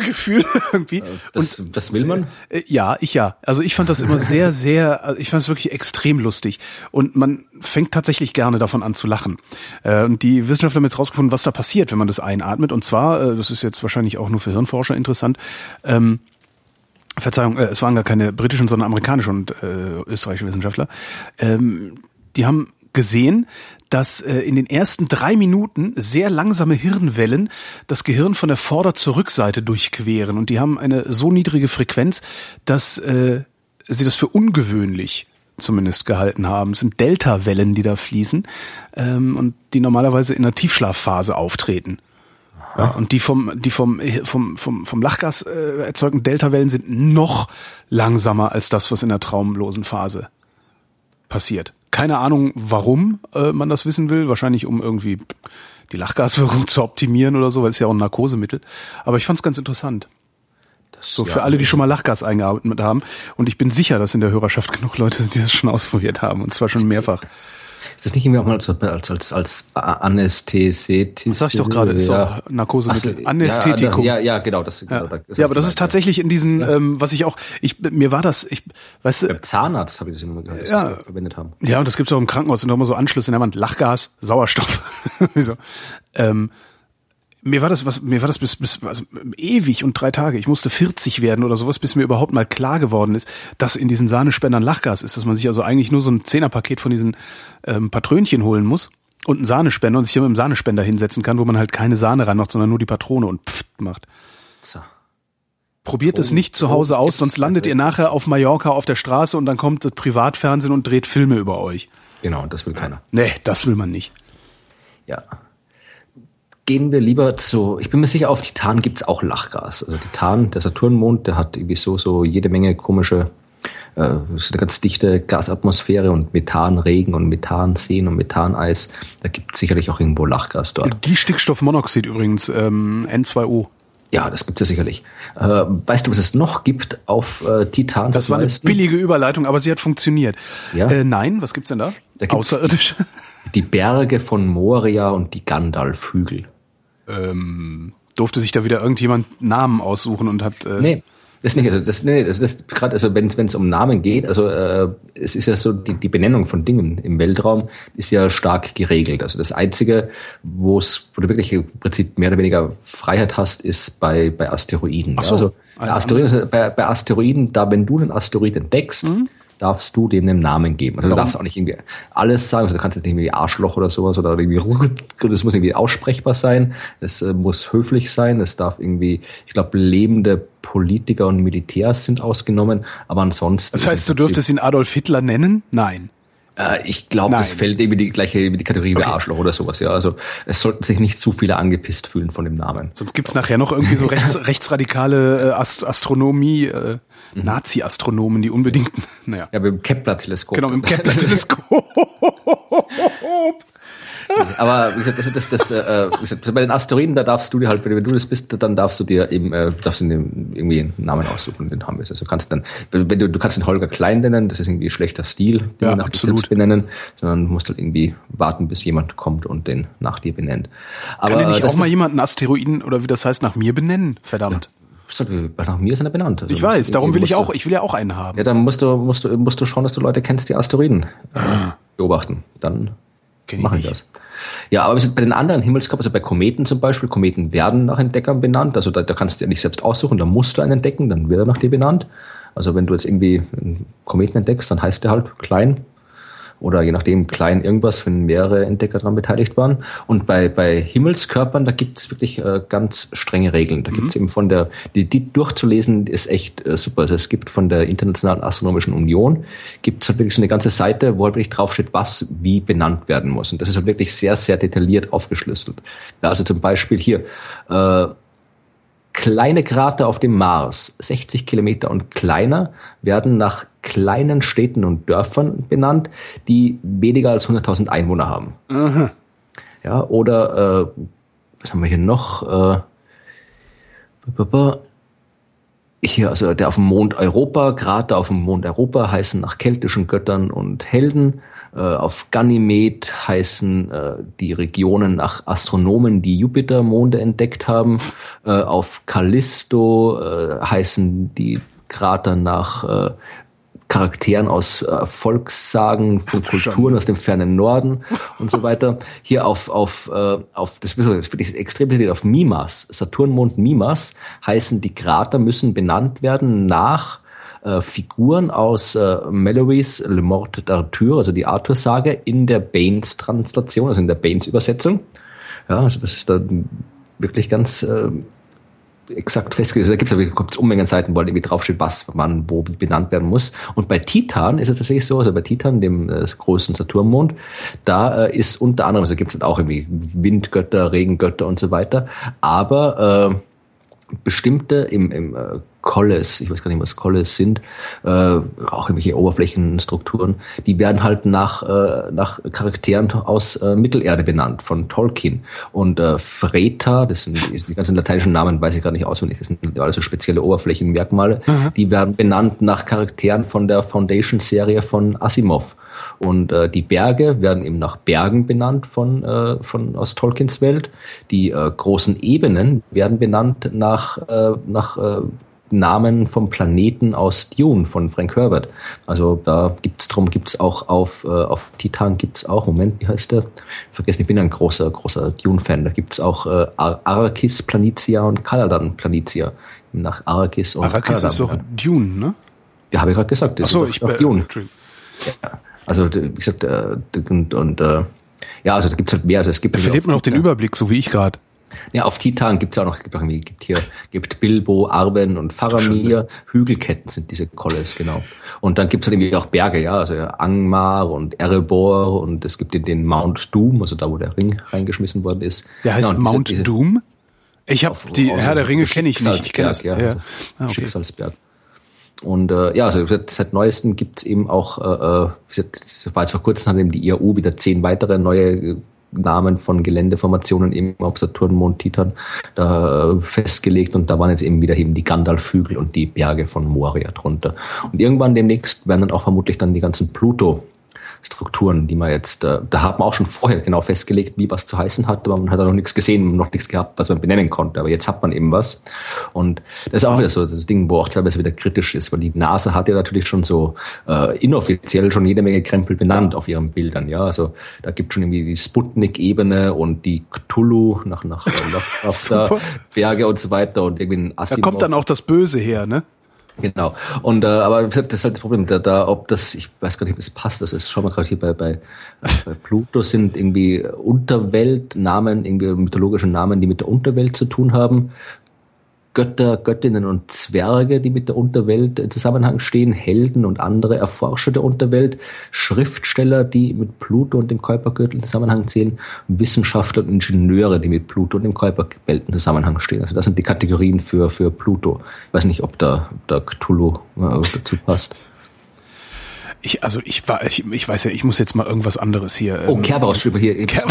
Gefühl irgendwie. Das, und, das will man? Äh, ja, ich ja. Also ich fand das immer sehr, sehr, also ich fand es wirklich extrem lustig. Und man fängt tatsächlich gerne davon an zu lachen. Äh, und die Wissenschaftler haben jetzt rausgefunden, was da passiert, wenn man das einatmet. Und zwar, äh, das ist jetzt wahrscheinlich auch nur für Hirnforscher interessant, ähm, Verzeihung, äh, es waren gar keine britischen, sondern amerikanische und äh, österreichische Wissenschaftler. Ähm, die haben gesehen, dass äh, in den ersten drei Minuten sehr langsame Hirnwellen das Gehirn von der Vorder- zur Rückseite durchqueren. Und die haben eine so niedrige Frequenz, dass äh, sie das für ungewöhnlich zumindest gehalten haben. Es sind Delta-Wellen, die da fließen ähm, und die normalerweise in der Tiefschlafphase auftreten. Ja, und die vom, die vom, vom, vom, vom Lachgas äh, erzeugten Delta-Wellen sind noch langsamer als das, was in der traumlosen Phase passiert. Keine Ahnung, warum äh, man das wissen will. Wahrscheinlich, um irgendwie die Lachgaswirkung zu optimieren oder so, weil es ja auch ein Narkosemittel. Aber ich fand es ganz interessant. Das, so für ja, alle, die schon mal Lachgas eingearbeitet haben. Und ich bin sicher, dass in der Hörerschaft genug Leute sind, die das schon ausprobiert haben. Und zwar schon mehrfach. Ist das nicht irgendwie auch mal als, als, als, als Anästhesit? Das sag ich doch gerade, ist ja. doch Narkosemittel. So, Anästhetikum. Ja, ja, genau. Das, genau, das ja, aber das ist tatsächlich in diesen, ja. ähm, was ich auch, ich, mir war das, ich, weißt du. Beim Zahnarzt habe ich das immer gehört, dass ja, das verwendet haben. Ja, und das gibt's auch im Krankenhaus, sind auch immer so Anschlüsse in der Wand. Lachgas, Sauerstoff. so. ähm, mir war das was mir war das bis bis also ewig und drei Tage. Ich musste 40 werden oder sowas, bis mir überhaupt mal klar geworden ist, dass in diesen Sahnespendern Lachgas ist, dass man sich also eigentlich nur so ein Zehnerpaket von diesen ähm, Patrönchen holen muss und einen Sahnespender und sich hier mit dem Sahnespender hinsetzen kann, wo man halt keine Sahne reinmacht, sondern nur die Patrone und pfft macht. So. Probiert es nicht zu Hause aus, sonst landet ihr nachher auf Mallorca auf der Straße und dann kommt das Privatfernsehen und dreht Filme über euch. Genau, das will keiner. Nee, das will man nicht. Ja gehen wir lieber zu, ich bin mir sicher, auf Titan gibt's auch Lachgas. Also Titan, der Saturnmond, der hat irgendwie so, so jede Menge komische, äh, so eine ganz dichte Gasatmosphäre und Methanregen und Methanseen und Methaneis. Da gibt es sicherlich auch irgendwo Lachgas dort. Die Stickstoffmonoxid übrigens, ähm, N2O. Ja, das gibt es ja sicherlich. Äh, weißt du, was es noch gibt auf äh, Titan? Das war eine billige Überleitung, aber sie hat funktioniert. Ja? Äh, nein, was gibt's denn da? da Außerirdisch. Die, die Berge von Moria und die Gandalf-Hügel ähm, durfte sich da wieder irgendjemand Namen aussuchen und hat. Äh nee. Das nicht, also das, nee, das, das gerade, also wenn es um Namen geht, also äh, es ist ja so, die, die Benennung von Dingen im Weltraum ist ja stark geregelt. Also das Einzige, wo es, wo du wirklich im Prinzip mehr oder weniger Freiheit hast, ist bei, bei Asteroiden. Ach so, also, also Asteroiden, bei, bei Asteroiden, da wenn du einen Asteroid entdeckst, mhm darfst du dem einen Namen geben. Also du darfst auch nicht irgendwie alles sagen. Also du kannst jetzt nicht irgendwie Arschloch oder sowas oder irgendwie, das muss irgendwie aussprechbar sein. Es äh, muss höflich sein. Es darf irgendwie, ich glaube, lebende Politiker und Militärs sind ausgenommen. Aber ansonsten. Das heißt, du dürftest ihn Adolf Hitler nennen? Nein. Äh, ich glaube, das fällt irgendwie die gleiche wie die Kategorie okay. wie Arschloch oder sowas. Ja, also es sollten sich nicht zu viele angepisst fühlen von dem Namen. Sonst gibt's nachher noch irgendwie so rechts, rechtsradikale äh, Ast Astronomie, äh, mhm. Nazi-Astronomen, die unbedingt. Naja. Ja, mit dem Kepler-Teleskop. Genau, mit dem Kepler-Teleskop. Aber wie gesagt, das, das, das, äh, wie gesagt, bei den Asteroiden, da darfst du dir halt, wenn du das bist, dann darfst du dir eben, äh, darfst du irgendwie einen Namen aussuchen, den haben wir. Also kannst dann, wenn du, du kannst den Holger Klein nennen, das ist irgendwie schlechter Stil, den ja, nach absolut. dir benennen, sondern du musst halt irgendwie warten, bis jemand kommt und den nach dir benennt. Aber Kann ja nicht auch mal jemanden Asteroiden oder wie das heißt nach mir benennen? Verdammt. Ja. Nach mir ist er benannt. Also ich weiß, darum will ich auch, ich will ja auch einen haben. Ja, dann musst du, musst du, musst du schauen, dass du Leute kennst, die Asteroiden ah. beobachten. Dann Kenn machen das. Ja, aber bei den anderen Himmelskörpern, also bei Kometen zum Beispiel, Kometen werden nach Entdeckern benannt. Also da, da kannst du ja nicht selbst aussuchen, da musst du einen entdecken, dann wird er nach dir benannt. Also wenn du jetzt irgendwie einen Kometen entdeckst, dann heißt der halt klein oder je nachdem klein irgendwas, wenn mehrere Entdecker daran beteiligt waren. Und bei, bei Himmelskörpern, da gibt es wirklich äh, ganz strenge Regeln. Da mhm. gibt es eben von der, die, die durchzulesen ist echt äh, super. Also es gibt von der Internationalen Astronomischen Union, gibt es halt wirklich so eine ganze Seite, wo halt wirklich draufsteht, was wie benannt werden muss. Und das ist halt wirklich sehr, sehr detailliert aufgeschlüsselt. Ja, also zum Beispiel hier, äh, Kleine Krater auf dem Mars, 60 Kilometer und kleiner, werden nach kleinen Städten und Dörfern benannt, die weniger als 100.000 Einwohner haben. Aha. Ja, oder, äh, was haben wir hier noch? Äh, hier, also der auf dem Mond Europa, Krater auf dem Mond Europa heißen nach keltischen Göttern und Helden. Äh, auf Ganymed heißen äh, die Regionen nach Astronomen, die Jupitermonde entdeckt haben. Äh, auf Callisto äh, heißen die Krater nach äh, Charakteren aus äh, Volkssagen, von Ach, Kulturen aus dem fernen Norden und so weiter. Hier auf, auf, auf das wird wirklich extrem detailliert, auf Mimas, Saturnmond Mimas, heißen die Krater müssen benannt werden nach äh, Figuren aus äh, Mallorys Le Morte d'Arthur, also die Arthur-Sage, in der Baines-Translation, also in der Baines-Übersetzung. Ja, also das ist da wirklich ganz äh, exakt festgelegt. Da gibt es Unmengen Seiten, wo halt irgendwie draufsteht, was man wo benannt werden muss. Und bei Titan ist es tatsächlich so, also bei Titan, dem äh, großen Saturnmond, da äh, ist unter anderem, also gibt es auch irgendwie Windgötter, Regengötter und so weiter, aber äh, bestimmte im, im äh, Colles, ich weiß gar nicht, was Colles sind, äh, auch irgendwelche Oberflächenstrukturen, die werden halt nach, äh, nach Charakteren aus äh, Mittelerde benannt, von Tolkien. Und äh, Freta, das sind die ganzen lateinischen Namen, weiß ich gar nicht auswendig, das sind alles so spezielle Oberflächenmerkmale, mhm. die werden benannt nach Charakteren von der Foundation-Serie von Asimov. Und äh, die Berge werden eben nach Bergen benannt von, äh, von aus Tolkiens Welt. Die äh, großen Ebenen werden benannt nach, äh, nach äh, Namen vom Planeten aus Dune von Frank Herbert. Also da gibt's drum gibt's auch auf äh, auf Titan gibt's auch Moment wie heißt der? Vergessen, ich bin ein großer großer Dune-Fan. Da gibt's auch äh, Ar Arrakis Planitia und Caladan Planitia nach Arrakis und Arrakis Caladan. ist doch Dune, ne? Ja, habe ich gerade gesagt. Ach so, ich bin Dune. Ja. Also wie gesagt äh, und, und äh, ja, also da gibt's halt mehr. Also es gibt da verliert man auch den Überblick, so wie ich gerade. Ja, auf Titan gibt es ja auch noch, gibt, irgendwie, gibt hier, gibt Bilbo, Arwen und Faramir. Hügelketten sind diese Colles, genau. Und dann gibt es halt irgendwie auch Berge, ja, also Angmar und Erebor und es gibt den, den Mount Doom, also da, wo der Ring reingeschmissen worden ist. Der heißt ja, Mount diese, Doom? Ich habe die Herr der Ringe kenne ich nicht. Ich kenn das. Ja, ja. Also ah, okay. Schicksalsberg. Und äh, ja, also seit neuestem gibt es eben auch, äh, äh war jetzt vor kurzem hat eben die IAU wieder zehn weitere neue Namen von Geländeformationen eben auf Saturn, Mond, Titan da äh, festgelegt und da waren jetzt eben wieder eben die Gandalf-Hügel und die Berge von Moria drunter. Und irgendwann demnächst werden dann auch vermutlich dann die ganzen Pluto Strukturen, die man jetzt, äh, da hat man auch schon vorher genau festgelegt, wie was zu heißen hat, aber man hat da noch nichts gesehen, noch nichts gehabt, was man benennen konnte. Aber jetzt hat man eben was. Und das ist auch wieder so das Ding, wo auch teilweise wieder kritisch ist, weil die NASA hat ja natürlich schon so äh, inoffiziell schon jede Menge Krempel benannt auf ihren Bildern. Ja, also da gibt schon irgendwie die Sputnik-Ebene und die Cthulhu nach nach, nach, nach Berge und so weiter und irgendwie ein Asimov. Da kommt dann auch das Böse her, ne? Genau. Und äh, aber das ist halt das Problem, da, da ob das, ich weiß gar nicht, ob das passt, das ist schon mal gerade hier bei, bei, bei Pluto sind irgendwie Unterweltnamen, irgendwie mythologische Namen, die mit der Unterwelt zu tun haben. Götter, Göttinnen und Zwerge, die mit der Unterwelt in Zusammenhang stehen, Helden und andere Erforscher der Unterwelt, Schriftsteller, die mit Pluto und dem Kuipergürtel in Zusammenhang stehen, Wissenschaftler und Ingenieure, die mit Pluto und dem Kuipergürtel in Zusammenhang stehen. Also das sind die Kategorien für, für Pluto. Ich weiß nicht, ob da, da Cthulhu äh, dazu passt. Ich, also ich war, ich, ich weiß ja, ich muss jetzt mal irgendwas anderes hier. Oh, ähm, Kerberos steht hier. Ker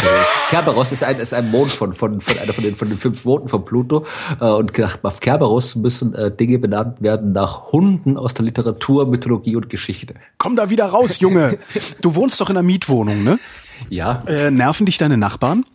Kerberos ist ein, ist ein Mond von, von, von einer von den, von den fünf Monden von Pluto. Äh, und gedacht, auf Kerberos müssen äh, Dinge benannt werden nach Hunden aus der Literatur, Mythologie und Geschichte. Komm da wieder raus, Junge. Du wohnst doch in einer Mietwohnung, ne? Ja. Äh, nerven dich deine Nachbarn?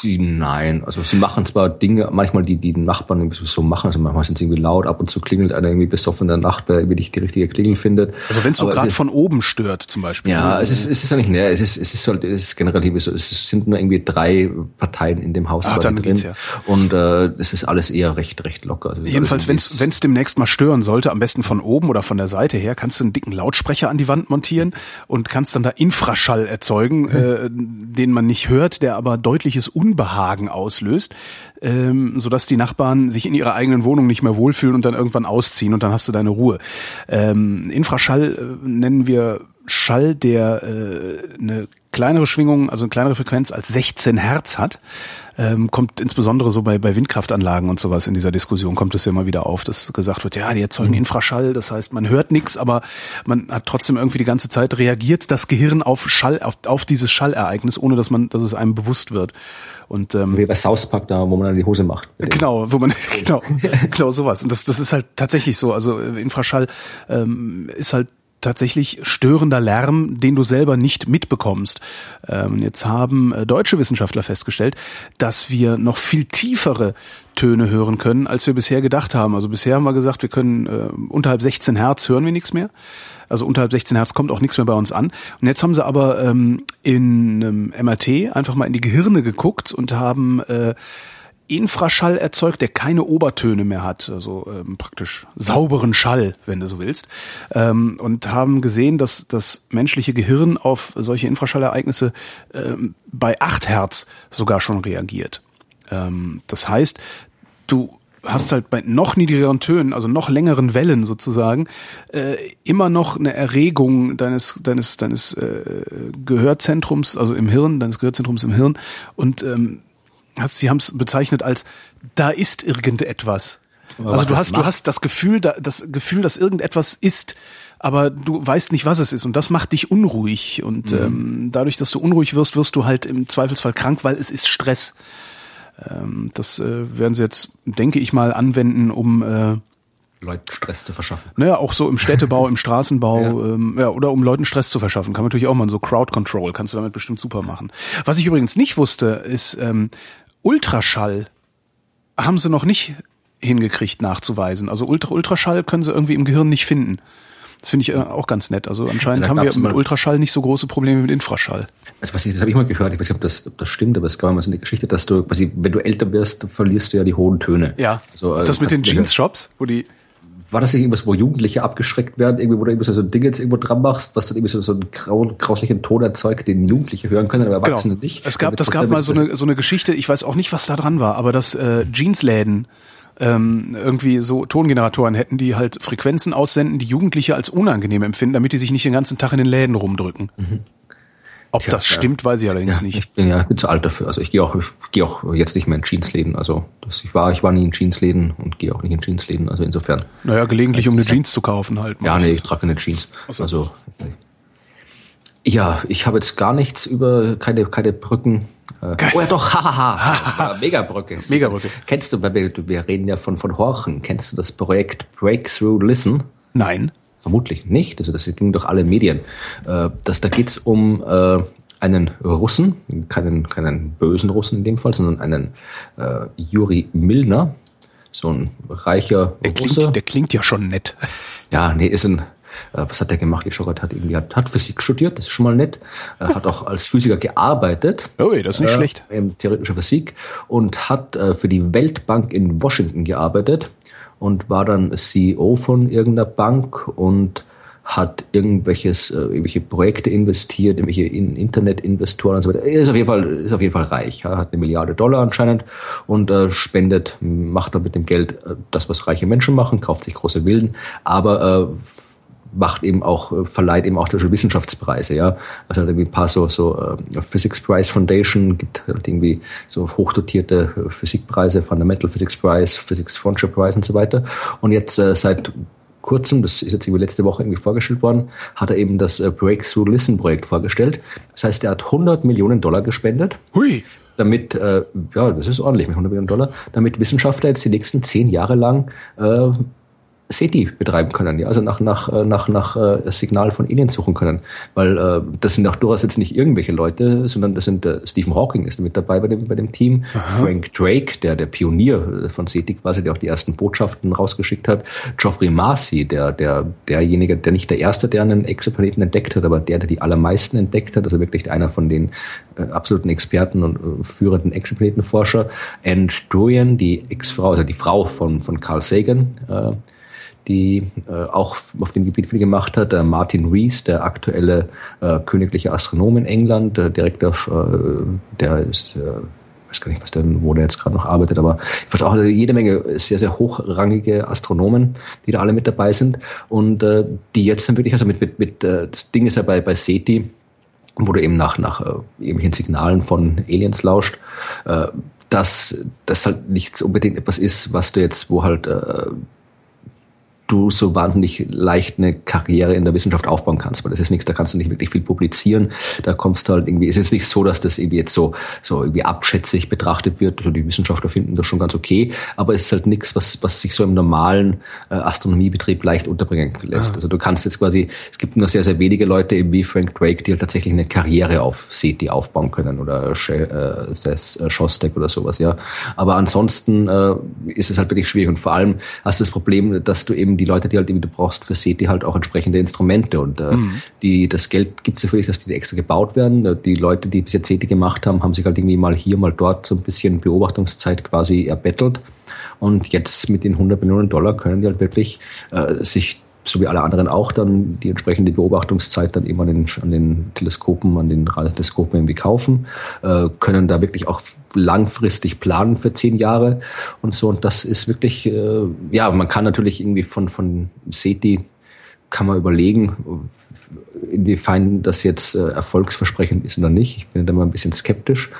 Sie, nein, also sie machen zwar Dinge, manchmal die, die Nachbarn irgendwie so machen, also manchmal sind sie irgendwie laut, ab und zu klingelt einer irgendwie bis auf in der Nacht, weil irgendwie nicht die richtige Klingel findet. Also wenn es so gerade von oben stört zum Beispiel. Ja, es ist, es ist ja nicht, ne, es ist, es ist halt, es ist generell so, es sind nur irgendwie drei Parteien in dem Haus Ach, dann drin ja. und äh, es ist alles eher recht, recht locker. Also Jedenfalls, wenn es demnächst mal stören sollte, am besten von oben oder von der Seite her, kannst du einen dicken Lautsprecher an die Wand montieren und kannst dann da Infraschall erzeugen, mhm. äh, den man nicht hört, der aber deutliches Unbehagen auslöst, ähm, sodass die Nachbarn sich in ihrer eigenen Wohnung nicht mehr wohlfühlen und dann irgendwann ausziehen und dann hast du deine Ruhe. Ähm, Infraschall äh, nennen wir Schall, der äh, eine kleinere Schwingungen, also eine kleinere Frequenz als 16 Hertz hat, ähm, kommt insbesondere so bei, bei Windkraftanlagen und sowas in dieser Diskussion kommt es ja immer wieder auf, dass gesagt wird, ja, die erzeugen mhm. Infraschall, das heißt, man hört nichts, aber man hat trotzdem irgendwie die ganze Zeit reagiert das Gehirn auf Schall, auf, auf dieses Schallereignis, ohne dass man, dass es einem bewusst wird. Und, ähm, Wie bei South Park da, wo man dann die Hose macht. Genau, wo man genau, genau sowas. Und das, das ist halt tatsächlich so. Also äh, Infraschall ähm, ist halt tatsächlich störender Lärm, den du selber nicht mitbekommst. Ähm, jetzt haben äh, deutsche Wissenschaftler festgestellt, dass wir noch viel tiefere Töne hören können, als wir bisher gedacht haben. Also bisher haben wir gesagt, wir können äh, unterhalb 16 Hertz hören wir nichts mehr. Also unterhalb 16 Hertz kommt auch nichts mehr bei uns an. Und jetzt haben sie aber ähm, in einem MRT einfach mal in die Gehirne geguckt und haben äh, Infraschall erzeugt, der keine Obertöne mehr hat, also ähm, praktisch sauberen Schall, wenn du so willst, ähm, und haben gesehen, dass das menschliche Gehirn auf solche Infraschallereignisse ähm, bei 8 Hertz sogar schon reagiert. Ähm, das heißt, du hast halt bei noch niedrigeren Tönen, also noch längeren Wellen sozusagen, äh, immer noch eine Erregung deines deines deines äh, Gehörzentrums, also im Hirn, deines Gehörzentrums im Hirn und ähm, Sie haben es bezeichnet als da ist irgendetwas. Aber also du hast du hast das Gefühl, das Gefühl, dass irgendetwas ist, aber du weißt nicht, was es ist und das macht dich unruhig und mhm. ähm, dadurch, dass du unruhig wirst, wirst du halt im Zweifelsfall krank, weil es ist Stress. Ähm, das äh, werden sie jetzt, denke ich mal, anwenden, um äh, Leuten Stress zu verschaffen. Naja, auch so im Städtebau, im Straßenbau, ja. Ähm, ja, oder um Leuten Stress zu verschaffen. Kann man natürlich auch mal so Crowd Control, kannst du damit bestimmt super machen. Was ich übrigens nicht wusste, ist, ähm, Ultraschall haben sie noch nicht hingekriegt nachzuweisen. Also Ultra Ultraschall können sie irgendwie im Gehirn nicht finden. Das finde ich äh, auch ganz nett. Also anscheinend ja, haben wir mit Ultraschall nicht so große Probleme mit Infraschall. Also was ich, das habe ich mal gehört, ich weiß nicht, ob das, ob das stimmt, aber es gab mal so eine Geschichte, dass du quasi, wenn du älter wirst, verlierst du ja die hohen Töne. Ja. Also, äh, das mit den Jeans-Shops, wo die war das nicht irgendwas, wo Jugendliche abgeschreckt werden, irgendwie, wo du irgendwie so ein Ding jetzt irgendwo dran machst, was dann irgendwie so, so einen grau, grauslichen Ton erzeugt, den Jugendliche hören können, aber Erwachsene genau. nicht. Es gab, das gab mal so eine, so eine Geschichte, ich weiß auch nicht, was da dran war, aber dass äh, Jeansläden ähm, irgendwie so Tongeneratoren hätten, die halt Frequenzen aussenden, die Jugendliche als unangenehm empfinden, damit die sich nicht den ganzen Tag in den Läden rumdrücken. Mhm. Ob Tja, das stimmt, weiß ich allerdings ja, nicht. Ich bin ja zu alt dafür. Also ich gehe auch, ich gehe auch jetzt nicht mehr in Jeansläden. Also das, ich war, ich war nie in Jeansläden und gehe auch nicht in Jeansläden. Also insofern. Naja, gelegentlich um eine Jeans zu kaufen halt. Ja, nee, ich trage keine Jeans. So. Also ja, ich habe jetzt gar nichts über keine keine Brücken. Äh, oh ja doch, hahaha, Megabrücke. Megabrücke. Kennst du, weil wir, wir reden ja von von Horchen. Kennst du das Projekt Breakthrough Listen? Nein. Vermutlich nicht. Also das ging durch alle Medien. Äh, das, da geht's um äh, einen Russen, keinen, keinen bösen Russen in dem Fall, sondern einen äh, Juri Milner, so ein reicher der Russe. Klingt, der klingt ja schon nett. Ja, nee, ist ein, äh, was hat der gemacht? Ich hat hat irgendwie hat, hat Physik studiert, das ist schon mal nett. Er hat auch als Physiker gearbeitet. Oh, das ist nicht äh, schlecht. In theoretischer Physik und hat äh, für die Weltbank in Washington gearbeitet und war dann CEO von irgendeiner Bank und hat irgendwelches, äh, irgendwelche Projekte investiert, irgendwelche in Internetinvestoren und so weiter. Er ist auf jeden Fall, ist auf jeden Fall reich, ja, hat eine Milliarde Dollar anscheinend und äh, spendet, macht dann mit dem Geld äh, das, was reiche Menschen machen, kauft sich große Villen, aber äh, macht eben auch, äh, verleiht eben auch solche Wissenschaftspreise, ja. Also halt irgendwie ein paar so, so uh, Physics Prize Foundation gibt halt irgendwie so hochdotierte äh, Physikpreise, Fundamental Physics Prize, Physics Frontier Prize und so weiter. Und jetzt äh, seit kurzem, das ist jetzt irgendwie letzte Woche irgendwie vorgestellt worden, hat er eben das Breakthrough Listen Projekt vorgestellt. Das heißt, er hat 100 Millionen Dollar gespendet. Hui damit, äh, ja, das ist ordentlich mit 100 Millionen Dollar, damit Wissenschaftler jetzt die nächsten zehn Jahre lang äh, SETI betreiben können, ja, also nach, nach, äh, nach, nach äh, Signal von Aliens suchen können. Weil äh, das sind auch durchaus jetzt nicht irgendwelche Leute, sondern das sind äh, Stephen Hawking ist mit dabei bei dem, bei dem Team, Aha. Frank Drake, der der Pionier äh, von SETI quasi, der auch die ersten Botschaften rausgeschickt hat, Geoffrey Marcy, der, der, derjenige, der nicht der Erste, der einen Exoplaneten entdeckt hat, aber der, der die allermeisten entdeckt hat, also wirklich einer von den äh, absoluten Experten und äh, führenden Exoplanetenforscher, And Dorian, die Ex-Frau, also die Frau von, von Carl Sagan, äh, die äh, auch auf dem Gebiet viel gemacht hat. Der Martin Rees, der aktuelle äh, königliche Astronom in England, der Direktor, äh, der ist äh, weiß gar nicht, was denn, wo der jetzt gerade noch arbeitet, aber ich weiß auch also jede Menge sehr, sehr hochrangige Astronomen, die da alle mit dabei sind und äh, die jetzt dann wirklich, also mit, mit, mit äh, das Ding ist ja bei, bei SETI, wo du eben nach, nach äh, irgendwelchen Signalen von Aliens lauscht, äh, dass das halt nicht unbedingt etwas ist, was du jetzt, wo halt äh, du so wahnsinnig leicht eine Karriere in der Wissenschaft aufbauen kannst, weil das ist nichts, da kannst du nicht wirklich viel publizieren. Da kommst du halt irgendwie, ist jetzt nicht so, dass das irgendwie jetzt so, so irgendwie abschätzig betrachtet wird. Also die Wissenschaftler finden das schon ganz okay, aber es ist halt nichts, was, was sich so im normalen äh, Astronomiebetrieb leicht unterbringen lässt. Ah. Also du kannst jetzt quasi, es gibt nur sehr, sehr wenige Leute eben wie Frank Drake, die halt tatsächlich eine Karriere auf SETI aufbauen können oder äh, Seth äh, Shostak oder sowas, ja. Aber ansonsten äh, ist es halt wirklich schwierig und vor allem hast du das Problem, dass du eben die Leute, die halt irgendwie du brauchst für SETI halt auch entsprechende Instrumente und äh, mhm. die das Geld gibt es natürlich, dass die extra gebaut werden. Äh, die Leute, die bis jetzt SETI gemacht haben, haben sich halt irgendwie mal hier, mal dort so ein bisschen Beobachtungszeit quasi erbettelt. Und jetzt mit den 100 Millionen Dollar können die halt wirklich äh, sich so wie alle anderen auch dann die entsprechende Beobachtungszeit dann eben an den, an den Teleskopen, an den Radioteleskopen irgendwie kaufen, äh, können da wirklich auch langfristig planen für zehn Jahre und so. Und das ist wirklich, äh, ja, man kann natürlich irgendwie von, von SETI kann man überlegen, inwiefern das jetzt äh, erfolgsversprechend ist oder nicht. Ich bin da mal ein bisschen skeptisch.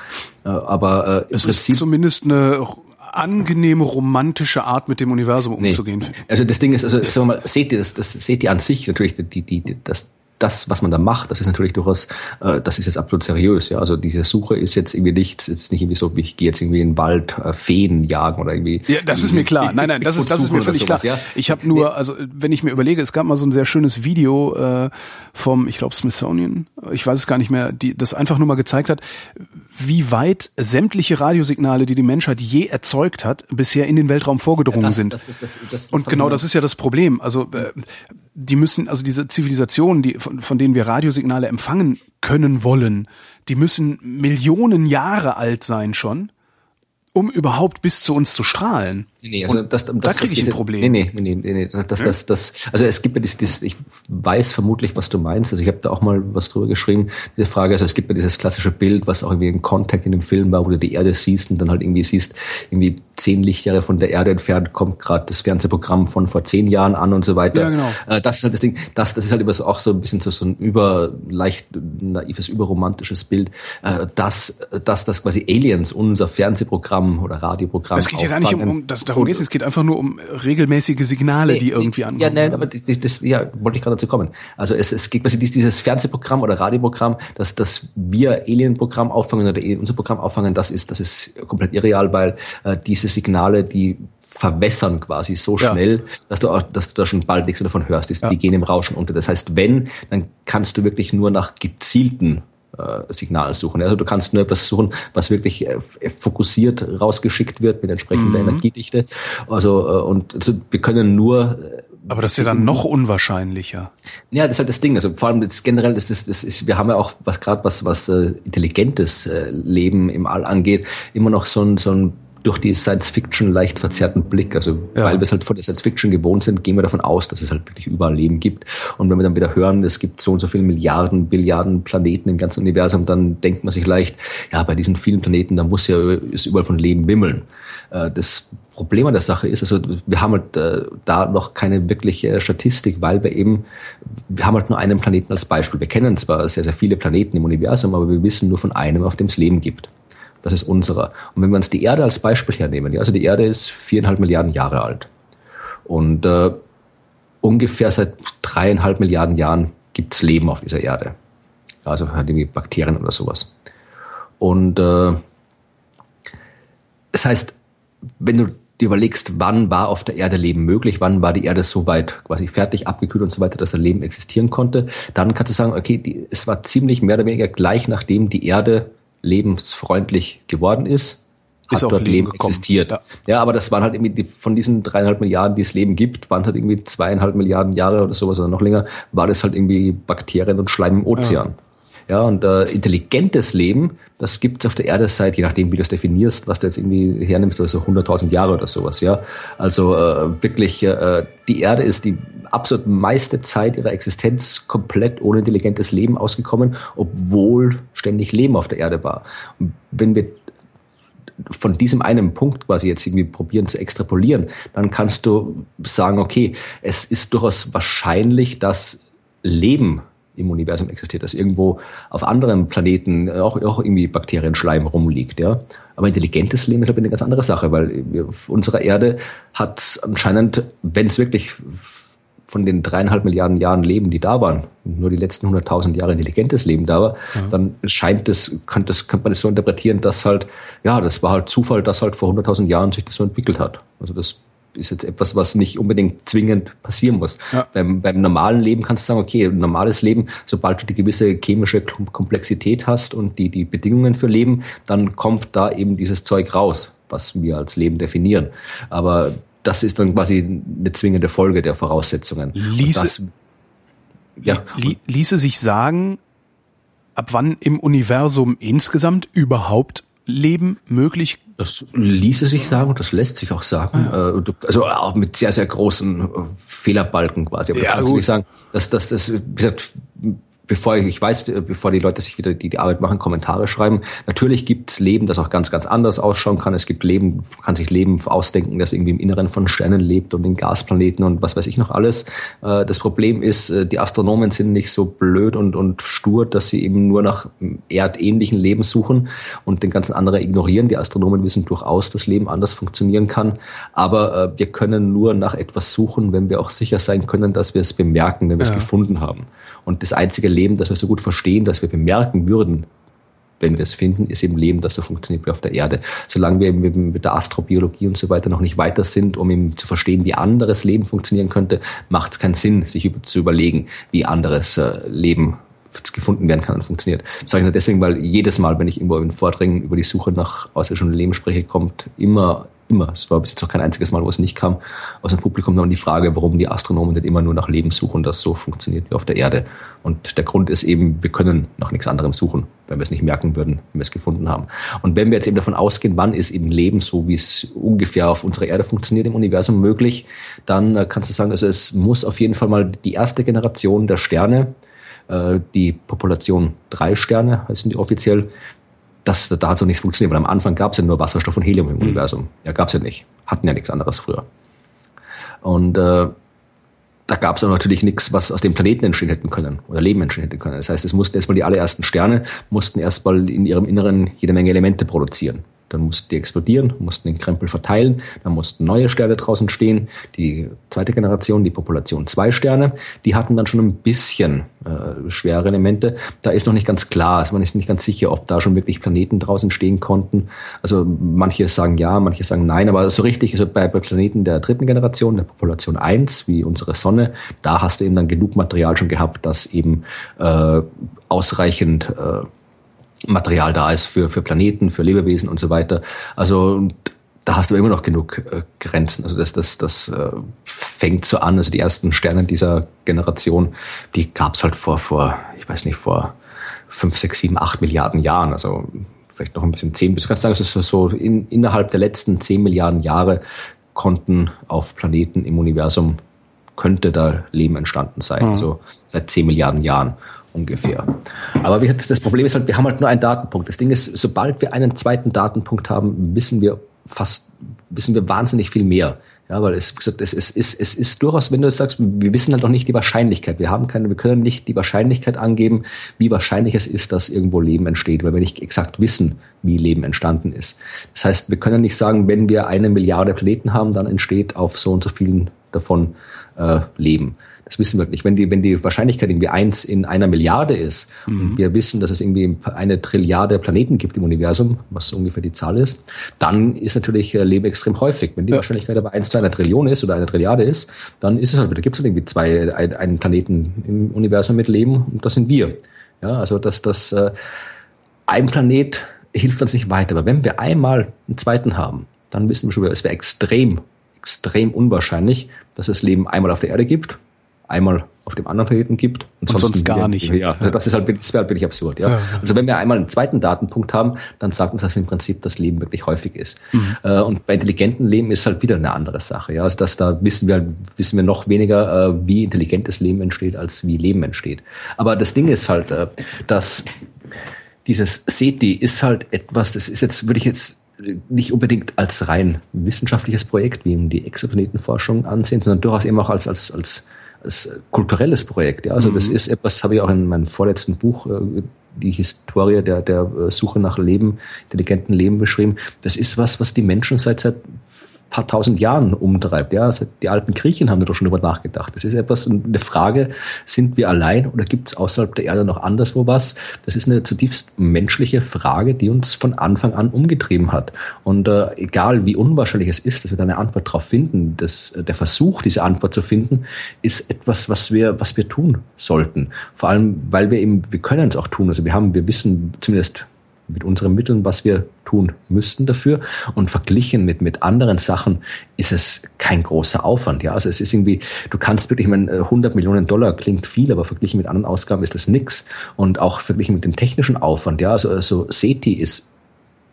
Äh, aber äh, es ist zumindest eine angenehme romantische Art, mit dem Universum umzugehen. Nee. Also das Ding ist, also sagen wir mal, seht ihr das, das seht ihr an sich natürlich die, die, die, das, das, was man da macht, das ist natürlich durchaus, äh, das ist jetzt absolut seriös. Ja, also diese Suche ist jetzt irgendwie nichts, jetzt nicht irgendwie so, wie ich gehe jetzt irgendwie in den Wald äh, Feen jagen oder irgendwie. Ja, das ist mir klar. Nein, nein, das ist das ist mir völlig sowas, klar. Ja? Ich habe nur, also wenn ich mir überlege, es gab mal so ein sehr schönes Video äh, vom, ich glaube Smithsonian, ich weiß es gar nicht mehr, die das einfach nur mal gezeigt hat, wie weit sämtliche Radiosignale, die die Menschheit je erzeugt hat, bisher in den Weltraum vorgedrungen ja, das, sind. Das, das, Und genau das ist ja das Problem. Also äh, die müssen, also diese Zivilisationen, die von, von denen wir Radiosignale empfangen können wollen, die müssen Millionen Jahre alt sein schon, um überhaupt bis zu uns zu strahlen. Nee, also das, das, da kriege ich ein Problem. Nee, nee, nee, nee, nee das, das, das, das, also es gibt ja das, das, ich weiß vermutlich, was du meinst. Also ich habe da auch mal was drüber geschrieben. Diese Frage, also es gibt ja dieses klassische Bild, was auch irgendwie in Contact in dem Film war, wo du die Erde siehst und dann halt irgendwie siehst, irgendwie zehn Lichtjahre von der Erde entfernt kommt gerade das Fernsehprogramm von vor zehn Jahren an und so weiter. Ja, genau. Äh, das ist halt das Ding, das, das ist halt immer auch so ein bisschen so, so ein über, leicht naives, überromantisches Bild, äh, dass, dass das quasi Aliens unser Fernsehprogramm oder Radioprogramm Es geht ja gar nicht um, um das darum geht es, es geht einfach nur um regelmäßige Signale, nee, die irgendwie ankommen. Ja, nein, aber das, ja, wollte ich gerade dazu kommen. Also es, es geht quasi dieses Fernsehprogramm oder Radioprogramm, dass, dass wir Alien-Programm auffangen oder Alien unser Programm auffangen, das ist, das ist komplett irreal, weil äh, diese Signale, die verwässern quasi so schnell, ja. dass du auch, dass du da schon bald nichts mehr davon hörst. Die, ja. gehen im Rauschen unter. Das heißt, wenn, dann kannst du wirklich nur nach gezielten Signal suchen. Also du kannst nur etwas suchen, was wirklich äh, fokussiert rausgeschickt wird mit entsprechender mhm. Energiedichte. Also äh, und also wir können nur aber das ist ja dann noch unwahrscheinlicher. Ja, das ist halt das Ding. Also vor allem das generell, das ist, das ist, wir haben ja auch was gerade was was äh, intelligentes äh, Leben im All angeht, immer noch so ein so ein durch die Science-Fiction leicht verzerrten Blick. Also ja. weil wir es halt von der Science-Fiction gewohnt sind, gehen wir davon aus, dass es halt wirklich überall Leben gibt. Und wenn wir dann wieder hören, es gibt so und so viele Milliarden, Billiarden Planeten im ganzen Universum, dann denkt man sich leicht, ja, bei diesen vielen Planeten, da muss ja ist überall von Leben wimmeln. Äh, das Problem an der Sache ist, also wir haben halt äh, da noch keine wirkliche Statistik, weil wir eben, wir haben halt nur einen Planeten als Beispiel. Wir kennen zwar sehr, sehr viele Planeten im Universum, aber wir wissen nur von einem, auf dem es Leben gibt. Das ist unserer. Und wenn wir uns die Erde als Beispiel hernehmen, ja, also die Erde ist viereinhalb Milliarden Jahre alt. Und äh, ungefähr seit dreieinhalb Milliarden Jahren gibt es Leben auf dieser Erde. Also halt irgendwie Bakterien oder sowas. Und äh, das heißt, wenn du dir überlegst, wann war auf der Erde Leben möglich, wann war die Erde so weit quasi fertig, abgekühlt und so weiter, dass da Leben existieren konnte, dann kannst du sagen, okay, die, es war ziemlich mehr oder weniger gleich nachdem die Erde lebensfreundlich geworden ist, ist hat dort Leben, Leben existiert. Ja. ja. aber das waren halt irgendwie die, von diesen dreieinhalb Milliarden, die es Leben gibt, waren halt irgendwie zweieinhalb Milliarden Jahre oder sowas oder noch länger, war das halt irgendwie Bakterien und Schleim im Ozean. Ja. Ja, und äh, intelligentes Leben, das gibt es auf der Erde seit, je nachdem, wie du es definierst, was du jetzt irgendwie hernimmst, also 100.000 Jahre oder sowas, ja. Also äh, wirklich, äh, die Erde ist die absolut meiste Zeit ihrer Existenz komplett ohne intelligentes Leben ausgekommen, obwohl ständig Leben auf der Erde war. Und wenn wir von diesem einen Punkt quasi jetzt irgendwie probieren zu extrapolieren, dann kannst du sagen, okay, es ist durchaus wahrscheinlich, dass Leben im Universum existiert, dass irgendwo auf anderen Planeten auch, auch irgendwie Bakterienschleim rumliegt, ja. Aber intelligentes Leben ist halt eine ganz andere Sache, weil auf unserer Erde hat anscheinend, wenn es wirklich von den dreieinhalb Milliarden Jahren Leben, die da waren, nur die letzten hunderttausend Jahre intelligentes Leben da war, ja. dann scheint es, kann, das, kann man das so interpretieren, dass halt, ja, das war halt Zufall, dass halt vor hunderttausend Jahren sich das so entwickelt hat. Also das ist jetzt etwas, was nicht unbedingt zwingend passieren muss. Ja. Beim, beim normalen Leben kannst du sagen, okay, ein normales Leben, sobald du die gewisse chemische Komplexität hast und die, die Bedingungen für Leben, dann kommt da eben dieses Zeug raus, was wir als Leben definieren. Aber das ist dann quasi eine zwingende Folge der Voraussetzungen. Ließe, das, ja. ließe sich sagen, ab wann im Universum insgesamt überhaupt Leben möglich? Das ließe sich sagen und das lässt sich auch sagen. Ja. Äh, also auch mit sehr, sehr großen äh, Fehlerbalken quasi. Aber ja, kannst du sagen, dass, dass das, wie gesagt, bevor ich, ich weiß, bevor die Leute sich wieder die, die Arbeit machen, Kommentare schreiben. Natürlich gibt's Leben, das auch ganz, ganz anders ausschauen kann. Es gibt Leben, kann sich Leben ausdenken, das irgendwie im Inneren von Sternen lebt und in Gasplaneten und was weiß ich noch alles. Äh, das Problem ist, äh, die Astronomen sind nicht so blöd und, und stur, dass sie eben nur nach erdähnlichen Leben suchen und den ganzen anderen ignorieren. Die Astronomen wissen durchaus, dass Leben anders funktionieren kann. Aber äh, wir können nur nach etwas suchen, wenn wir auch sicher sein können, dass wir es bemerken, wenn wir ja. es gefunden haben. Und das einzige Leben, das wir so gut verstehen, dass wir bemerken würden, wenn wir es finden, ist eben Leben, das so funktioniert wie auf der Erde. Solange wir mit der Astrobiologie und so weiter noch nicht weiter sind, um eben zu verstehen, wie anderes Leben funktionieren könnte, macht es keinen Sinn, sich zu überlegen, wie anderes äh, Leben gefunden werden kann und funktioniert. Das sage ich nur deswegen, weil jedes Mal, wenn ich irgendwo in Vorträgen über die Suche nach außerirdischen Leben spreche, kommt immer immer. Es war bis jetzt auch kein einziges Mal, wo es nicht kam, aus dem Publikum dann die Frage, warum die Astronomen denn immer nur nach Leben suchen, das so funktioniert wie auf der Erde. Und der Grund ist eben, wir können nach nichts anderem suchen, wenn wir es nicht merken würden, wenn wir es gefunden haben. Und wenn wir jetzt eben davon ausgehen, wann ist eben Leben so, wie es ungefähr auf unserer Erde funktioniert im Universum möglich, dann äh, kannst du sagen, also es muss auf jeden Fall mal die erste Generation der Sterne, äh, die Population drei Sterne heißen die offiziell, das, da hat so nichts funktioniert, weil am Anfang gab es ja nur Wasserstoff und Helium im mhm. Universum. Ja, gab es ja nicht. Hatten ja nichts anderes früher. Und äh, da gab es auch natürlich nichts, was aus dem Planeten entstehen hätten können oder Leben entstehen hätte können. Das heißt, es mussten erstmal die allerersten Sterne, mussten erstmal in ihrem Inneren jede Menge Elemente produzieren. Dann mussten die explodieren, mussten den Krempel verteilen, dann mussten neue Sterne draußen stehen. Die zweite Generation, die Population zwei Sterne, die hatten dann schon ein bisschen äh, schwere Elemente. Da ist noch nicht ganz klar, also man ist nicht ganz sicher, ob da schon wirklich Planeten draußen stehen konnten. Also manche sagen ja, manche sagen nein, aber so richtig, also bei, Planeten der dritten Generation, der Population eins wie unsere Sonne, da hast du eben dann genug Material schon gehabt, das eben äh, ausreichend äh, Material da ist für, für Planeten, für Lebewesen und so weiter. Also da hast du immer noch genug äh, Grenzen. Also das, das, das äh, fängt so an. Also die ersten Sterne dieser Generation, die gab es halt vor, vor, ich weiß nicht, vor fünf, sechs, sieben, acht Milliarden Jahren. Also vielleicht noch ein bisschen zehn. Du kannst sagen, es ist so in, innerhalb der letzten zehn Milliarden Jahre konnten auf Planeten im Universum könnte da Leben entstanden sein. Mhm. Also seit zehn Milliarden Jahren ungefähr. Aber wir, das Problem ist halt, wir haben halt nur einen Datenpunkt. Das Ding ist, sobald wir einen zweiten Datenpunkt haben, wissen wir fast, wissen wir wahnsinnig viel mehr. Ja, weil es, gesagt, es, es, es, es ist durchaus, wenn du sagst, wir wissen halt noch nicht die Wahrscheinlichkeit. Wir haben keine, wir können nicht die Wahrscheinlichkeit angeben, wie wahrscheinlich es ist, dass irgendwo Leben entsteht, weil wir nicht exakt wissen, wie Leben entstanden ist. Das heißt, wir können nicht sagen, wenn wir eine Milliarde Planeten haben, dann entsteht auf so und so vielen davon äh, Leben. Das wissen wir nicht. Wenn die, wenn die Wahrscheinlichkeit irgendwie eins in einer Milliarde ist mhm. und wir wissen, dass es irgendwie eine Trilliarde Planeten gibt im Universum, was ungefähr die Zahl ist, dann ist natürlich äh, Leben extrem häufig. Wenn die ja. Wahrscheinlichkeit aber eins zu einer Trillion ist oder eine Trilliarde ist, dann ist es halt, da gibt es halt irgendwie zwei, ein, einen Planeten im Universum mit Leben und das sind wir. Ja, also dass das äh, ein Planet hilft uns nicht weiter. Aber wenn wir einmal einen zweiten haben, dann wissen wir schon, es wäre extrem, extrem unwahrscheinlich, dass es Leben einmal auf der Erde gibt einmal auf dem anderen Planeten gibt und, und sonst gar nicht. Ja, also das ist halt, das wäre halt wirklich absurd. Ja? ja? Also wenn wir einmal einen zweiten Datenpunkt haben, dann sagt uns das im Prinzip, dass Leben wirklich häufig ist. Mhm. Äh, und bei intelligentem Leben ist halt wieder eine andere Sache. Ja, also dass da wissen wir wissen wir noch weniger, äh, wie intelligentes Leben entsteht, als wie Leben entsteht. Aber das Ding ist halt, äh, dass dieses SETI ist halt etwas, das ist jetzt, würde ich jetzt nicht unbedingt als rein wissenschaftliches Projekt wie die Exoplanetenforschung ansehen, sondern durchaus eben auch als, als, als als kulturelles Projekt. Ja? Also mhm. das ist etwas, habe ich auch in meinem vorletzten Buch äh, die Historie der, der Suche nach Leben, intelligenten Leben beschrieben. Das ist was, was die Menschen seit, seit paar tausend Jahren umtreibt. Ja, die alten Griechen haben da schon drüber nachgedacht. Das ist etwas, eine Frage, sind wir allein oder gibt es außerhalb der Erde noch anderswo was? Das ist eine zutiefst menschliche Frage, die uns von Anfang an umgetrieben hat. Und äh, egal wie unwahrscheinlich es ist, dass wir da eine Antwort darauf finden, das, der Versuch, diese Antwort zu finden, ist etwas, was wir, was wir tun sollten. Vor allem, weil wir eben, wir können es auch tun. Also wir haben, wir wissen zumindest mit unseren Mitteln, was wir tun müssten dafür. Und verglichen mit, mit anderen Sachen ist es kein großer Aufwand. Ja, also es ist irgendwie, du kannst wirklich, ich meine, 100 Millionen Dollar klingt viel, aber verglichen mit anderen Ausgaben ist das nix. Und auch verglichen mit dem technischen Aufwand. Ja, also, also SETI ist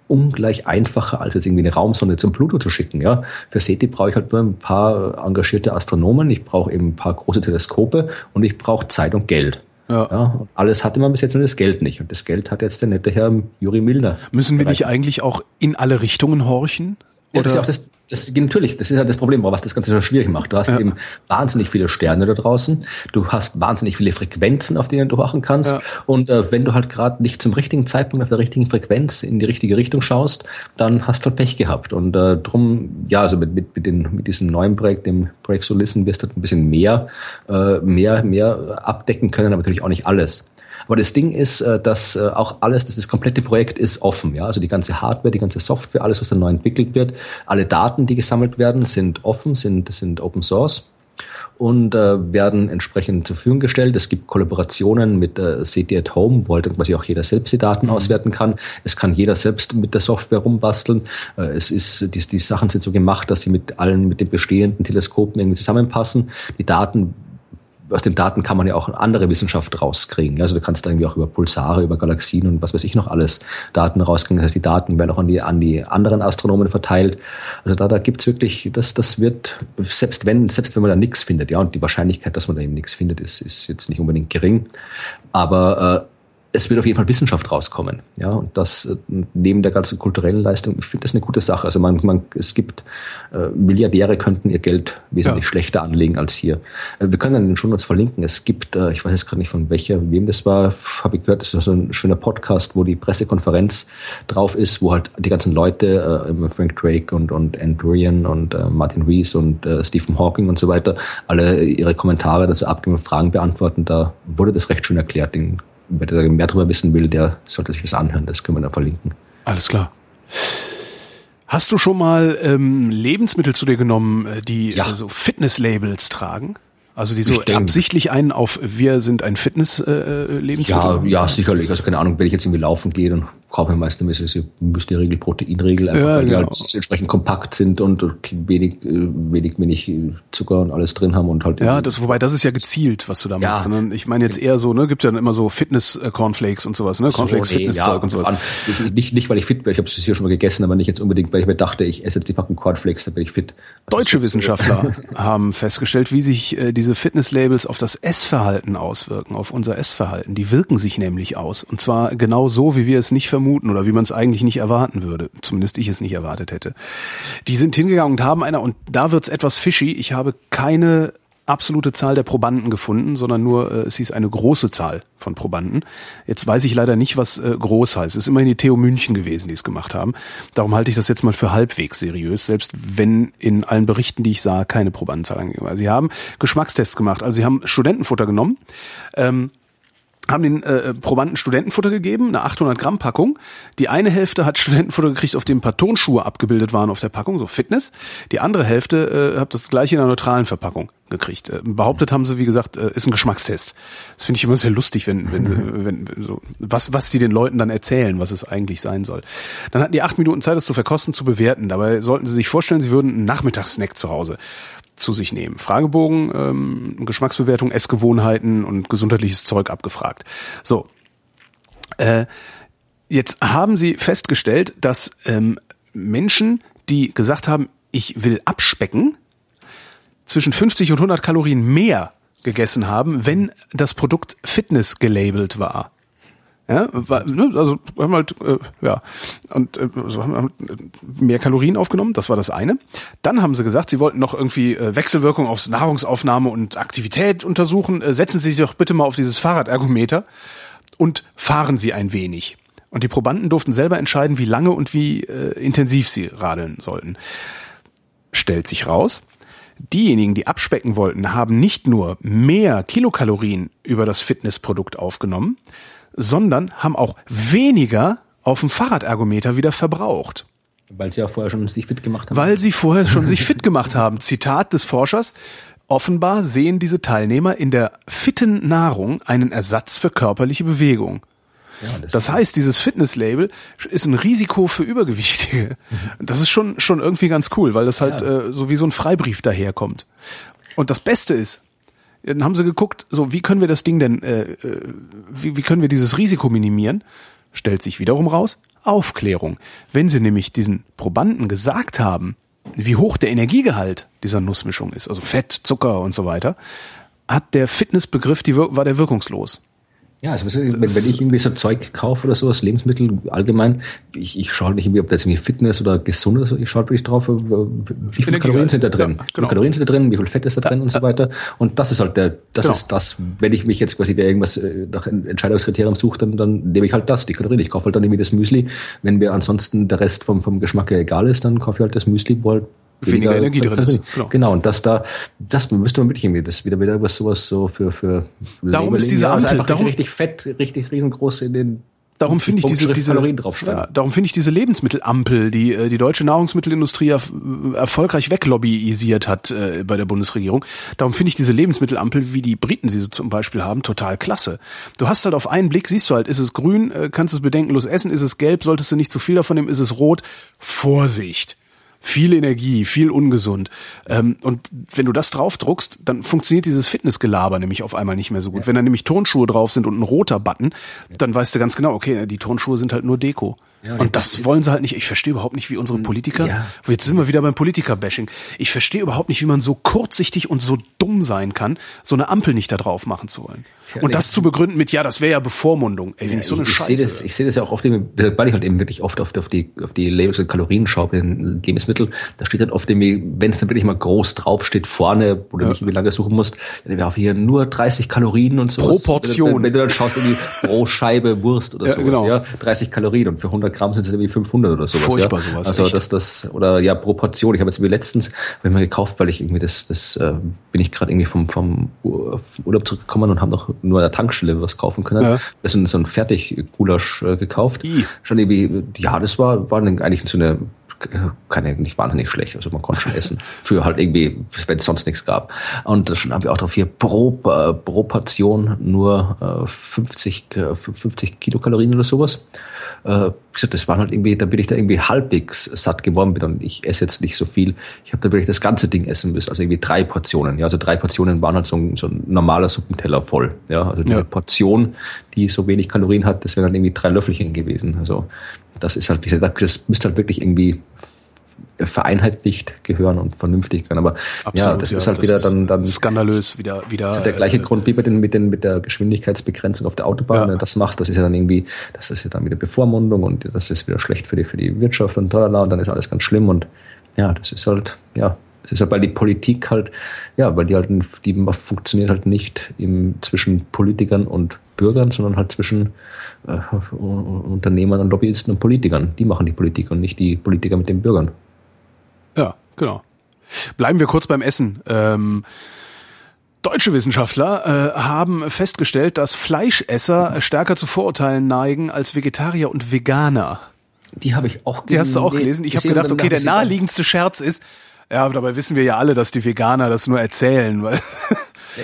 ungleich einfacher, als jetzt irgendwie eine Raumsonde zum Pluto zu schicken. Ja, für SETI brauche ich halt nur ein paar engagierte Astronomen, ich brauche eben ein paar große Teleskope und ich brauche Zeit und Geld. Ja. ja. alles hatte man bis jetzt nur das Geld nicht. Und das Geld hat jetzt der nette Herr Juri Milner. Müssen wir nicht eigentlich auch in alle Richtungen horchen? Ja, das ist ja auch das, das, natürlich, das ist halt das Problem, was das Ganze so schwierig macht. Du hast ja. eben wahnsinnig viele Sterne da draußen, du hast wahnsinnig viele Frequenzen, auf denen du wachen kannst. Ja. Und äh, wenn du halt gerade nicht zum richtigen Zeitpunkt auf der richtigen Frequenz in die richtige Richtung schaust, dann hast du halt Pech gehabt. Und äh, drum, ja, also mit, mit, mit, den, mit diesem neuen Projekt, dem Projekt Solisten, wirst du halt ein bisschen mehr, äh, mehr, mehr abdecken können, aber natürlich auch nicht alles. Aber das Ding ist, äh, dass äh, auch alles, dass das komplette Projekt ist offen. Ja, also die ganze Hardware, die ganze Software, alles, was da neu entwickelt wird, alle Daten, die gesammelt werden, sind offen, sind, sind Open Source und äh, werden entsprechend zur Verfügung gestellt. Es gibt Kollaborationen mit äh, CT at Home, wo halt quasi auch jeder selbst die Daten mhm. auswerten kann. Es kann jeder selbst mit der Software rumbasteln. Äh, es ist, die, die Sachen sind so gemacht, dass sie mit allen, mit den bestehenden Teleskopen irgendwie zusammenpassen. Die Daten aus den Daten kann man ja auch andere Wissenschaft rauskriegen. Also du kannst da irgendwie auch über Pulsare, über Galaxien und was weiß ich noch alles Daten rauskriegen. Das heißt, die Daten werden auch an die, an die anderen Astronomen verteilt. Also da, da gibt's wirklich, das, das wird, selbst wenn, selbst wenn man da nichts findet, ja, und die Wahrscheinlichkeit, dass man da eben nichts findet, ist, ist jetzt nicht unbedingt gering. Aber äh, es wird auf jeden Fall Wissenschaft rauskommen. Ja, und das äh, neben der ganzen kulturellen Leistung, ich finde das eine gute Sache. Also man, man es gibt äh, Milliardäre könnten ihr Geld wesentlich ja. schlechter anlegen als hier. Äh, wir können dann den schon uns verlinken. Es gibt, äh, ich weiß jetzt gerade nicht von welcher, wem das war, habe ich gehört, das ist so ein schöner Podcast, wo die Pressekonferenz drauf ist, wo halt die ganzen Leute, äh, Frank Drake und und Andrew und äh, Martin Rees und äh, Stephen Hawking und so weiter, alle ihre Kommentare dazu abgeben und Fragen beantworten. Da wurde das recht schön erklärt. Den wer da mehr darüber wissen will, der sollte sich das anhören. Das können wir dann verlinken. Alles klar. Hast du schon mal ähm, Lebensmittel zu dir genommen, äh, die ja. äh, so Fitness-Labels tragen? Also die so absichtlich einen auf wir sind ein Fitness-Lebensmittel? Äh, ja, ja, sicherlich. Also keine Ahnung, wenn ich jetzt irgendwie laufen gehe, dann kaufe ich meistens diese Müsli-Riegel, Proteinriegel, einfach ja, weil die halt genau. entsprechend kompakt sind und wenig, äh, wenig, wenig Zucker und alles drin haben und halt. Ja, das, wobei das ist ja gezielt, was du da machst. Ja. Ich meine jetzt eher so, ne, gibt ja dann immer so Fitness-Cornflakes und sowas, ne? Cornflakes, so, nee, Fitnesszeug ja, und sowas. An, nicht, nicht, weil ich fit wäre, ich habe es hier schon mal gegessen, aber nicht jetzt unbedingt, weil ich mir dachte, ich esse jetzt die Packung Cornflakes, dann bin ich fit. Also Deutsche Wissenschaftler haben festgestellt, wie sich äh, diese Fitness-Labels auf das Essverhalten auswirken, auf unser Essverhalten. Die wirken sich nämlich aus. Und zwar genau so, wie wir es nicht vermuten oder wie man es eigentlich nicht erwarten würde. Zumindest ich es nicht erwartet hätte. Die sind hingegangen und haben einer, und da wird's etwas fishy, ich habe keine absolute Zahl der Probanden gefunden, sondern nur, äh, es hieß eine große Zahl von Probanden. Jetzt weiß ich leider nicht, was äh, groß heißt. Es ist immerhin die TU München gewesen, die es gemacht haben. Darum halte ich das jetzt mal für halbwegs seriös, selbst wenn in allen Berichten, die ich sah, keine Probandenzahl angegeben war. Sie haben Geschmackstests gemacht. Also sie haben Studentenfutter genommen. Ähm, haben den äh, Probanden Studentenfutter gegeben, eine 800 Gramm Packung. Die eine Hälfte hat Studentenfutter gekriegt, auf dem ein paar Tonschuhe abgebildet waren auf der Packung, so Fitness. Die andere Hälfte äh, hat das gleiche in einer neutralen Verpackung gekriegt. Äh, behauptet haben sie, wie gesagt, äh, ist ein Geschmackstest. Das finde ich immer sehr lustig, wenn, wenn, wenn, wenn so was was sie den Leuten dann erzählen, was es eigentlich sein soll. Dann hatten die acht Minuten Zeit, das zu verkosten, zu bewerten. Dabei sollten sie sich vorstellen, sie würden einen Nachmittagssnack zu Hause zu sich nehmen. Fragebogen, ähm, Geschmacksbewertung, Essgewohnheiten und gesundheitliches Zeug abgefragt. So. Äh, jetzt haben sie festgestellt, dass ähm, Menschen, die gesagt haben, ich will abspecken, zwischen 50 und 100 Kalorien mehr gegessen haben, wenn das Produkt Fitness gelabelt war. Ja, ne, also haben halt, äh, ja, und äh, so haben halt mehr Kalorien aufgenommen, das war das eine. Dann haben sie gesagt, sie wollten noch irgendwie äh, Wechselwirkung aufs Nahrungsaufnahme und Aktivität untersuchen. Äh, setzen Sie sich doch bitte mal auf dieses Fahrradergometer und fahren Sie ein wenig. Und die Probanden durften selber entscheiden, wie lange und wie äh, intensiv sie radeln sollten. Stellt sich raus, diejenigen, die abspecken wollten, haben nicht nur mehr Kilokalorien über das Fitnessprodukt aufgenommen, sondern haben auch weniger auf dem Fahrradergometer wieder verbraucht. Weil sie ja vorher schon sich fit gemacht haben. Weil sie vorher schon sich fit gemacht haben. Zitat des Forschers. Offenbar sehen diese Teilnehmer in der fitten Nahrung einen Ersatz für körperliche Bewegung. Ja, das, das heißt, dieses Fitnesslabel ist ein Risiko für Übergewichtige. Mhm. Das ist schon, schon irgendwie ganz cool, weil das halt ja. äh, so wie so ein Freibrief daherkommt. Und das Beste ist, dann haben sie geguckt, so wie können wir das Ding denn, äh, äh, wie, wie können wir dieses Risiko minimieren? Stellt sich wiederum raus, Aufklärung. Wenn sie nämlich diesen Probanden gesagt haben, wie hoch der Energiegehalt dieser Nussmischung ist, also Fett, Zucker und so weiter, hat der Fitnessbegriff, die, war der wirkungslos. Ja, also wenn, wenn ich irgendwie so Zeug kaufe oder sowas, Lebensmittel allgemein, ich, ich schaue nicht irgendwie, ob das irgendwie Fitness oder gesund ist, ich schaue wirklich drauf, wie viele Kalorien sind da drin, ja, genau. wie viele Kalorien sind da drin, wie viel Fett ist da drin und so weiter. Und das ist halt der, das genau. ist das, wenn ich mich jetzt quasi irgendwas äh, nach Entscheidungskriterium suche, dann, dann nehme ich halt das, die Kalorien. Ich kaufe halt dann irgendwie das Müsli. Wenn mir ansonsten der Rest vom, vom Geschmack egal ist, dann kaufe ich halt das Müsli, wo halt weniger, weniger Energie drin ist. Genau. genau. und das da, das müsste man wirklich irgendwie, das wieder wieder was sowas so für für Darum Labeling, ist diese Ampel also darum, richtig fett, richtig riesengroß in den Darum finde ich diese, diese ja, darum finde ich diese Lebensmittelampel, die äh, die deutsche Nahrungsmittelindustrie er, erfolgreich weglobbyisiert hat äh, bei der Bundesregierung. Darum finde ich diese Lebensmittelampel, wie die Briten sie so zum Beispiel haben, total klasse. Du hast halt auf einen Blick, siehst du halt, ist es grün, äh, kannst es bedenkenlos essen, ist es gelb, solltest du nicht zu viel davon nehmen, ist es rot. Vorsicht! Viel Energie, viel ungesund. Ähm, und wenn du das draufdruckst, dann funktioniert dieses Fitnessgelaber nämlich auf einmal nicht mehr so gut. Ja. Wenn da nämlich Turnschuhe drauf sind und ein roter Button, dann weißt du ganz genau, okay, die Turnschuhe sind halt nur Deko. Ja, und das wollen sie halt nicht. Ich verstehe überhaupt nicht, wie unsere Politiker, ja. jetzt sind wir wieder beim Politiker-Bashing. Ich verstehe überhaupt nicht, wie man so kurzsichtig und so dumm sein kann, so eine Ampel nicht da drauf machen zu wollen. Ja, und das zu begründen mit, ja, das wäre ja Bevormundung. Ey, wenn ich so eine ich, Scheiße. Ich sehe das, ich sehe das ja auch oft, weil ich halt eben wirklich oft auf, auf die, auf die Labels und Kalorien schaue bei den Lebensmitteln. Da steht halt oft irgendwie, wenn es dann wirklich mal groß draufsteht, vorne, wo du nicht wie lange suchen musst, dann wäre hier nur 30 Kalorien und so. Pro Portion. Wenn, wenn, du dann schaust, irgendwie pro Scheibe Wurst oder sowas, genau. ja, 30 Kalorien und für 100 Gramm sind es irgendwie 500 500 oder sowas. Furchtbar ja? sowas. Also dass das oder ja Proportion. Ich habe jetzt irgendwie letztens hab ich mal gekauft, weil ich irgendwie das das äh, bin ich gerade irgendwie vom vom Urlaub zurückgekommen und habe noch nur an der Tankstelle was kaufen können. Ja. Das ist so ein Fertiggulasch äh, gekauft. I. Schon irgendwie ja, das war war eigentlich so eine keine, nicht wahnsinnig schlecht, also man konnte schon essen. Für halt irgendwie, wenn es sonst nichts gab. Und das schon haben wir auch drauf hier pro, äh, pro Portion nur äh, 50, äh, 50 Kilokalorien oder sowas. Äh, gesagt, das waren halt irgendwie, da bin ich da irgendwie halbwegs satt geworden und ich esse jetzt nicht so viel. Ich habe da wirklich das ganze Ding essen müssen, also irgendwie drei Portionen. Ja, also drei Portionen waren halt so ein, so ein normaler Suppenteller voll. Ja, also diese ja. Portion, die so wenig Kalorien hat, das wären dann irgendwie drei Löffelchen gewesen. Also das ist halt, wie gesagt, das müsste halt wirklich irgendwie vereinheitlicht gehören und vernünftig gehören. Aber Absolut, ja, das ja, ist halt das wieder dann, dann skandalös wieder wieder der gleiche äh, Grund wie bei den mit den mit der Geschwindigkeitsbegrenzung auf der Autobahn. Ja. Wenn du das machst, das ist ja dann irgendwie, das ist ja dann wieder Bevormundung und das ist wieder schlecht für die für die Wirtschaft und tralala und dann ist alles ganz schlimm und ja, das ist halt ja es ist halt, weil die Politik halt, ja, weil die halt, die funktioniert halt nicht im, zwischen Politikern und Bürgern, sondern halt zwischen äh, Unternehmern und Lobbyisten und Politikern. Die machen die Politik und nicht die Politiker mit den Bürgern. Ja, genau. Bleiben wir kurz beim Essen. Ähm, Deutsche Wissenschaftler äh, haben festgestellt, dass Fleischesser stärker zu Vorurteilen neigen als Vegetarier und Veganer. Die habe ich auch gelesen. Die hast du auch gelesen. Ich habe gedacht, okay, der naheliegendste Scherz ist, ja, aber dabei wissen wir ja alle, dass die Veganer das nur erzählen, weil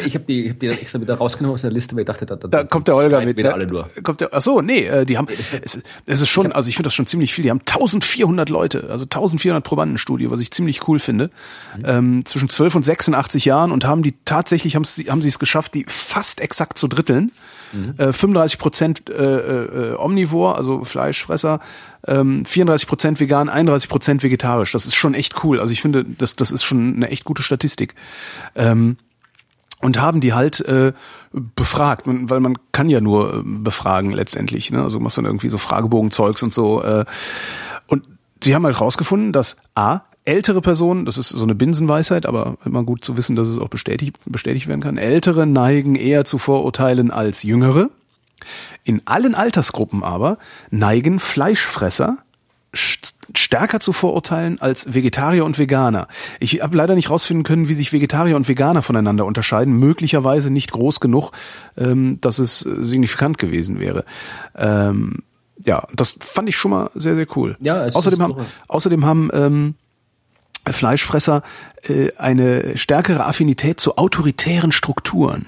ich habe die, ich hab die dann extra wieder rausgenommen aus der Liste, weil ich dachte, da, da, da kommt der Olga mit. Ne? alle nur. Kommt der, ach so, nee, äh, die haben, es, es ist schon, also ich finde das schon ziemlich viel. Die haben 1400 Leute, also 1400 Probandenstudie, was ich ziemlich cool finde, mhm. ähm, zwischen 12 und 86 Jahren und haben die tatsächlich, haben sie, haben sie es geschafft, die fast exakt zu dritteln. Mhm. Äh, 35 Prozent äh, äh, Omnivor, also Fleischfresser, ähm, 34 Prozent vegan, 31 Prozent vegetarisch. Das ist schon echt cool. Also ich finde, das, das ist schon eine echt gute Statistik. Ähm, und haben die halt äh, befragt, weil man kann ja nur äh, befragen letztendlich. Ne? Also machst dann irgendwie so Fragebogenzeugs und so. Äh, und sie haben halt rausgefunden, dass A, ältere Personen, das ist so eine Binsenweisheit, aber immer gut zu wissen, dass es auch bestätigt, bestätigt werden kann, ältere neigen eher zu Vorurteilen als jüngere. In allen Altersgruppen aber neigen Fleischfresser stärker zu Vorurteilen als Vegetarier und Veganer. Ich habe leider nicht rausfinden können, wie sich Vegetarier und Veganer voneinander unterscheiden. Möglicherweise nicht groß genug, ähm, dass es äh, signifikant gewesen wäre. Ähm, ja, das fand ich schon mal sehr, sehr cool. Ja, außerdem, haben, außerdem haben ähm, Fleischfresser äh, eine stärkere Affinität zu autoritären Strukturen.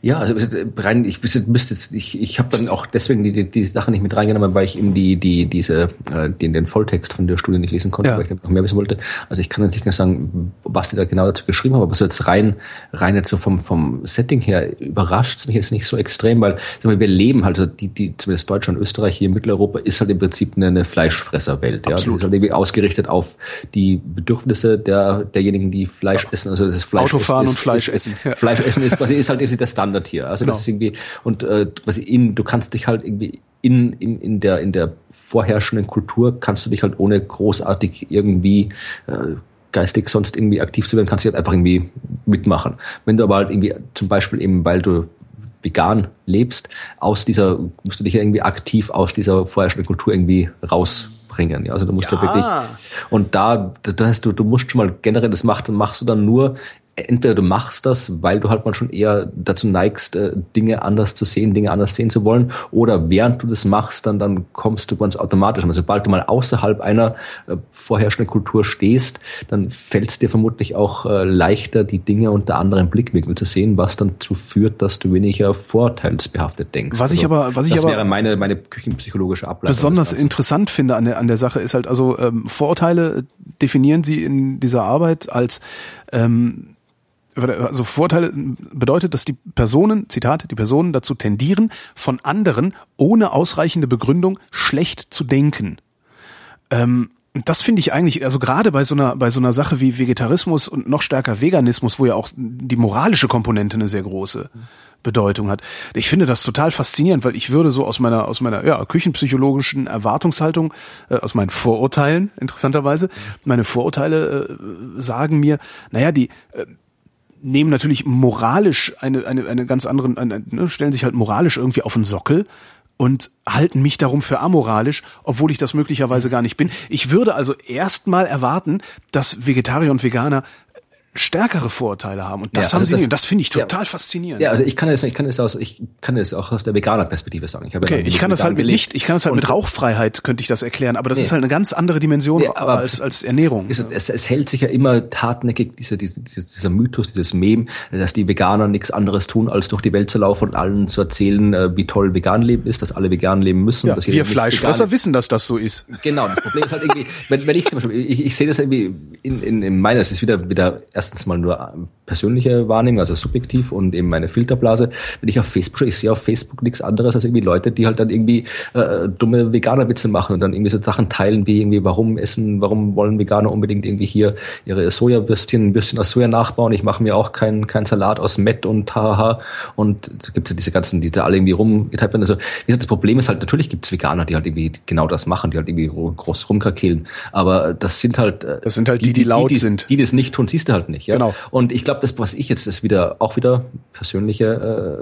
Ja, also rein, ich müsste jetzt, ich, ich habe dann auch deswegen die, die, die Sache nicht mit reingenommen, weil ich eben die, die, diese, äh, den, den Volltext von der Studie nicht lesen konnte, ja. weil ich noch mehr wissen wollte. Also ich kann jetzt nicht genau sagen, was die da genau dazu geschrieben haben, aber so jetzt rein, rein jetzt so vom, vom Setting her überrascht es mich jetzt nicht so extrem, weil wir, wir leben halt, also die, die, zumindest Deutschland, Österreich hier in Mitteleuropa ist halt im Prinzip eine, eine Fleischfresserwelt. Ja? Die ist halt irgendwie ausgerichtet auf die Bedürfnisse der, derjenigen, die Fleisch ja. essen. Also das Fleisch Autofahren ist, und Fleisch ist, essen. Ja. Fleisch essen ist quasi ist halt das Standard Standard Also genau. das ist irgendwie und äh, quasi in, du kannst dich halt irgendwie in, in, in der in der vorherrschenden Kultur kannst du dich halt ohne großartig irgendwie äh, geistig sonst irgendwie aktiv zu werden, kannst du halt einfach irgendwie mitmachen. Wenn du aber halt irgendwie zum Beispiel eben, weil du vegan lebst, aus dieser, musst du dich ja irgendwie aktiv aus dieser vorherrschenden Kultur irgendwie rausbringen. Ja, also du musst ja. da wirklich, und da, da heißt du, du musst schon mal generell, das machst, machst du dann nur entweder du machst das, weil du halt mal schon eher dazu neigst, äh, Dinge anders zu sehen, Dinge anders sehen zu wollen, oder während du das machst, dann, dann kommst du ganz automatisch. Also sobald du mal außerhalb einer äh, vorherrschenden Kultur stehst, dann fällt es dir vermutlich auch äh, leichter, die Dinge unter anderen Blickwinkeln zu sehen, was dann dazu führt, dass du weniger vorteilsbehaftet denkst. Was ich also, aber, was ich das aber wäre meine, meine küchenpsychologische Ableitung. Besonders interessant finde an der, an der Sache ist halt, also ähm, Vorurteile definieren sie in dieser Arbeit als ähm, also Vorteile bedeutet, dass die Personen, Zitat, die Personen dazu tendieren, von anderen ohne ausreichende Begründung schlecht zu denken. Ähm, das finde ich eigentlich, also gerade bei so einer, bei so einer Sache wie Vegetarismus und noch stärker Veganismus, wo ja auch die moralische Komponente eine sehr große Bedeutung hat. Ich finde das total faszinierend, weil ich würde so aus meiner, aus meiner, ja, küchenpsychologischen Erwartungshaltung, äh, aus meinen Vorurteilen, interessanterweise, meine Vorurteile äh, sagen mir, naja, die, äh, nehmen natürlich moralisch eine, eine, eine ganz andere, eine, ne, stellen sich halt moralisch irgendwie auf den Sockel und halten mich darum für amoralisch, obwohl ich das möglicherweise gar nicht bin. Ich würde also erstmal erwarten, dass Vegetarier und Veganer stärkere Vorurteile haben. Und das ja, haben also sie das, das finde ich total ja, faszinierend. Ja, also ich kann es, ich kann es aus, ich kann es auch aus der Veganer-Perspektive sagen. Ich, okay, ja ich kann das halt mit nicht, ich kann es halt mit Rauchfreiheit könnte ich das erklären, aber das nee. ist halt eine ganz andere Dimension nee, als, als Ernährung. Es, es, es, hält sich ja immer hartnäckig dieser, dieser, dieser Mythos, dieses Mem, dass die Veganer nichts anderes tun, als durch die Welt zu laufen und allen zu erzählen, äh, wie toll vegan leben ist, dass alle vegan leben müssen. Ja, dass wir Fleischfresser wissen, dass das so ist. Genau, das Problem ist halt irgendwie, wenn, wenn ich zum Beispiel, ich, ich sehe das irgendwie in, in, in meiner, es ist wieder, wieder erstens mal nur persönliche Wahrnehmung, also subjektiv und eben meine Filterblase. Wenn ich auf Facebook ich sehe auf Facebook nichts anderes als irgendwie Leute, die halt dann irgendwie äh, dumme Veganer-Witze machen und dann irgendwie so Sachen teilen, wie irgendwie, warum essen, warum wollen Veganer unbedingt irgendwie hier ihre Sojawürstchen, Würstchen aus Soja nachbauen. Ich mache mir auch keinen kein Salat aus Met und haha. Und da gibt es ja diese ganzen, die da alle irgendwie rumgeteilt werden. Also, wie gesagt, das Problem ist halt, natürlich gibt es Veganer, die halt irgendwie genau das machen, die halt irgendwie groß rumkrakehlen. Aber das sind halt. Äh, das sind halt die, die, die laut die, sind. Die, die das nicht tun, siehst du halt nicht. Ja? Genau. Und ich glaube, das, was ich jetzt, ist wieder auch wieder persönliche,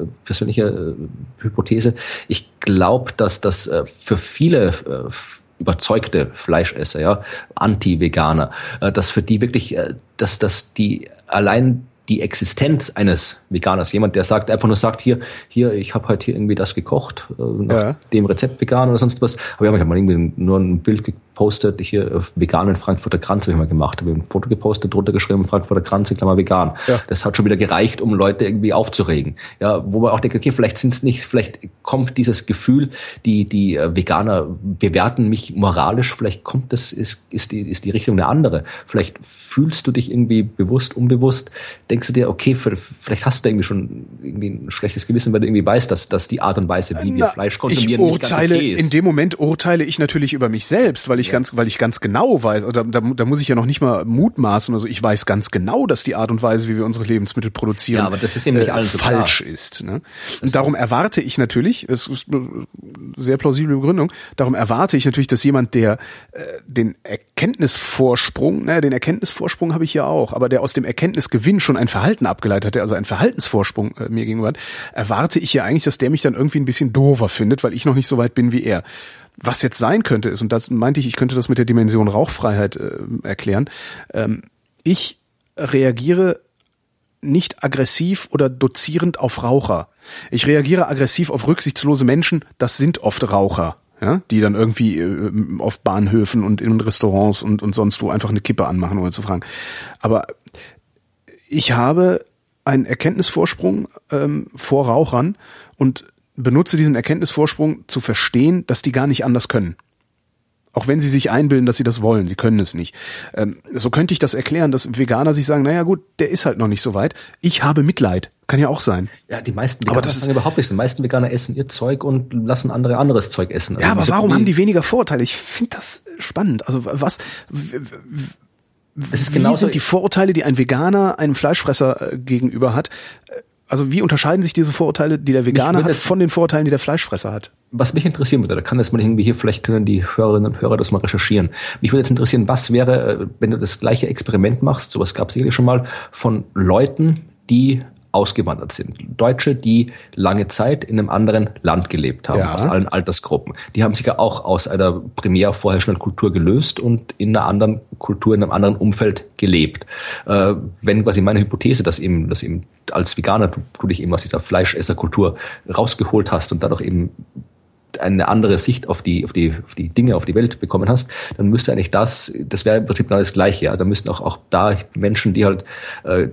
äh, persönliche äh, Hypothese. Ich glaube, dass das äh, für viele äh, überzeugte Fleischesser, ja, Anti-Veganer, äh, dass für die wirklich, äh, dass, dass die allein die Existenz eines Veganers, jemand, der sagt, einfach nur sagt, hier, hier, ich habe halt hier irgendwie das gekocht, äh, nach ja. dem Rezept vegan oder sonst was. Aber ja, ich habe mal irgendwie nur ein Bild gepostet, hier veganen Frankfurter Kranz habe ich mal gemacht, habe ein Foto gepostet, drunter geschrieben, Frankfurter Kranz, in Klammer vegan. Ja. Das hat schon wieder gereicht, um Leute irgendwie aufzuregen. Ja, wo man auch denkt, okay, vielleicht sind es nicht, vielleicht kommt dieses Gefühl, die, die äh, Veganer bewerten mich moralisch, vielleicht kommt das, ist, ist die, ist die Richtung eine andere. Vielleicht fühlst du dich irgendwie bewusst, unbewusst, denkst du dir, okay, vielleicht hast du da irgendwie schon irgendwie ein schlechtes Gewissen, weil du irgendwie weißt, dass, dass die Art und Weise, wie wir Fleisch konsumieren, ich urteile, nicht ganz okay ist. In dem Moment urteile ich natürlich über mich selbst, weil ich ich ganz, weil ich ganz genau weiß, da, da, da muss ich ja noch nicht mal mutmaßen, also ich weiß ganz genau, dass die Art und Weise, wie wir unsere Lebensmittel produzieren, ja, aber das ist eben nicht äh, so falsch klar. ist. Ne? Und darum erwarte ich natürlich, es ist eine sehr plausible Begründung, darum erwarte ich natürlich, dass jemand, der äh, den Erkenntnisvorsprung, naja, den Erkenntnisvorsprung habe ich ja auch, aber der aus dem Erkenntnisgewinn schon ein Verhalten abgeleitet hat, der also einen Verhaltensvorsprung äh, mir gegenüber hat, erwarte ich ja eigentlich, dass der mich dann irgendwie ein bisschen doofer findet, weil ich noch nicht so weit bin wie er. Was jetzt sein könnte ist, und das meinte ich, ich könnte das mit der Dimension Rauchfreiheit äh, erklären, ähm, ich reagiere nicht aggressiv oder dozierend auf Raucher. Ich reagiere aggressiv auf rücksichtslose Menschen, das sind oft Raucher. Ja, die dann irgendwie äh, auf Bahnhöfen und in Restaurants und, und sonst wo einfach eine Kippe anmachen, ohne zu fragen. Aber ich habe einen Erkenntnisvorsprung ähm, vor Rauchern und benutze diesen Erkenntnisvorsprung zu verstehen, dass die gar nicht anders können. Auch wenn sie sich einbilden, dass sie das wollen, sie können es nicht. Ähm, so könnte ich das erklären, dass Veganer sich sagen, naja gut, der ist halt noch nicht so weit. Ich habe Mitleid. Kann ja auch sein. Ja, die meisten Veganer aber das sagen überhaupt nicht. Die meisten Veganer essen ihr Zeug und lassen andere anderes Zeug essen. Also ja, aber warum haben die weniger Vorurteile? Ich finde das spannend. Also was es ist wie sind die Vorurteile, die ein Veganer einem Fleischfresser äh, gegenüber hat? Also wie unterscheiden sich diese Vorurteile, die der Veganer hat, von den Vorurteilen, die der Fleischfresser hat? Was mich interessieren würde, da kann das mal irgendwie hier, vielleicht können die Hörerinnen und Hörer das mal recherchieren. Mich würde jetzt interessieren, was wäre, äh, wenn du das gleiche Experiment machst, sowas gab es sicherlich schon mal, von Leuten, die ausgewandert sind. Deutsche, die lange Zeit in einem anderen Land gelebt haben, ja. aus allen Altersgruppen. Die haben sich ja auch aus einer primär vorherrschenden Kultur gelöst und in einer anderen Kultur, in einem anderen Umfeld gelebt. Äh, wenn quasi meine Hypothese, dass eben, dass eben als Veganer du, du dich eben aus dieser Fleischesserkultur rausgeholt hast und dadurch eben eine andere Sicht auf die, auf die, auf die Dinge, auf die Welt bekommen hast, dann müsste eigentlich das, das wäre im Prinzip genau das Gleiche. Ja. Da müssten auch, auch da Menschen, die halt äh,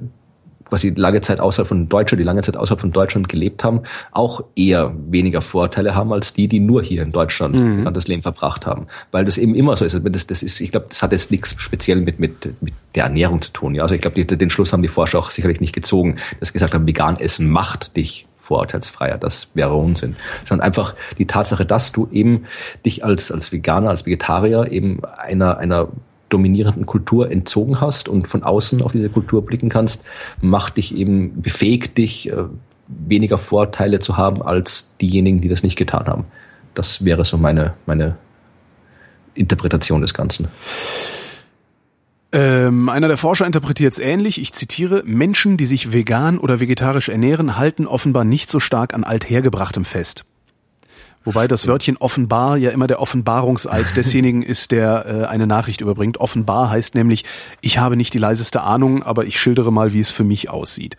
quasi lange Zeit außerhalb von Deutschland, die lange Zeit außerhalb von Deutschland gelebt haben, auch eher weniger Vorteile haben als die, die nur hier in Deutschland mhm. das Leben verbracht haben. Weil das eben immer so ist. Das, das ist, ich glaube, das hat jetzt nichts speziell mit, mit, mit der Ernährung zu tun. Ja? Also ich glaube, den Schluss haben die Forscher auch sicherlich nicht gezogen, dass sie gesagt haben, vegan essen macht dich vorurteilsfreier. Das wäre Unsinn. Sondern einfach die Tatsache, dass du eben dich als, als Veganer, als Vegetarier eben einer, einer dominierenden Kultur entzogen hast und von außen auf diese Kultur blicken kannst, macht dich eben, befähigt dich, äh, weniger Vorteile zu haben als diejenigen, die das nicht getan haben. Das wäre so meine, meine Interpretation des Ganzen. Ähm, einer der Forscher interpretiert es ähnlich. Ich zitiere, Menschen, die sich vegan oder vegetarisch ernähren, halten offenbar nicht so stark an althergebrachtem fest. Wobei das Wörtchen offenbar ja immer der Offenbarungseid desjenigen ist, der äh, eine Nachricht überbringt. Offenbar heißt nämlich, ich habe nicht die leiseste Ahnung, aber ich schildere mal, wie es für mich aussieht.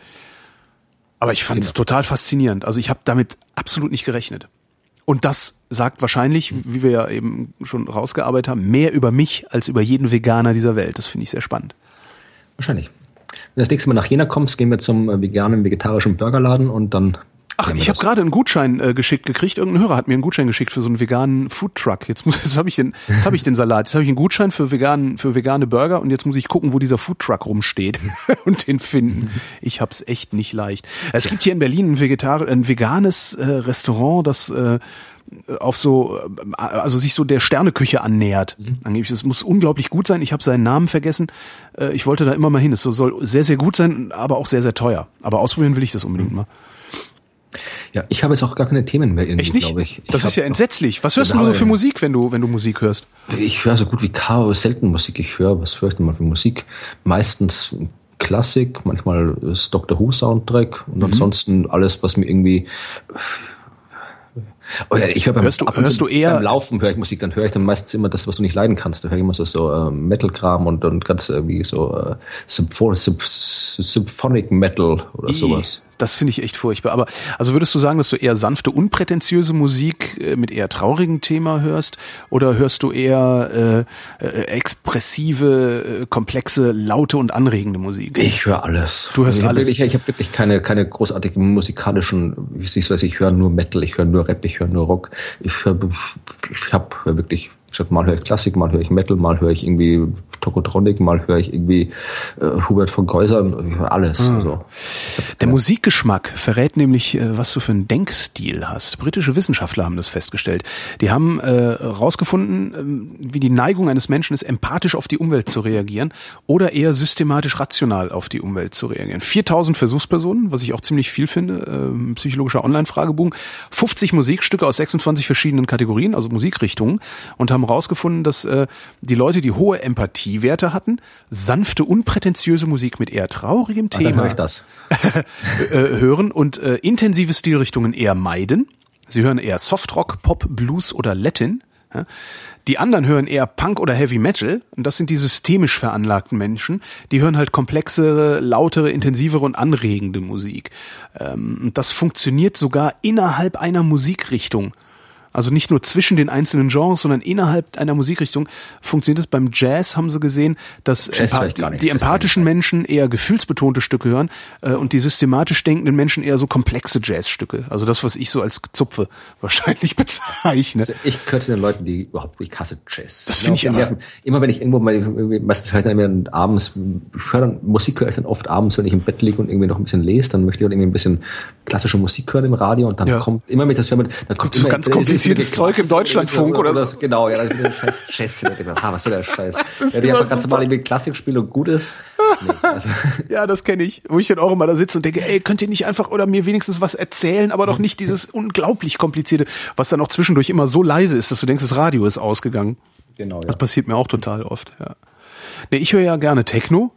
Aber ich fand es genau. total faszinierend. Also ich habe damit absolut nicht gerechnet. Und das sagt wahrscheinlich, wie wir ja eben schon rausgearbeitet haben, mehr über mich als über jeden Veganer dieser Welt. Das finde ich sehr spannend. Wahrscheinlich. Wenn du das nächste Mal nach Jena kommst, gehen wir zum äh, veganen, vegetarischen Burgerladen und dann Ach, ich habe gerade einen Gutschein äh, geschickt gekriegt. Irgendein Hörer hat mir einen Gutschein geschickt für so einen veganen Foodtruck. Jetzt muss, jetzt habe ich den, jetzt habe ich den Salat. Jetzt habe ich einen Gutschein für veganen, für vegane Burger und jetzt muss ich gucken, wo dieser Foodtruck rumsteht und den finden. Ich hab's echt nicht leicht. Es gibt hier in Berlin ein vegetar ein veganes äh, Restaurant, das äh, auf so, äh, also sich so der Sterneküche annähert. Mhm. Angeblich, es muss unglaublich gut sein. Ich habe seinen Namen vergessen. Äh, ich wollte da immer mal hin. Es soll sehr, sehr gut sein, aber auch sehr, sehr teuer. Aber ausprobieren will ich das unbedingt mhm. mal. Ja, ich habe jetzt auch gar keine Themen mehr irgendwie, glaube ich. ich. Das ist ja entsetzlich. Was hörst du so für Musik, wenn du, wenn du Musik hörst? Ich höre so gut wie kaum, selten Musik. Ich höre, was höre ich denn mal für Musik? Meistens Klassik, manchmal ist Doctor Who Soundtrack und mhm. ansonsten alles, was mir irgendwie Oh ja, ich höre beim, hörst du, hörst du eher beim Laufen höre ich Musik, dann höre ich dann meistens immer das, was du nicht leiden kannst. Da höre ich immer so, so äh, Metal-Kram und, und ganz irgendwie so äh, Symphonic Metal oder sowas. Das finde ich echt furchtbar. Aber also würdest du sagen, dass du eher sanfte, unprätentiöse Musik äh, mit eher traurigem Thema hörst? Oder hörst du eher äh, äh, expressive, äh, komplexe, laute und anregende Musik? Ich höre alles. Du hörst ich alles. Wirklich, ich habe wirklich keine, keine großartigen musikalischen, wie ich weiß, ich höre nur Metal, ich höre nur Rap, ich höre nur Rock. Ich höre, ich habe wirklich, mal höre ich Klassik, mal höre ich Metal, mal höre ich irgendwie Tokotronic, mal höre ich irgendwie äh, Hubert von Geusern, alles. Mhm. Also, Der Musikgeschmack verrät nämlich, äh, was du für einen Denkstil hast. Britische Wissenschaftler haben das festgestellt. Die haben herausgefunden, äh, wie die Neigung eines Menschen ist, empathisch auf die Umwelt zu reagieren oder eher systematisch rational auf die Umwelt zu reagieren. 4000 Versuchspersonen, was ich auch ziemlich viel finde, äh, psychologischer Online-Fragebogen, 50 Musikstücke aus 26 verschiedenen Kategorien, also Musikrichtungen, und haben herausgefunden, dass äh, die Leute, die hohe Empathiewerte hatten, sanfte, unprätentiöse Musik mit eher traurigem ah, Thema höre, ich das. äh, hören und äh, intensive Stilrichtungen eher meiden. Sie hören eher Softrock, Pop, Blues oder Latin. Die anderen hören eher Punk oder Heavy Metal. Und das sind die systemisch veranlagten Menschen. Die hören halt komplexere, lautere, intensivere und anregende Musik. Ähm, und das funktioniert sogar innerhalb einer Musikrichtung. Also nicht nur zwischen den einzelnen Genres, sondern innerhalb einer Musikrichtung funktioniert es. Beim Jazz haben sie gesehen, dass Empa die empathischen Menschen eher gefühlsbetonte Stücke hören äh, und die systematisch denkenden Menschen eher so komplexe Jazzstücke. Also das, was ich so als Zupfe wahrscheinlich bezeichne. Also ich könnte den Leuten, die überhaupt, ich hasse Jazz. Das finde ich immer. Nerven. Immer wenn ich irgendwo mal, meistens höre ich dann abends, ich höre dann, Musik höre ich dann oft abends, wenn ich im Bett liege und irgendwie noch ein bisschen lese, dann möchte ich auch irgendwie ein bisschen klassische Musik hören im Radio und dann ja. kommt immer mit das hören, dann kommt so immer, ganz kompliziertes Zeug im Deutschlandfunk oder, oder so. Genau, ja, das ist scheiß Jazz. Ah, was soll der Scheiß? Ja, die einfach ganz normal irgendwie Klassik spielen und gut ist. Nee, also. ja, das kenne ich. Wo ich dann auch immer da sitze und denke, ey, könnt ihr nicht einfach oder mir wenigstens was erzählen, aber doch nicht dieses unglaublich komplizierte, was dann auch zwischendurch immer so leise ist, dass du denkst, das Radio ist ausgegangen. Genau. Ja. Das passiert mir auch total oft, ja. Nee, ich höre ja gerne Techno.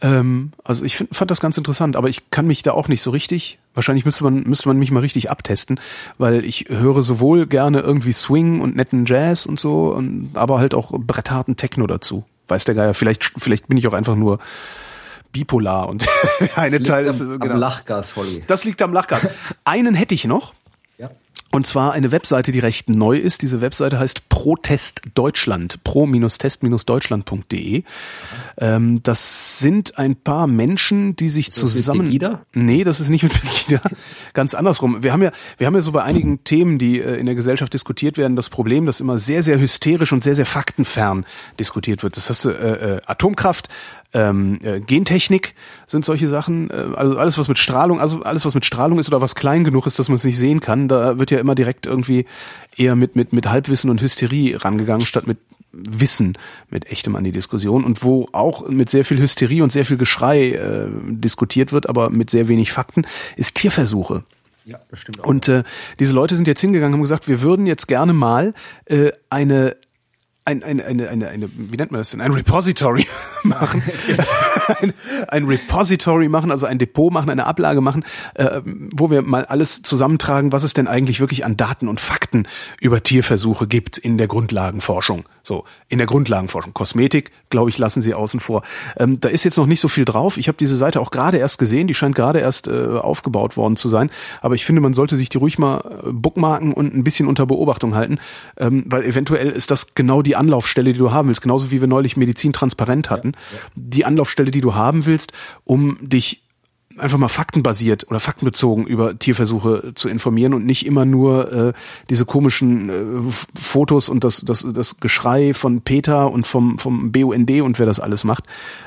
Ähm, also ich find, fand das ganz interessant, aber ich kann mich da auch nicht so richtig. Wahrscheinlich müsste man müsste man mich mal richtig abtesten, weil ich höre sowohl gerne irgendwie Swing und netten Jazz und so, und, aber halt auch brettharten Techno dazu. Weiß der Geier. Vielleicht vielleicht bin ich auch einfach nur bipolar und eine Teil ist am, genau. am Lachgas, Holly. Das liegt am Lachgas. Einen hätte ich noch. Und zwar eine Webseite, die recht neu ist. Diese Webseite heißt Protest Deutschland, pro-test-deutschland.de. Ähm, das sind ein paar Menschen, die sich ist zusammen. Mit Pegida? Nee, das ist nicht mit Pegida. Ganz andersrum. Wir haben ja, wir haben ja so bei einigen Themen, die äh, in der Gesellschaft diskutiert werden, das Problem, dass immer sehr, sehr hysterisch und sehr, sehr faktenfern diskutiert wird. Das heißt, äh, äh, Atomkraft ähm, äh, Gentechnik sind solche Sachen, äh, also alles was mit Strahlung, also alles was mit Strahlung ist oder was klein genug ist, dass man es nicht sehen kann, da wird ja immer direkt irgendwie eher mit mit mit Halbwissen und Hysterie rangegangen statt mit Wissen, mit echtem an die Diskussion und wo auch mit sehr viel Hysterie und sehr viel Geschrei äh, diskutiert wird, aber mit sehr wenig Fakten, ist Tierversuche. Ja, das stimmt auch. Und äh, diese Leute sind jetzt hingegangen und haben gesagt, wir würden jetzt gerne mal äh, eine ein, ein, eine, eine, eine, wie nennt man das denn, ein Repository machen, ein, ein Repository machen, also ein Depot machen, eine Ablage machen, äh, wo wir mal alles zusammentragen, was es denn eigentlich wirklich an Daten und Fakten über Tierversuche gibt in der Grundlagenforschung. So, in der Grundlagenforschung. Kosmetik, glaube ich, lassen sie außen vor. Ähm, da ist jetzt noch nicht so viel drauf. Ich habe diese Seite auch gerade erst gesehen, die scheint gerade erst äh, aufgebaut worden zu sein. Aber ich finde, man sollte sich die ruhig mal äh, bookmarken und ein bisschen unter Beobachtung halten, ähm, weil eventuell ist das genau die Anlaufstelle, die du haben willst. Genauso wie wir neulich Medizin transparent hatten. Ja, ja. Die Anlaufstelle, die du haben willst, um dich einfach mal faktenbasiert oder faktenbezogen über Tierversuche zu informieren und nicht immer nur äh, diese komischen äh, Fotos und das, das, das Geschrei von Peter und vom, vom BUND und wer das alles macht,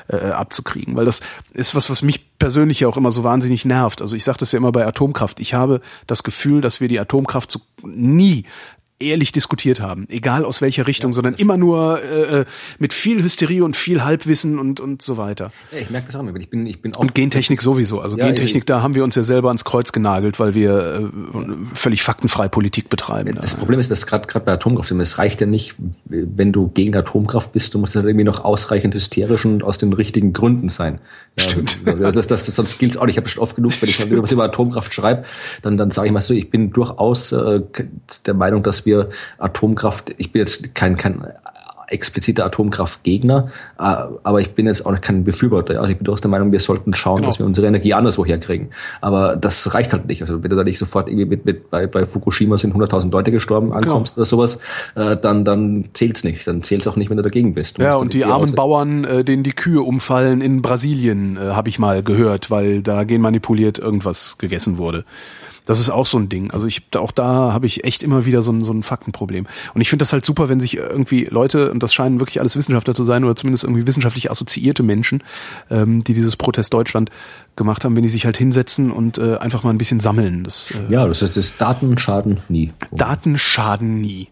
äh, abzukriegen. Weil das ist was, was mich persönlich ja auch immer so wahnsinnig nervt. Also ich sage das ja immer bei Atomkraft. Ich habe das Gefühl, dass wir die Atomkraft so nie ehrlich diskutiert haben, egal aus welcher Richtung, ja, sondern immer nur äh, äh, mit viel Hysterie und viel Halbwissen und und so weiter. Ja, ich merke das auch immer. Ich bin, ich bin auch und Gentechnik sowieso. Also ja, Gentechnik, ich, da haben wir uns ja selber ans Kreuz genagelt, weil wir äh, völlig faktenfrei Politik betreiben. Das da. Problem ist, dass gerade gerade bei Atomkraft, es reicht ja nicht, wenn du gegen Atomkraft bist, du musst dann irgendwie noch ausreichend hysterisch und aus den richtigen Gründen sein. Stimmt. Das, das, das, sonst gilt auch nicht. Ich habe schon oft genug, wenn ich was über Atomkraft schreibe, dann dann sage ich mal so, ich bin durchaus äh, der Meinung, dass wir Atomkraft, ich bin jetzt kein, kein expliziter Atomkraftgegner, äh, aber ich bin jetzt auch kein Befürworter. Also ich bin durchaus der Meinung, wir sollten schauen, genau. dass wir unsere Energie anderswo herkriegen. Aber das reicht halt nicht. Also wenn du da nicht sofort irgendwie mit, mit bei, bei Fukushima sind 100.000 Leute gestorben genau. ankommst genau. oder sowas, äh, dann, dann zählt's nicht. Dann zählt's auch nicht, wenn du dagegen bist. Du ja, und die armen Bauern, äh, denen die Kühe umfallen in Brasilien, habe ich mal gehört, weil da genmanipuliert irgendwas gegessen wurde. Das ist auch so ein Ding. Also ich auch da habe ich echt immer wieder so ein, so ein Faktenproblem. Und ich finde das halt super, wenn sich irgendwie Leute, und das scheinen wirklich alles Wissenschaftler zu sein, oder zumindest irgendwie wissenschaftlich assoziierte Menschen, ähm, die dieses Protest Deutschland gemacht haben, wenn die sich halt hinsetzen und äh, einfach mal ein bisschen sammeln. Das, äh, ja, das heißt, das Daten schaden nie. Daten schaden nie.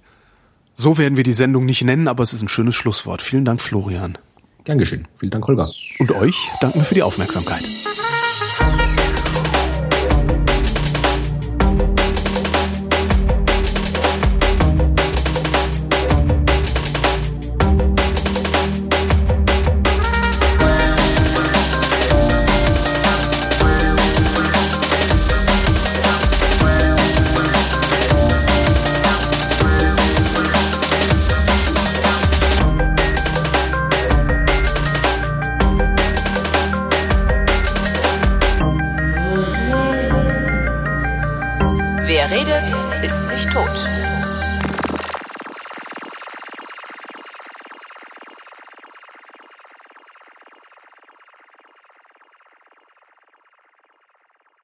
So werden wir die Sendung nicht nennen, aber es ist ein schönes Schlusswort. Vielen Dank, Florian. Gern geschehen. Vielen Dank, Holger. Und euch danken wir für die Aufmerksamkeit.